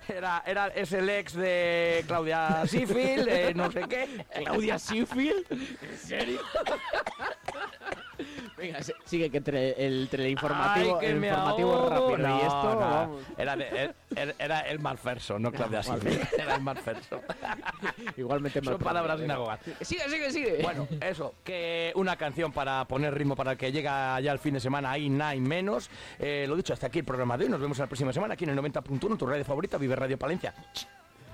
Era, era, es el ex de Claudia Sifil, eh, no sé qué. ¿Claudia Sifil? ¿En serio? Venga, sigue que entre el teleinformativo, Ay, que el me informativo rápido y esto, no. vamos. Era, de- era, era el Malferso, no Claudia Ah, Sifil. Era el Malferso. Igualmente mal Son palabras sinagogas. Sigue, sigue, sigue. Bueno, eso, que una canción para poner ritmo para el que llega ya el fin de semana, ahí nada y menos. Eh, lo dicho, hasta aquí el programa de hoy. Nos vemos la próxima semana aquí en el 90.1, tu radio favorita, Vive Radio Palencia.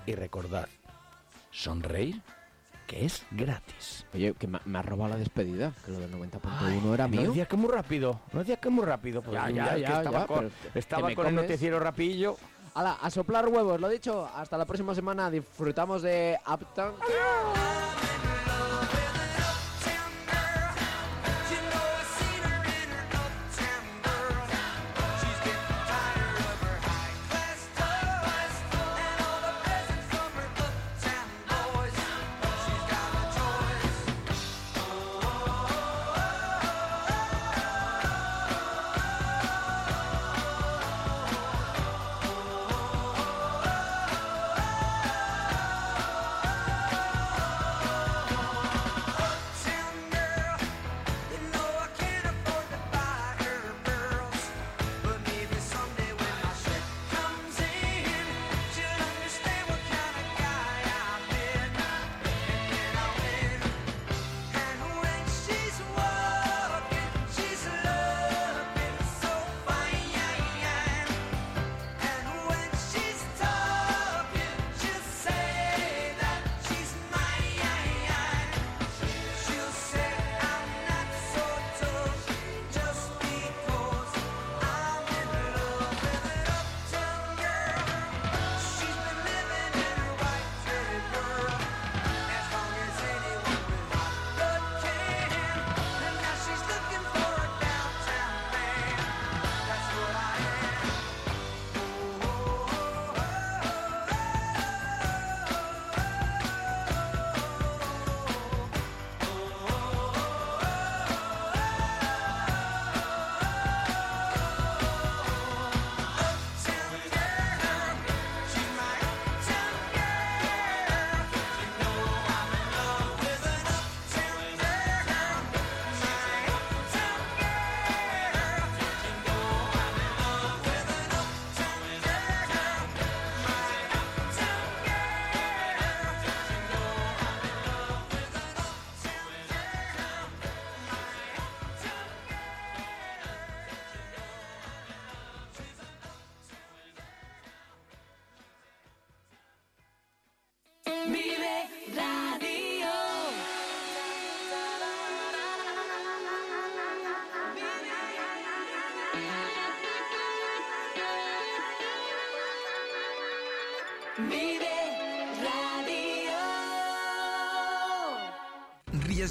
Y recordad, sonreír, que es gratis. Oye, que me, me has robado la despedida, que lo del 90.1 era No mío. decía que muy rápido, no decía que muy rápido. pues Ya, ya, ya, es que ya, estaba ya, con, estaba con el noticiero rapillo. Hala, a soplar huevos, lo dicho. Hasta la próxima semana. Disfrutamos de Uptown.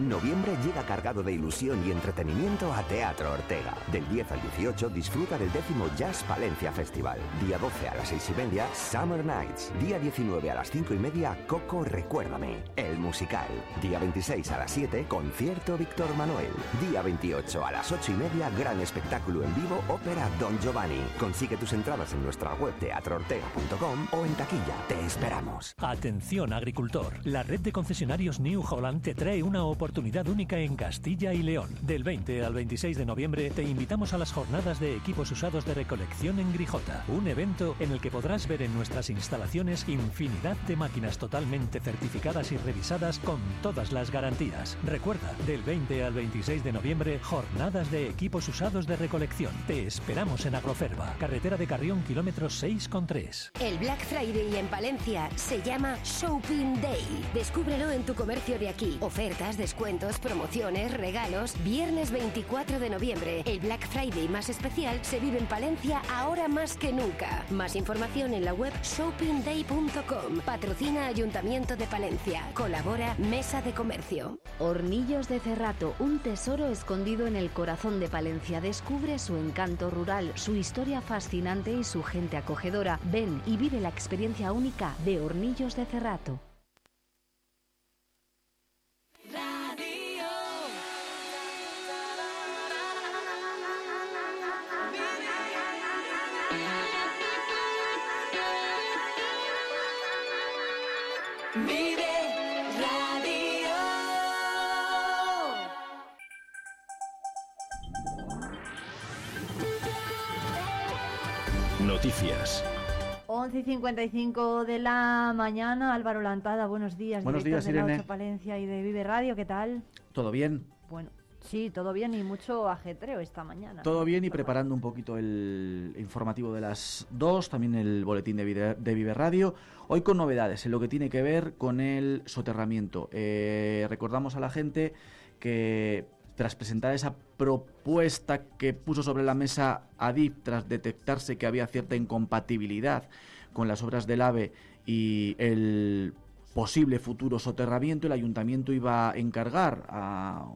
Noviembre llega cargado de ilusión y entretenimiento a Teatro Ortega. Del 10 al 18 disfruta del décimo Jazz Palencia Festival. Día 12 a las 6 y media, Summer Nights. Día 19 a las 5 y media, Coco Recuérdame, el musical. Día 26 a las 7, concierto Víctor Manuel. Día 28 a las 8 y media, gran espectáculo en vivo, ópera Don Giovanni. Consigue tus entradas en nuestra web teatroortega.com o en taquilla. Te esperamos. Atención agricultor, la red de concesionarios New Holland te trae una oportunidad única en Castilla y León. Del 20 al 26 de noviembre te invitamos a las jornadas de equipos usados de recolección en Grijota, un evento en el que podrás ver en nuestras instalaciones infinidad de máquinas totalmente certificadas y revisadas con todas las garantías. Recuerda, del 20 al 26 de noviembre, jornadas de equipos usados de recolección. Te esperamos en Agroferva, carretera de Carrión, kilómetro 6,3. El Black Friday en Palencia se llama Shopping Day. Descúbrelo en tu comercio de aquí. Ofertas, descuentos, promociones, regalos. Viernes 24 de noviembre, el Black Friday más especial se vive en Palencia ahora más que nunca. Más información en la web shoppingday.com. Patrocina Ayuntamiento de Palencia. Colabora Mesa de Comercio. Hornillos de Cerrato, un tesoro escondido en el corazón de Palencia. Descubre su encanto rural, su historia fascinante y su gente acogedora. Ven y vive la experiencia única de Hornillos de Cerrato. Noticias. 11 y 55 de la mañana, Álvaro Lantada, buenos días. Buenos director días, de la Irene. Ocho Palencia y de Vive Radio, ¿qué tal? ¿Todo bien? Bueno, sí, todo bien y mucho ajetreo esta mañana. Todo bien y preparando un poquito el informativo de las 2, también el boletín de Vive, de Vive Radio. Hoy con novedades en lo que tiene que ver con el soterramiento. Eh, recordamos a la gente que tras presentar esa propuesta que puso sobre la mesa ADIP tras detectarse que había cierta incompatibilidad con las obras del AVE y el posible futuro soterramiento, el ayuntamiento iba a encargar a,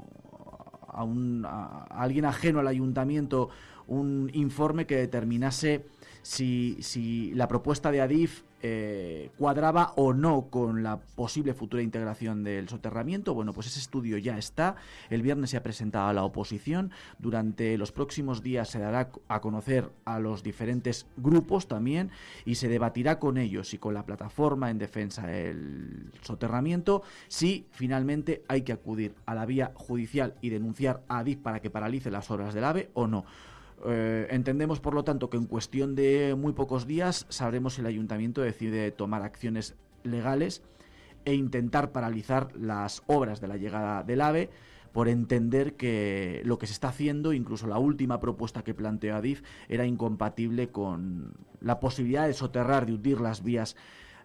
a un- a alguien ajeno al ayuntamiento un informe que determinase si, si la propuesta de Adif eh, cuadraba o no con la posible futura integración del soterramiento. Bueno, pues ese estudio ya está. El viernes se ha presentado a la oposición. Durante los próximos días se dará a conocer a los diferentes grupos también y se debatirá con ellos y con la plataforma en defensa del soterramiento si finalmente hay que acudir a la vía judicial y denunciar a Adif para que paralice las obras del AVE o no. Eh, entendemos, por lo tanto, que en cuestión de muy pocos días sabremos si el ayuntamiento decide tomar acciones legales e intentar paralizar las obras de la llegada del AVE por entender que lo que se está haciendo, incluso la última propuesta que planteó Adif, era incompatible con la posibilidad de soterrar, de hundir las vías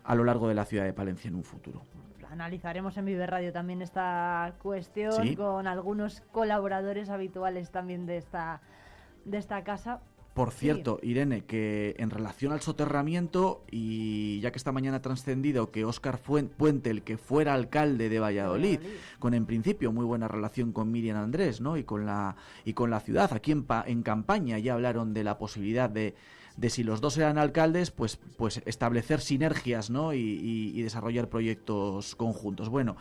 a lo largo de la ciudad de Palencia en un futuro. Analizaremos en Vive Radio también esta cuestión Sí. con algunos colaboradores habituales también de esta, de esta casa. Por Sí. cierto, Irene, que en relación al soterramiento, y ya que esta mañana ha trascendido que Óscar Puente, el que fuera alcalde de Valladolid, con en principio muy buena relación con Miriam Andrés, ¿no? Y con la, y con la ciudad, aquí en, pa- en campaña ya hablaron de la posibilidad de, de si los dos eran alcaldes, pues, pues establecer sinergias, ¿no? Y, y- y desarrollar proyectos conjuntos. Bueno,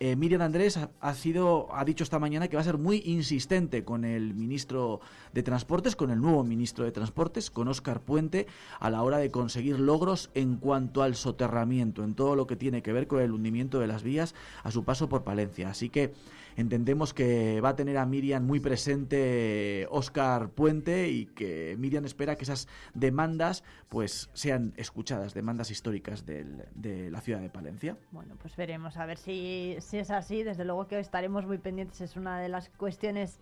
eh, Miriam Andrés ha, sido, ha dicho esta mañana que va a ser muy insistente con el ministro de Transportes, con el nuevo ministro de Transportes, con Óscar Puente, a la hora de conseguir logros en cuanto al soterramiento, en todo lo que tiene que ver con el hundimiento de las vías a su paso por Palencia. Así que entendemos que va a tener a Miriam muy presente Óscar Puente y que Miriam espera que esas demandas pues sean escuchadas, demandas históricas del- de la ciudad de Palencia. Bueno, pues veremos a ver si, si es así. Desde luego que estaremos muy pendientes. Es una de las cuestiones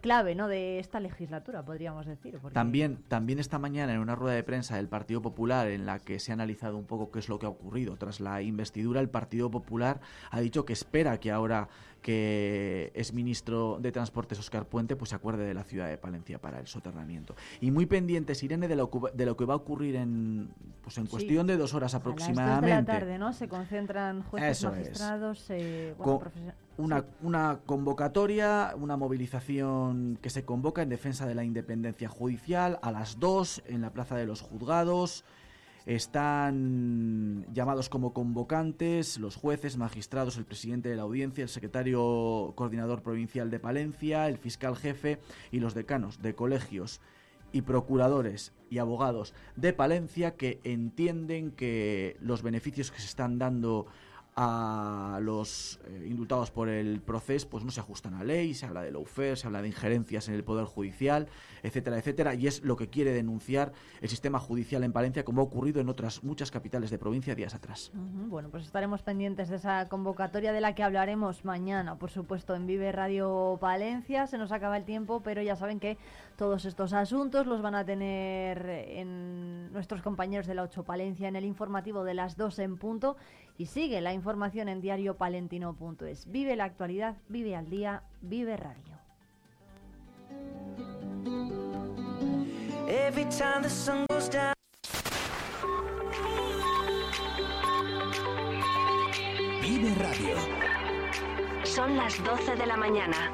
clave ¿no? de esta legislatura, podríamos decir. porque- También, también esta mañana en una rueda de prensa del Partido Popular en la que se ha analizado un poco qué es lo que ha ocurrido tras la investidura, el Partido Popular ha dicho que espera que ahora que es ministro de Transportes Oscar Puente pues se acuerde de la ciudad de Palencia para el soterramiento. Y muy pendientes, Irene, de lo que, de lo que va a ocurrir en, pues en Sí. cuestión de dos horas A las de aproximadamente. la tarde, ¿no? Se concentran jueces, Eso es. magistrados, eh, bueno, una, sí. una convocatoria, una movilización que se convoca en defensa de la independencia judicial a las 2 en la Plaza de los Juzgados. Están llamados como convocantes los jueces, magistrados, el presidente de la audiencia, el secretario coordinador provincial de Palencia, el fiscal jefe y los decanos de colegios y procuradores y abogados de Palencia que entienden que los beneficios que se están dando a los eh, indultados por el proceso pues no se ajustan a ley, se habla de lawfare, se habla de injerencias en el poder judicial, etcétera, etcétera, y es lo que quiere denunciar el sistema judicial en Palencia como ha ocurrido en otras muchas capitales de provincia días atrás. Bueno, pues estaremos pendientes de esa convocatoria de la que hablaremos mañana, por supuesto, en Vive Radio Palencia. Se nos acaba el tiempo, pero ya saben que todos estos asuntos los van a tener en nuestros compañeros de la 8 Palencia en el informativo de las 2 en punto. Y sigue la información en diariopalentino.es. Vive la actualidad, vive al día, vive radio. Every time the sun goes down. Vive Radio. Son las 12 de la mañana.